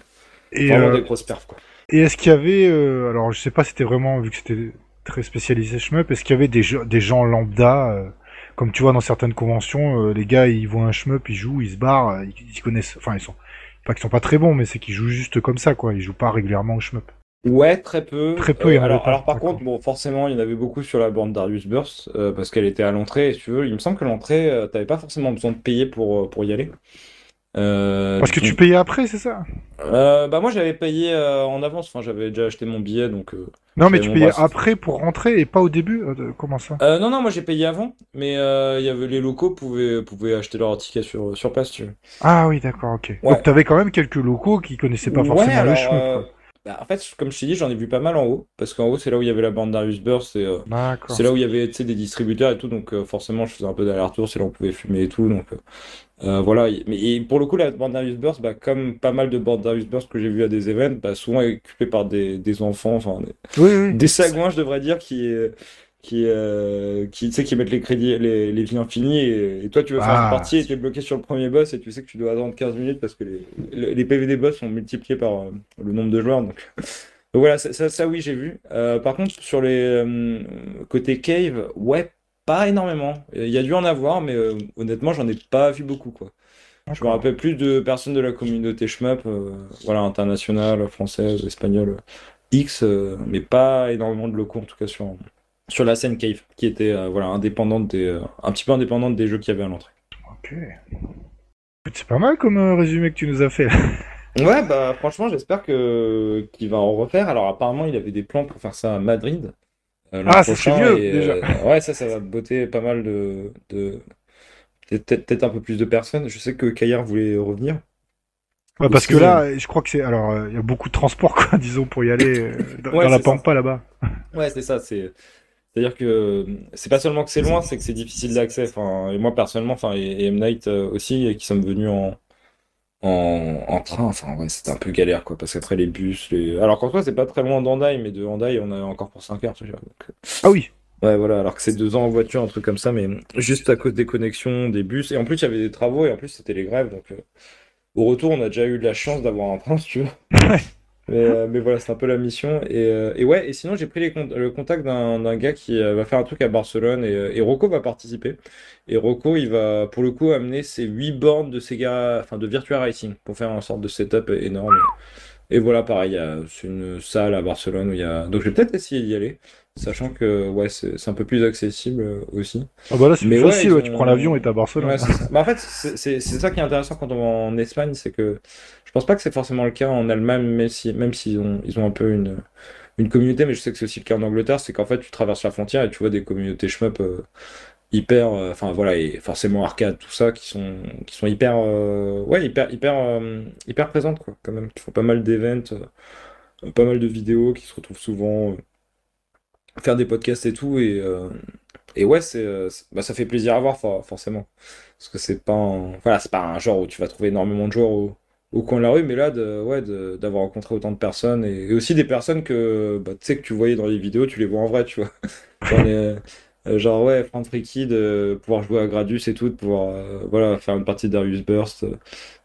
Et, vraiment des grosses perfs, quoi. et est-ce qu'il y avait, euh, alors je sais pas si c'était vraiment, vu que c'était très spécialisé shmup, est-ce qu'il y avait des, gens- des gens lambda, euh, comme tu vois dans certaines conventions, euh, les gars ils voient un shmup, ils jouent, ils se barrent, ils, ils connaissent, enfin ils sont, pas qu'ils sont pas très bons, mais c'est qu'ils jouent juste comme ça quoi, ils jouent pas régulièrement au shmup. Ouais, très peu. Très peu, il y en avait alors, pas, alors par contre, bon, forcément, il y en avait beaucoup sur la bande Darius Burst, euh, parce qu'elle était à l'entrée, et si tu veux, il me semble que l'entrée, euh, t'avais pas forcément besoin de payer pour, euh, pour y aller. Euh, Parce que donc- tu payais après, c'est ça? Euh, bah moi j'avais payé euh, en avance, enfin j'avais déjà acheté mon billet donc. euh, Non mais tu payais après pour rentrer et pas au début, euh, de- comment ça? Euh, non non moi j'ai payé avant, mais euh, il y avait les locaux pouvaient pouvaient acheter leur ticket sur sur place. Tu veux. Ah oui d'accord, ok. Ouais. Donc t'avais quand même quelques locaux qui connaissaient pas forcément le alors, euh, quoi. Bah, en fait comme je t'ai dit j'en ai vu pas mal en haut parce qu'en haut c'est là où il y avait la bande Darius Burst et euh, c'est là où il y avait des distributeurs et tout donc euh, forcément je faisais un peu d'aller-retour, c'est là où on pouvait fumer et tout donc. euh, voilà, mais et pour le coup, la bande Darius Burst, bah, comme pas mal de bandes Darius Burst que j'ai vu à des events, bah, souvent occupées par des, des enfants, enfin, des- Oui oui. des sagouins, je devrais dire, qui, qui, euh, qui, tu sais, qui mettent les crédits, les, les vies infinies, et, et toi, tu veux faire Ah. une partie et tu es bloqué sur le premier boss, et tu sais que tu dois attendre 15 minutes parce que les, les, les PV des boss sont multipliés par euh, le nombre de joueurs. Donc, donc voilà, ça, ça, ça, oui, j'ai vu. Euh, par contre, sur les côté cave, ouais, pas énormément. Il y a dû en avoir, mais honnêtement, j'en ai pas vu beaucoup, quoi. Je me rappelle plus de personnes de la communauté shmup, voilà, internationale, française, espagnole, X, mais pas énormément de locaux en tout cas sur, sur la scène Cave, qui était euh, voilà, indépendante des, euh, un petit peu indépendante des jeux qu'il y avait à l'entrée. Ok. C'est pas mal comme euh, résumé que tu nous as fait. là. Ouais, bah franchement, j'espère que qu'il va en refaire. Alors apparemment, il avait des plans pour faire ça à Madrid. euh, Ah, ça, c'est mieux, et, déjà. euh, ouais, ça, ça va botter pas mal de, de... peut-être un peu plus de personnes. Je sais que Kayar voulait revenir. Ouais, parce que là, je crois que c'est alors euh, il y a beaucoup de transport quoi, disons pour y aller euh, dans, Ouais, dans la c'est ça. pampa là-bas. Ouais, c'est ça. C'est c'est-à-dire que c'est pas seulement que c'est loin, c'est que c'est difficile d'accès. Enfin, et moi personnellement, enfin, et, et M Night euh, aussi, et qui sommes venus en en, en train. Enfin, ouais, c'était un peu galère quoi, parce qu'après les bus, les. Alors qu'en soi, c'est pas très loin d'Hendaye, mais de Hendaye, on a encore pour 5 heures. Tu vois, donc, euh, Ah oui. Ouais, voilà. Alors que c'est deux ans en voiture, un truc comme ça, mais juste à cause des connexions, des bus, et en plus il y avait des travaux, et en plus c'était les grèves, donc. euh, Au retour, on a déjà eu de la chance d'avoir un train, si tu veux. Mais, euh, mais voilà, c'est un peu la mission. Et, euh, et ouais, et sinon, j'ai pris les con- le contact d'un gars qui euh, va faire un truc à Barcelone et, et Rocco va participer. Et Rocco, il va pour le coup amener ses 8 bornes de Sega, enfin de Virtua Racing pour faire une sorte de setup énorme. Et, voilà, pareil, c'est une salle à Barcelone où il y a. Donc je vais peut-être essayer d'y aller, sachant que ouais, c'est un peu plus accessible aussi. Ah bah là c'est ouais, facile, tu prends l'avion et t'es à Barcelone. Ouais, ça. Bah, en fait, c'est ça qui est intéressant quand on va en Espagne, c'est que pense pas que c'est forcément le cas en Allemagne, même si, même s'ils ont, ils ont un peu une, une communauté, mais je sais que c'est aussi le cas en Angleterre, c'est qu'en fait, tu traverses la frontière et tu vois des communautés shmup euh, hyper, euh, enfin voilà, et forcément arcade, tout ça, qui sont, qui sont hyper, euh, ouais, hyper, hyper, hyper présentes, quoi, quand même, qui font pas mal d'events, pas mal de vidéos, qui se retrouvent souvent, faire des podcasts et tout, et, et ouais, c'est, bah, ça fait plaisir à voir, for- forcément. Parce que c'est pas un... Voilà, c'est pas un genre où tu vas trouver énormément de joueurs au coin de la rue, mais là, de, ouais, de- d'avoir rencontré autant de personnes, et, et aussi des personnes que, bah, tu sais, que tu voyais dans les vidéos, tu les vois en vrai, tu vois. Euh, genre, ouais, Frank Ricky, de pouvoir jouer à Gradus et tout, de pouvoir euh, voilà, faire une partie de Darius Burst.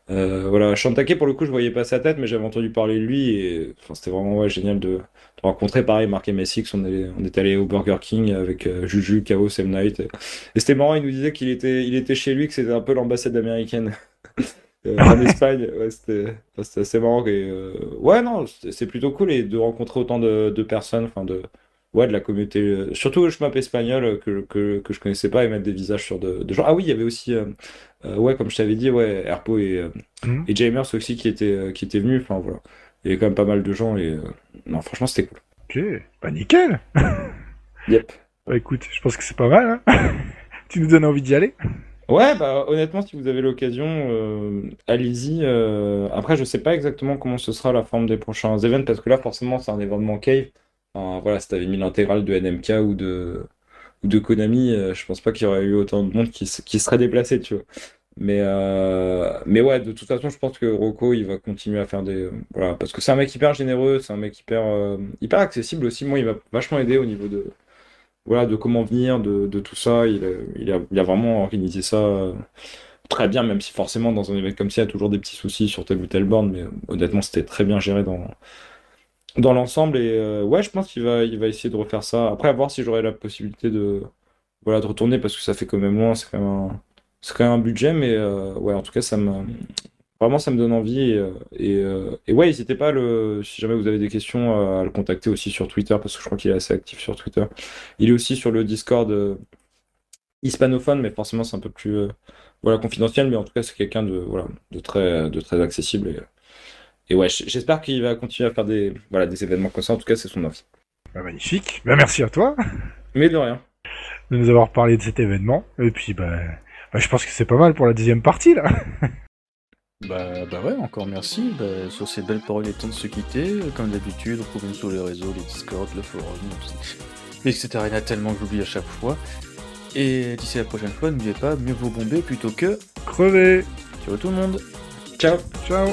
Euh, voilà, Shantake, pour le coup, je voyais pas sa tête, mais j'avais entendu parler de lui et c'était vraiment ouais, génial de, de rencontrer. Pareil, Mark et Messix, on, est- on est allé au Burger King avec euh, Juju, Chaos, M. Night. Et, et c'était marrant, il nous disait qu'il était, il était chez lui, que c'était un peu l'ambassade américaine. Euh, en Espagne, ouais, c'était enfin, assez marrant. Et, euh, ouais, non, c'est plutôt cool et de rencontrer autant de, de personnes, enfin de, ouais, de la communauté, euh, surtout je m'appelle espagnol que, que, que je connaissais pas et mettre des visages sur de, de gens. Ah oui, il y avait aussi, ouais, comme je t'avais dit, ouais, Herpo et, Mhm. et Jamers aussi qui étaient, qui étaient venus. Enfin voilà, il y avait quand même pas mal de gens et non, franchement, c'était cool. Ok, bah nickel. Yep. Bah écoute, je pense que c'est pas mal. Hein tu nous donnes envie d'y aller Ouais, bah honnêtement, si vous avez l'occasion, euh, allez-y. euh, Après, je sais pas exactement comment ce sera la forme des prochains events, parce que là, forcément, c'est un événement cave. Enfin, voilà, si t'avais mis l'intégrale de NMK ou de, ou de Konami, euh, je pense pas qu'il y aurait eu autant de monde qui, s- qui serait déplacé, tu vois. Mais, euh, mais ouais, de toute façon, je pense que Rocco, il va continuer à faire des... Voilà, parce que c'est un mec hyper généreux, c'est un mec hyper, hyper accessible aussi. Moi, il m'a vachement aidé au niveau de voilà, de comment venir, de, tout ça. Il il a, vraiment organisé ça euh, très bien, même si forcément dans un événement comme ça, il y a toujours des petits soucis sur tel ou tel borne, mais honnêtement, c'était très bien géré dans, l'ensemble. Et euh, ouais, je pense qu'il va, il va essayer de refaire ça. Après, à voir si j'aurai la possibilité de, voilà, de retourner, parce que ça fait quand même loin, c'est quand même un, quand même un budget, mais euh, ouais, en tout cas, ça me, Vraiment, ça me donne envie. Et, euh, et, euh, et ouais, n'hésitez pas, le, si jamais vous avez des questions, euh, à le contacter aussi sur Twitter, parce que je crois qu'il est assez actif sur Twitter. Il est aussi sur le Discord hispanophone, mais forcément, c'est un peu plus voilà, confidentiel. Mais en tout cas, c'est quelqu'un de, voilà, de, très, de très accessible. Et, et ouais, j'espère qu'il va continuer à faire des, voilà, des événements comme ça. En tout cas, c'est son envie. Bah magnifique. Bah merci à toi Mais de rien. de nous avoir parlé de cet événement. Et puis bah, bah je pense que c'est pas mal pour la deuxième partie là. Bah, bah ouais, encore merci. Bah, sur ces belles paroles, il est temps de se quitter. Comme d'habitude, retrouvez-nous sur les réseaux, les Discord, le forum, etc. Il y en a tellement que j'oublie à chaque fois. Et d'ici la prochaine fois, n'oubliez pas, mieux vaut bomber plutôt que... Crevez. Ciao tout le monde Ciao! Ciao.